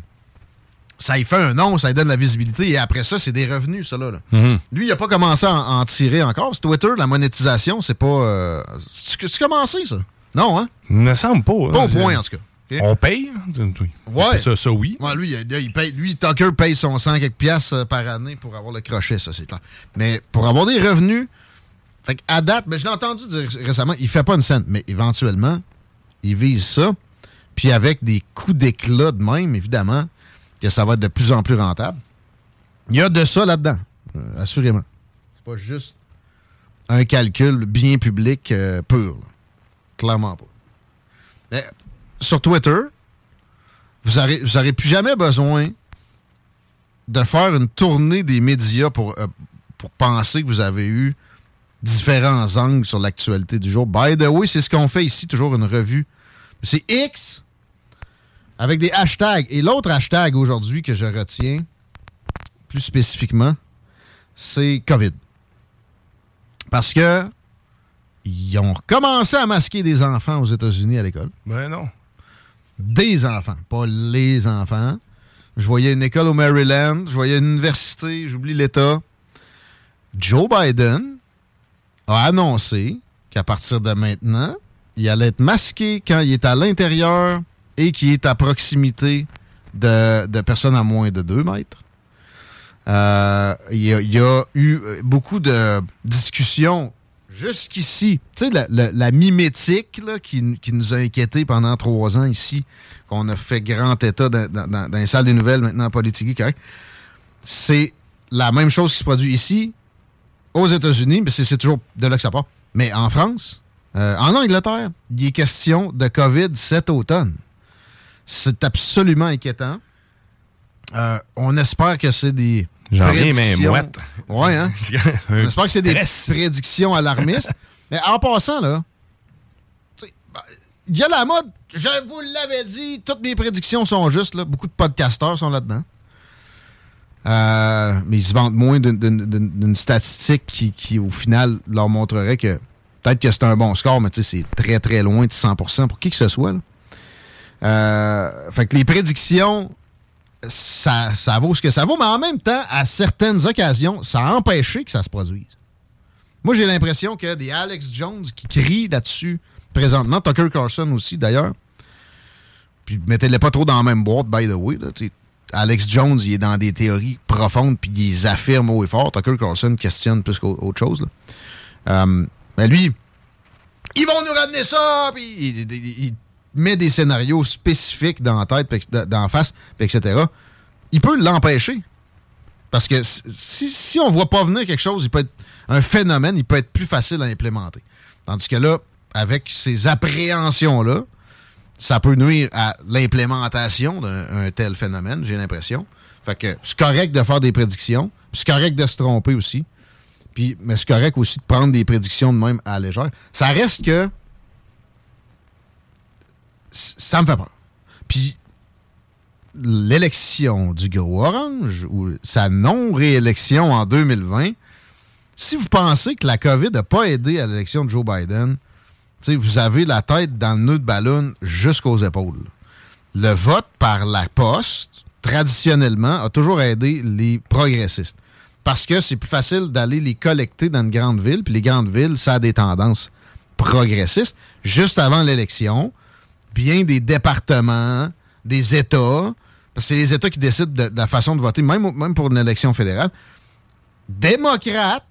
ça y fait un nom, ça lui donne la visibilité, et après ça, c'est des revenus, ça, là. Mhm. Lui, il a pas commencé à en, en tirer encore. C'est Twitter, la monétisation, c'est pas... Euh, c'est commencé, ça? Non, hein? Il me semble pas. Pas hein. au point, en tout cas. On paye? Oui. Ouais. Ça, ça, oui. Ouais, lui, il, il paye, lui, Tucker paye son 100 quelques piastres euh, par année pour avoir le crochet, ça, c'est clair. Mais pour avoir des revenus, fait à date, ben, je l'ai entendu dire récemment, il fait pas une scène, mais éventuellement, ils visent ça. Puis avec des coups d'éclat de même, évidemment, que ça va être de plus en plus rentable. Il y a de ça là-dedans, euh, assurément. C'est pas juste un calcul bien public euh, pur. Clairement pas. Mais sur Twitter, vous n'aurez vous aurez plus jamais besoin de faire une tournée des médias pour, euh, pour penser que vous avez eu différents angles sur l'actualité du jour. By the way, c'est ce qu'on fait ici, toujours une revue. C'est X avec des hashtags. Et l'autre hashtag aujourd'hui que je retiens, plus spécifiquement, c'est COVID. Parce que ils ont recommencé à masquer des enfants aux États-Unis à l'école. Ben non. Des enfants, pas les enfants. Je voyais une école au Maryland, je voyais une université, j'oublie l'État. Joe Biden a annoncé qu'à partir de maintenant, il allait être masqué quand il est à l'intérieur et qu'il est à proximité de, de personnes à moins de 2 mètres. Euh, il, y a, eu euh, beaucoup de discussions jusqu'ici. Tu sais, la, la- mimétique là, qui, qui nous a inquiétés pendant trois ans ici, qu'on a fait grand état dans, dans, les salles des nouvelles maintenant en politique, correct? C'est la même chose qui se produit ici, aux États-Unis, mais c'est toujours de là que ça part. Mais en France, euh, en Angleterre, il est question de COVID cet automne. C'est absolument inquiétant. Euh, on espère que c'est des. J'en reviens, mais prédictions- mouette. Ouais, hein? On espère que c'est des prédictions alarmistes. mais en passant, là, il y a la mode. Je vous l'avais dit, toutes mes prédictions sont justes. Là. Beaucoup de podcasteurs sont là-dedans. Euh, mais ils se vantent moins d'une- statistique qui, au final, leur montrerait que peut-être que c'est un bon score, mais c'est très, très loin de 100% pour qui que ce soit. Euh, fait que les prédictions, ça, vaut ce que ça vaut, mais en même temps, à certaines occasions, ça a empêché que ça se produise. Moi, j'ai l'impression que des Alex Jones qui crient là-dessus présentement, Tucker Carlson aussi d'ailleurs, puis mettez-les pas trop dans la même boîte, by the way. là. Alex Jones, il est dans des théories profondes, puis il les affirme haut et fort. Tucker Carlson questionne plus qu'autre chose. Euh, mais lui, ils vont nous ramener ça, puis il, met des scénarios spécifiques dans la tête, dans la face, etc. Il peut l'empêcher. Parce que si, si on voit pas venir quelque chose, il peut être un phénomène, il peut être plus facile à implémenter. Tandis que là, avec ces appréhensions-là, ça peut nuire à l'implémentation d'un un tel phénomène, j'ai l'impression. Fait que c'est correct de faire des prédictions, c'est correct de se tromper aussi. Mais c'est correct aussi de prendre des prédictions de même à la légère. Ça reste que ça me fait peur. Puis l'élection du gros orange ou sa non-réélection en 2020, si vous pensez que la COVID n'a pas aidé à l'élection de Joe Biden, tu sais, vous avez la tête dans le nœud de ballon jusqu'aux épaules. Le vote par la poste, traditionnellement, a toujours aidé les progressistes. Parce que c'est plus facile d'aller les collecter dans une grande ville, puis les grandes villes, ça a des tendances progressistes. Juste avant l'élection, bien des départements, des États, parce que c'est les États qui décident de, de la façon de voter, même, même pour une élection fédérale, démocrates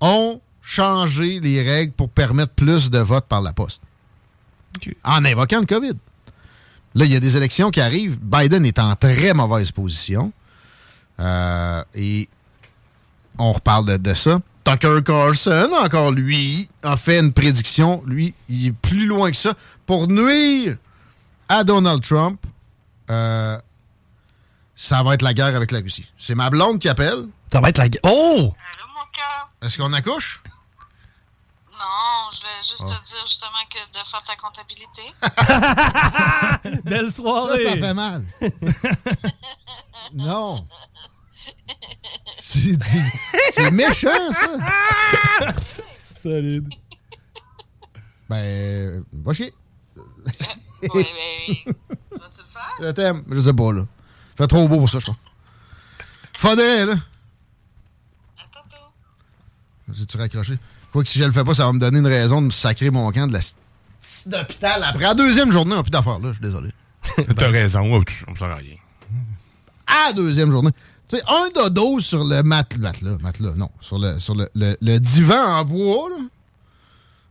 ont changé les règles pour permettre plus de votes par la poste. En invoquant le COVID. Là, il y a des élections qui arrivent. Biden est en très mauvaise position. Euh, et on reparle de, de ça. Tucker Carlson, encore lui, a fait une prédiction. Lui, il est plus loin que ça. Pour nuire à Donald Trump, euh, ça va être la guerre avec la Russie. C'est ma blonde qui appelle. Ça va être la guerre. Oh! Est-ce qu'on accouche? Non, je voulais juste Oh. te dire justement que de faire ta comptabilité. Belle soirée! Ça, ça fait mal. non. C'est du- c'est méchant, ça. Solide. Ben, va chier. oui, oui. Vas-tu le faire? Je t'aime. Je sais pas, là. Fait trop beau pour ça, je crois. Faudrait, là. J'ai-tu raccroché? Quoi que si je le fais pas, ça va me donner une raison de me sacrer mon camp de la d'hôpital. Après la deuxième journée, on n'a plus d'affaires, là. Je suis désolé. T'as raison, ouais, on me sert à rien. à la deuxième journée. Tu sais, un dodo sur le mat matelas, matelas, non, sur le, sur le, le- le divan en bois, là,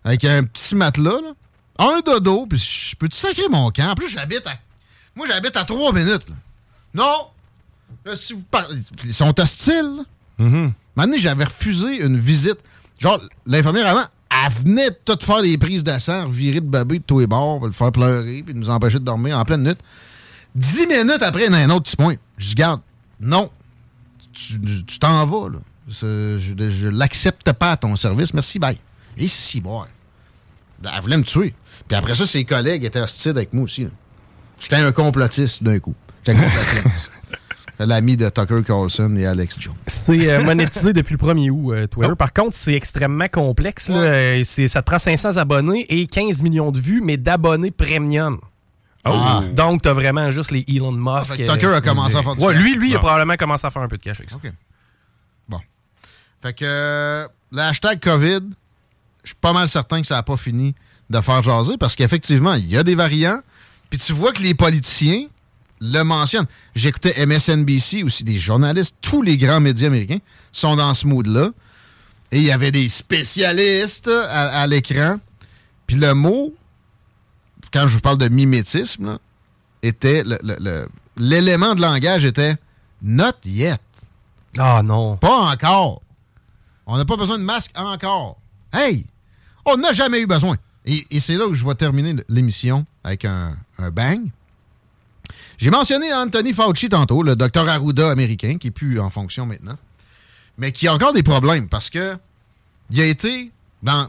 avec un petit matelas, là, un dodo, puis je peux-tu sacrer mon camp? En plus, j'habite à. Moi, j'habite à trois minutes. là. Non! Là, si vous parlez. Ils sont hostiles. là. Mhm. Maintenant, j'avais refusé une visite. Genre, l'infirmière avant, elle venait de tout faire des prises de sang, virer de babé de tous les bords, le faire pleurer, puis nous empêcher de dormir en pleine nuit. Dix minutes après, il y a un autre petit point. Je dis, garde, non, tu t'en vas, là. Je, je l'accepte pas à ton service. Merci, bye. Et si, boy. Elle voulait me tuer. Puis après ça, ses collègues étaient hostiles avec moi aussi. J'étais un complotiste d'un coup. J'étais un complotiste. L'ami de Tucker Carlson et Alex Jones. C'est euh, monétisé depuis le 1er août, euh, Twitter. Par contre, c'est extrêmement complexe. là. Euh, ça te prend 500 abonnés et 15 millions de vues, mais d'abonnés premium. Ah. Donc, t'as vraiment juste les Elon Musk. que Tucker a commencé à faire du Ouais, cash. lui, lui, il a Ah. probablement commencé à faire un peu de cash avec ça. Bon. Fait que euh, le hashtag COVID, je suis pas mal certain que ça n'a pas fini de faire jaser parce qu'effectivement, il y a des variants. Puis tu vois que les politiciens le mentionnent. J'écoutais MSNBC aussi, des journalistes, tous les grands médias américains sont dans ce mood-là. Et il y avait des spécialistes à, à l'écran. Puis le mot, quand je vous parle de mimétisme, là, était l'élément de langage était not yet. Ah non. Pas encore. On n'a pas besoin de masque encore. Hey! On n'a jamais eu besoin. Et, et c'est là où je vais terminer l'émission avec un, un bang. J'ai mentionné Anthony Fauci tantôt, le docteur Arruda américain, qui est plus en fonction maintenant, mais qui a encore des problèmes parce que il a été dans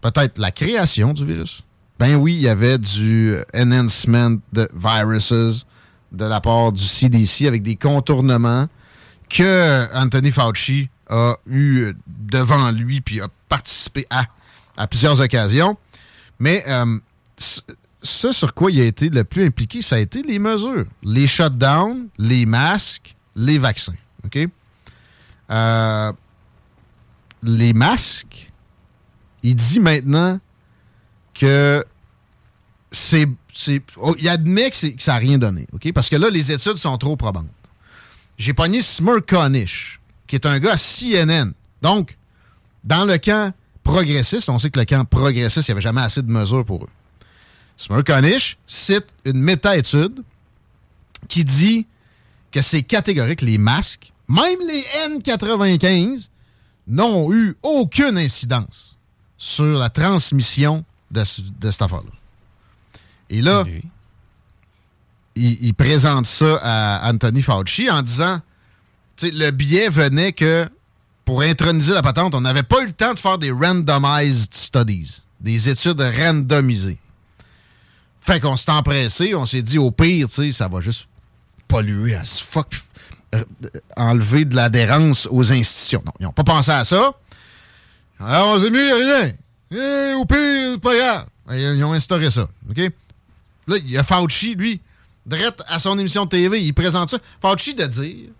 peut-être la création du virus. Ben oui, il y avait du enhancement de viruses de la part du CDC avec des contournements que Anthony Fauci a eu devant lui puis a participé à à plusieurs occasions. Mais euh, ce sur quoi il a été le plus impliqué, ça a été les mesures. Les shutdowns, les masques, les vaccins. Euh, les masques, il dit maintenant que c'est. oh, il admet que, ça n'a rien donné. Parce que là, les études sont trop probantes. J'ai pogné Smirkonish, qui est un gars à CNN. Donc, dans le camp progressiste, on sait que le camp progressiste, il n'y avait jamais assez de mesures pour eux. Smirkonish cite une méta-étude qui dit que c'est catégorique, les masques, même les N95, n'ont eu aucune incidence sur la transmission de, ce- de cette affaire-là. Et là, il, il présente ça à Anthony Fauci en disant le biais venait que pour introniser la patente, on n'avait pas eu le temps de faire des randomized studies, des études randomisées. Fait qu'on s'est empressé, on s'est dit au pire, tu sais, ça va juste polluer à ce fuck, euh, enlever de l'adhérence aux institutions. Non, ils n'ont pas pensé à ça. Alors, on s'est mis rien. Eh, au pire, pas grave. Ils, ils ont instauré ça. OK? Là, il y a Fauci, lui, direct à son émission de TV, il présente ça. Fauci de dire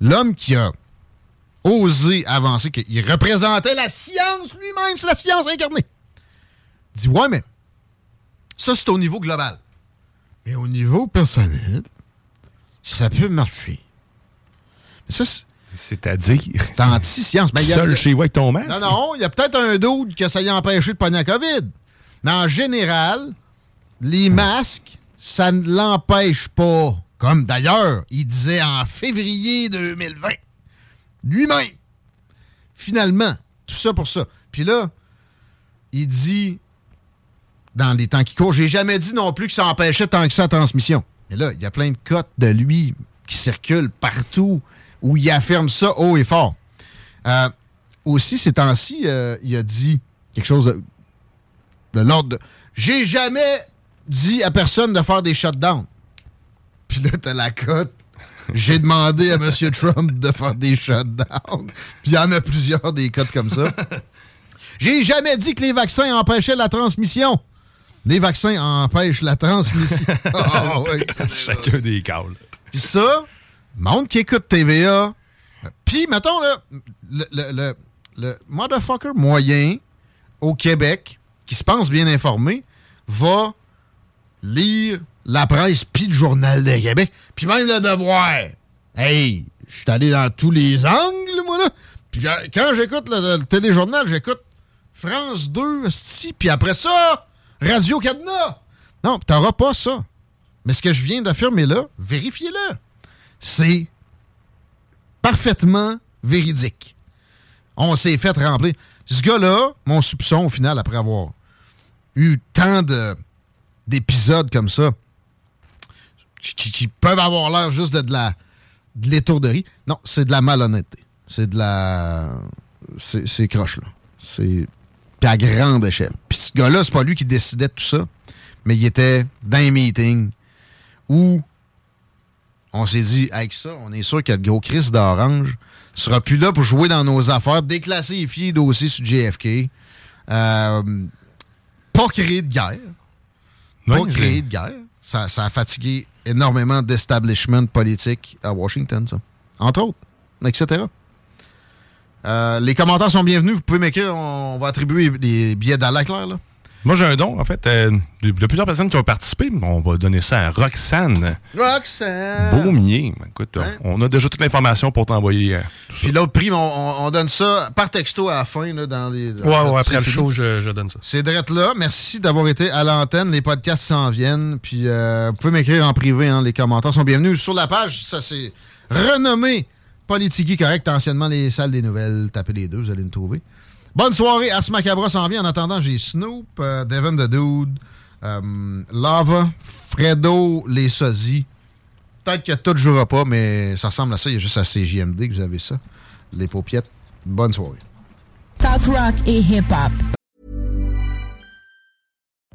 l'homme qui a osé avancer, qu'il représentait la science lui-même, c'est la science incarnée. Il dit Ouais, mais ça, c'est au niveau global. Mais au niveau personnel, ça peut marcher. Mais ça, c'est. C'est-à-dire? C'est anti-science. Ben, a- Seul chez vous avec ton masque? Non, non, il y a peut-être un doute que ça y a empêché de pogner la COVID. Mais en général, les masques, ça ne l'empêche pas. Comme d'ailleurs, il disait en février 2020. Lui-même. Finalement, tout ça pour ça. Puis là, il dit, dans les temps qui courent, j'ai jamais dit non plus que ça empêchait tant que ça la transmission. Mais là, il y a plein de cotes de lui qui circulent partout où il affirme ça haut et fort. Euh, aussi, ces temps-ci, euh, il a dit quelque chose de, de l'ordre de J'ai jamais dit à personne de faire des shutdowns. Puis là, t'as la cote. J'ai demandé à M. Trump de faire des shutdowns. Puis il y en a plusieurs des cotes comme ça. J'ai jamais dit que les vaccins empêchaient la transmission. Les vaccins empêchent la transmission. Ah oui. Chacun des câbles. Puis ça, monde qui écoute TVA, puis mettons là, le, le, le, le motherfucker moyen au Québec, qui se pense bien informé, va lire la presse puis le journal de Québec, puis même le devoir. Hey, je suis allé dans tous les angles, moi là. Puis euh, quand j'écoute le, le téléjournal, j'écoute France 2, si, puis après ça, Radio Cadenas. Non, tu n'auras pas ça. Mais ce que je viens d'affirmer là, vérifiez-le. C'est parfaitement véridique. On s'est fait remplir. Ce gars-là, mon soupçon au final, après avoir eu tant de d'épisodes comme ça, qui, peuvent avoir l'air juste de, de la de l'étourderie. Non, c'est de la malhonnêteté. C'est de la. C'est c'est croche, là. C'est. Puis à grande échelle. Puis ce gars-là, c'est pas lui qui décidait de tout ça, mais il était dans un meeting où on s'est dit, avec ça, on est sûr que le gros Chris d'Orange sera plus là pour jouer dans nos affaires, déclassifier dossier sur JFK. Euh, pas créer de guerre. Pas créer de guerre. Ça, ça a fatigué énormément d'establishment politique à Washington, ça. Entre autres, etc. Euh, les commentaires sont bienvenus. Vous pouvez m'écrire. On va attribuer des billets d'Alain Claire, là. Moi, j'ai un don, en fait. euh, Il y a plusieurs personnes qui ont participé. On va donner ça à Roxane Roxanne! Beaumier. Écoute, Hein? on a déjà toute l'information pour t'envoyer. euh, Puis l'autre prix, on, on- on donne ça par texto à la fin, là, dans les. Ouais, ouais, après le show, je, je donne ça. C'est drette là. Merci d'avoir été à l'antenne. Les podcasts s'en viennent. Puis euh, vous pouvez m'écrire en privé. hein. les commentaires sont bienvenus. Sur la page, ça c'est renommé Politiki Correct, anciennement les salles des nouvelles. Tapez les deux, vous allez nous trouver. Bonne soirée. Ars Macabra s'en vient. En attendant, j'ai Snoop, euh, Devin the Dude, euh, Lava, Fredo, les sosies. Peut-être que tout ne jouera pas, mais ça ressemble à ça. Il y a juste à CJMD que vous avez ça. Les paupiettes. Bonne soirée. Talk rock et hip-hop.